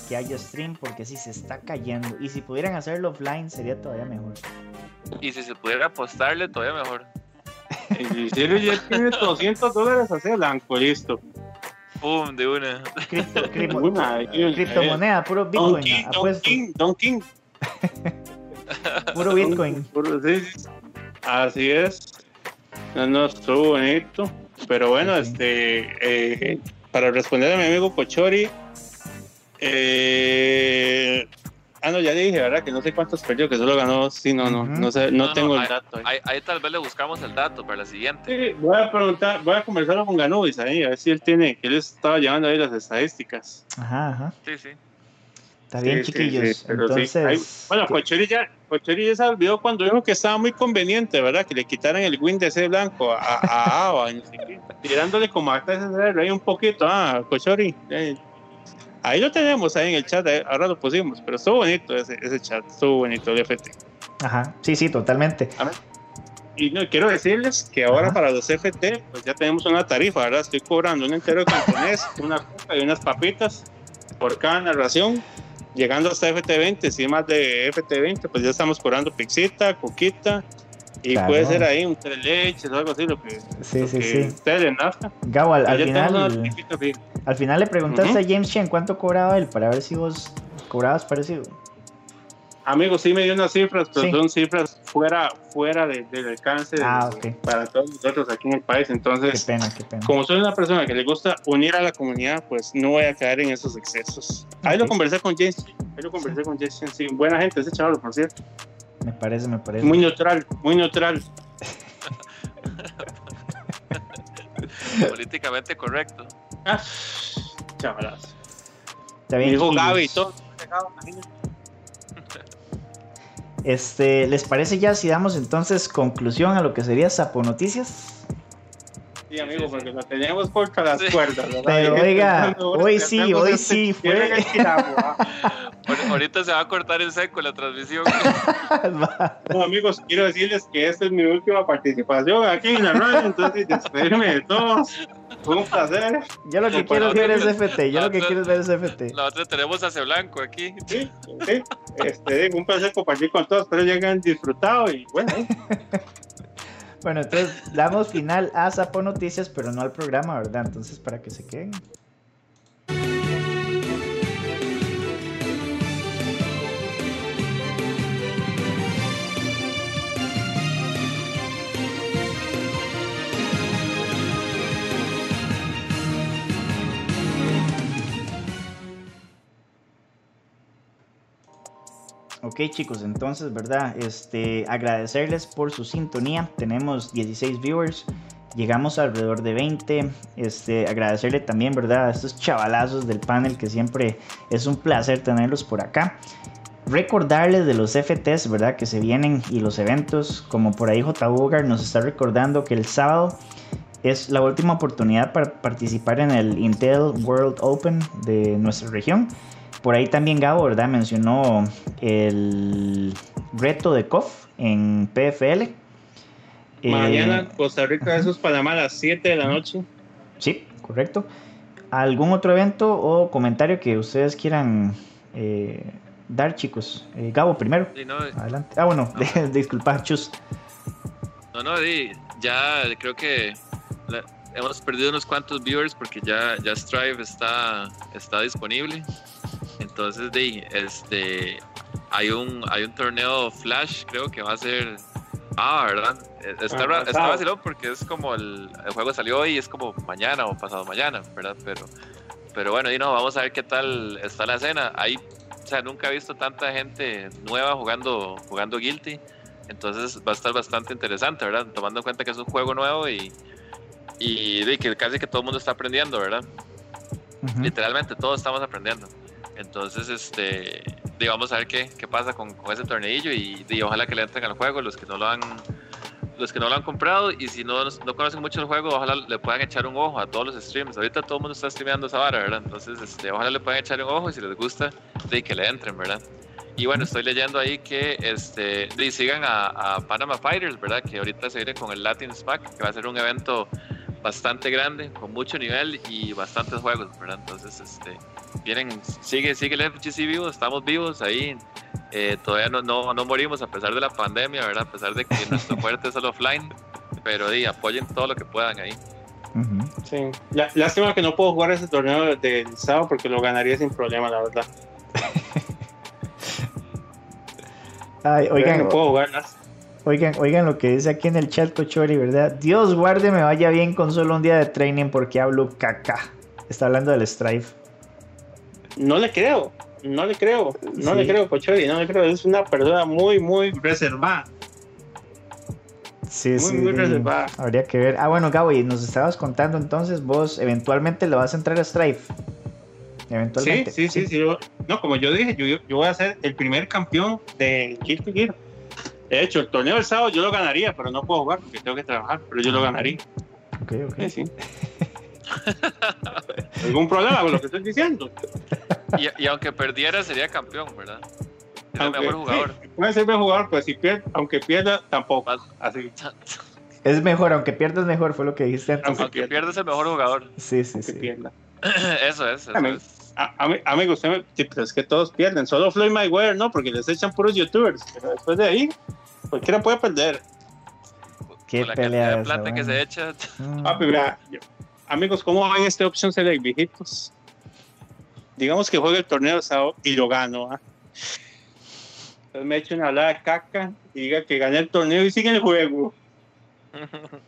que haya stream, porque si se está cayendo. Y si pudieran hacerlo offline, sería todavía mejor. Y si se pudiera apostarle, todavía mejor. El ya tiene 200 dólares hacia blanco, listo. Pum, de una. Cripto, *laughs* cripto- Una, ahí, criptomoneda, puro Don Bitcoin, King, Don. King, Don King. *laughs* Puro Bitcoin. *laughs* Puro- sí, sí. Así es. No, no, estuvo bonito. Pero bueno, Sí. este, eh, para responder a mi amigo Cochori, eh, ah, no, ya le dije, ¿verdad? Que no sé cuántos perdió, que solo ganó, sí, no, no, no sé, no, No, no, tengo el ahí- dato. ahí. Ahí, ahí tal vez le buscamos el dato para la siguiente. Sí, voy a preguntar, voy a conversarlo con Ganubis ahí, a ver si él tiene, que él estaba llevando ahí las estadísticas. Ajá, ajá. Sí, sí. Está bien, Sí, chiquillos. sí, sí. Entonces, Ahí- bueno, ¿qué- Cochori ya, Cochori ya se olvidó cuando dijo que estaba muy conveniente, ¿verdad? Que le quitaran el win de ese blanco a, a Ava, no sé qué. tirándole como a ahí un poquito, ah, Cochori. eh. Ahí lo tenemos ahí en el chat, ahora lo pusimos, pero estuvo bonito ese, ese chat, estuvo bonito el FT. Ajá, sí, sí, totalmente. Y no, quiero decirles que ahora Ajá. para los FT, pues ya tenemos una tarifa, ¿verdad? Estoy cobrando un entero de cantonés, una coca y unas papitas por cada narración. Llegando hasta FT20, si más de FT20, pues ya estamos cobrando pixita, coquita, y Claro. puede ser ahí un tres leches o algo así, lo que, Sí, lo sí, que sí. ustedes les nazca. Gabo, al, al final, al final le preguntaste Ujú. a James Chen cuánto cobraba él para ver si vos cobrabas parecido. Amigos, sí me dio unas cifras, pero Sí. son cifras fuera, fuera de- del alcance de- Ah, ok. para todos nosotros aquí en el país. Qué Entonces, pena, qué pena. como soy una persona que le gusta unir a la comunidad, pues no voy a caer en esos excesos. Ahí lo Ok. conversé con James. Ahí lo conversé con James. Sí, buena gente ese chaval, por cierto. Me parece, me parece. Muy neutral, muy neutral. Políticamente correcto. Ah, chavalas. Está bien, chiquillos. Gaby y todo. Este, ¿les parece ya si damos entonces conclusión a lo que sería Sapo Noticias? Sí, amigo, porque lo teníamos contra las Sí. cuerdas, ¿verdad? Pero oiga, *laughs* hoy sí, hoy sí fue. *laughs* ¿ah? Ahorita se va a cortar en seco la transmisión. *laughs* No, amigos, quiero decirles que esta es mi última participación aquí en la radio, entonces despedirme de todos. Fue un placer. Yo lo que quiero es ver ese FT. Yo lo que quiero es ver ese FT. La otra tenemos a C Blanco aquí. Sí, sí. Este, un placer compartir con todos. Espero que hayan disfrutado y bueno, *laughs* Bueno, entonces damos final a Sapo Noticias, pero no al programa, ¿verdad? Entonces, para que se queden. Ok chicos, entonces, ¿verdad? Este, agradecerles por su sintonía. Tenemos 16 viewers. Llegamos alrededor de 20. Este, agradecerle también, ¿verdad? A estos chavalazos del panel que siempre es un placer tenerlos por acá. Recordarles de los FTs, ¿verdad? Que se vienen y los eventos, como por ahí J. Bogar nos está recordando que el sábado es la última oportunidad para participar en el Intel World Open de nuestra región. Por ahí también Gabo, ¿verdad? Mencionó el reto de COF en PFL. Eh, mañana Costa Rica versus Panamá a las 7 de la noche. Sí, correcto. ¿Algún otro evento o comentario que ustedes quieran eh, dar, chicos? Eh, Gabo, primero. Sí, no, Adelante. Ah, bueno, *laughs* disculpa, chus. no, no, di, ya creo que la- hemos perdido unos cuantos viewers porque ya, ya Strive está, está disponible. Entonces, di, este, hay un, hay un torneo Flash, creo que va a ser. Ah, ¿verdad? Eh, Está, Ah, está vacilón porque es como el, el juego salió hoy y es como mañana o pasado mañana, ¿verdad? Pero, pero bueno, y no, vamos a ver qué tal está la escena. Hay, o sea, nunca he visto tanta gente nueva jugando, jugando Guilty. Entonces va a estar bastante interesante, ¿verdad? Tomando en cuenta que es un juego nuevo y, y de que casi que todo el mundo está aprendiendo, ¿verdad? Literalmente todos estamos aprendiendo. Entonces, este, di, vamos a ver qué, qué pasa con, con ese torneillo y, di, ojalá que le entren al juego los que no lo han los que no lo han comprado y si no, no conocen mucho el juego, ojalá le puedan echar un ojo a todos los streams. Ahorita todo el mundo está streameando esa vara, ¿verdad? Entonces, este, ojalá le puedan echar un ojo y si les gusta, de que le entren, ¿verdad? Y bueno, estoy leyendo ahí que este, sigan a, a Panama Fighters, ¿verdad? Que ahorita se viene con el Latin SPAC, que va a ser un evento bastante grande, con mucho nivel y bastantes juegos, ¿verdad? Entonces, este, vienen, sigue, sigue el FGC vivo, estamos vivos ahí, eh, todavía no, no, no morimos a pesar de la pandemia, ¿verdad? A pesar de que *laughs* nuestro fuerte es el offline, pero di, apoyen todo lo que puedan ahí. Sí. Lá- Lástima que no puedo jugar ese torneo del sábado porque lo ganaría sin problema, la verdad. *laughs* Ay, oigan, no puedo jugar nada. Oigan, oigan lo que dice aquí en el chat Cochori, ¿verdad? Dios guarde me vaya bien con solo un día de training porque hablo caca. Está hablando del Strife. No le creo, no le creo, no Sí. le creo, Pochori, no le creo. Es una persona muy, muy reservada. Sí, Muy, sí. muy reservada. Habría que ver. Ah, bueno, Gabo, y nos estabas contando entonces, vos eventualmente le vas a entrar a Strife. Sí, Eventualmente. sí, sí, sí. yo- no, como yo dije, yo, yo- yo voy a ser el primer campeón de Gear to Gear. De hecho, el torneo del sábado yo lo ganaría, pero no puedo jugar porque tengo que trabajar, pero yo lo ganaría. Ok, ok. Sí, sí. ¿Algún problema con lo que estoy diciendo? Y, y aunque perdiera, sería campeón, ¿verdad? El Aunque- mejor jugador. sí, puede ser mejor jugador, pues si pierde, aunque pierda, tampoco. Así, Es mejor, aunque pierdas mejor, fue lo que dijiste antes. Aunque Aunque pierdes el mejor jugador. Sí, sí, aunque sí. pierda. *clears throat* Eso es, eso Amén. es. A, a, mí- amigo, usted me, sí, pero es que todos pierden. Solo Floyd Mayweather no, porque les echan puros youtubers. Pero después de ahí, cualquiera puede perder. Qué Con la pelea cantidad de esa, plata que bueno. se echa. Mm. Ah, pero mira, amigos, ¿cómo van esta opción select, viejitos? Digamos que juega el torneo de sábado y lo gano. ¿ah? Entonces me echo una hablada de caca y diga que gané el torneo y sigue el juego.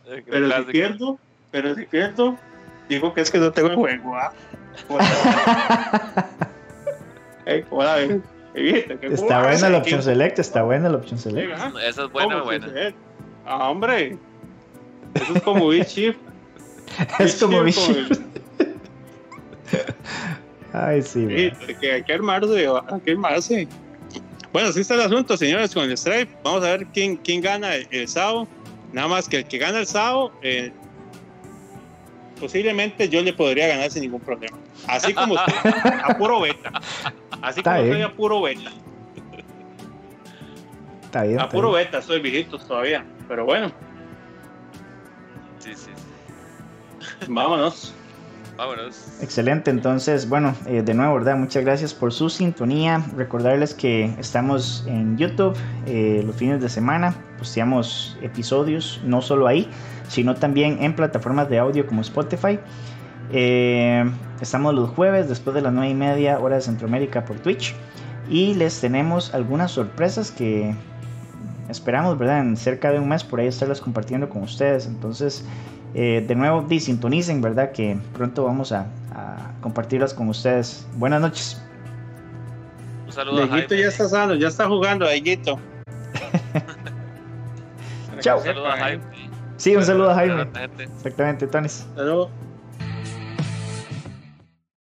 El *laughs* Pero si clásico. pierdo, pero si pierdo, digo que es que no tengo el juego. ¿ah? *laughs* Ey, ¿cómo la ven? Viste, Está buena la opción select, está buena la opción select. ¿ah? Esa es buena, ¿Cómo buena. sucede? Ah, hombre. Eso es como Chief. *laughs* Es como Vichy. *laughs* Ay, sí, Sí, que hay que armarse, hay que armarse. Bueno, así está el asunto, señores, con el Stripe. Vamos a ver quién, quién gana el, el sábado. Nada más que el que gana el sábado, eh, posiblemente yo le podría ganar sin ningún problema. Así como usted, a puro beta. Así Está como estoy a puro beta. Está bien. A está puro bien. beta, soy viejito todavía. Pero bueno, Sí, sí, sí. vámonos. Vámonos. Excelente, entonces, bueno, eh, de nuevo, ¿verdad? Muchas gracias por su sintonía. Recordarles que estamos en YouTube eh, los fines de semana, posteamos episodios, no solo ahí, sino también en plataformas de audio como Spotify. Eh, estamos los jueves después de las 9 y media hora de Centroamérica por Twitch. Y les tenemos algunas sorpresas que esperamos, ¿verdad? En cerca de un mes por ahí estarlas compartiendo con ustedes. Entonces, eh, de nuevo, di, sintonicen, ¿verdad? Que pronto vamos a, a compartirlas con ustedes. Buenas noches. Un saludo Dieguito ya está sano, ya está jugando, Dieguito. *laughs* Chao. Un saludo a Jaime. Sí, un saludo a Jaime. Exactamente, Tonis. Hasta luego.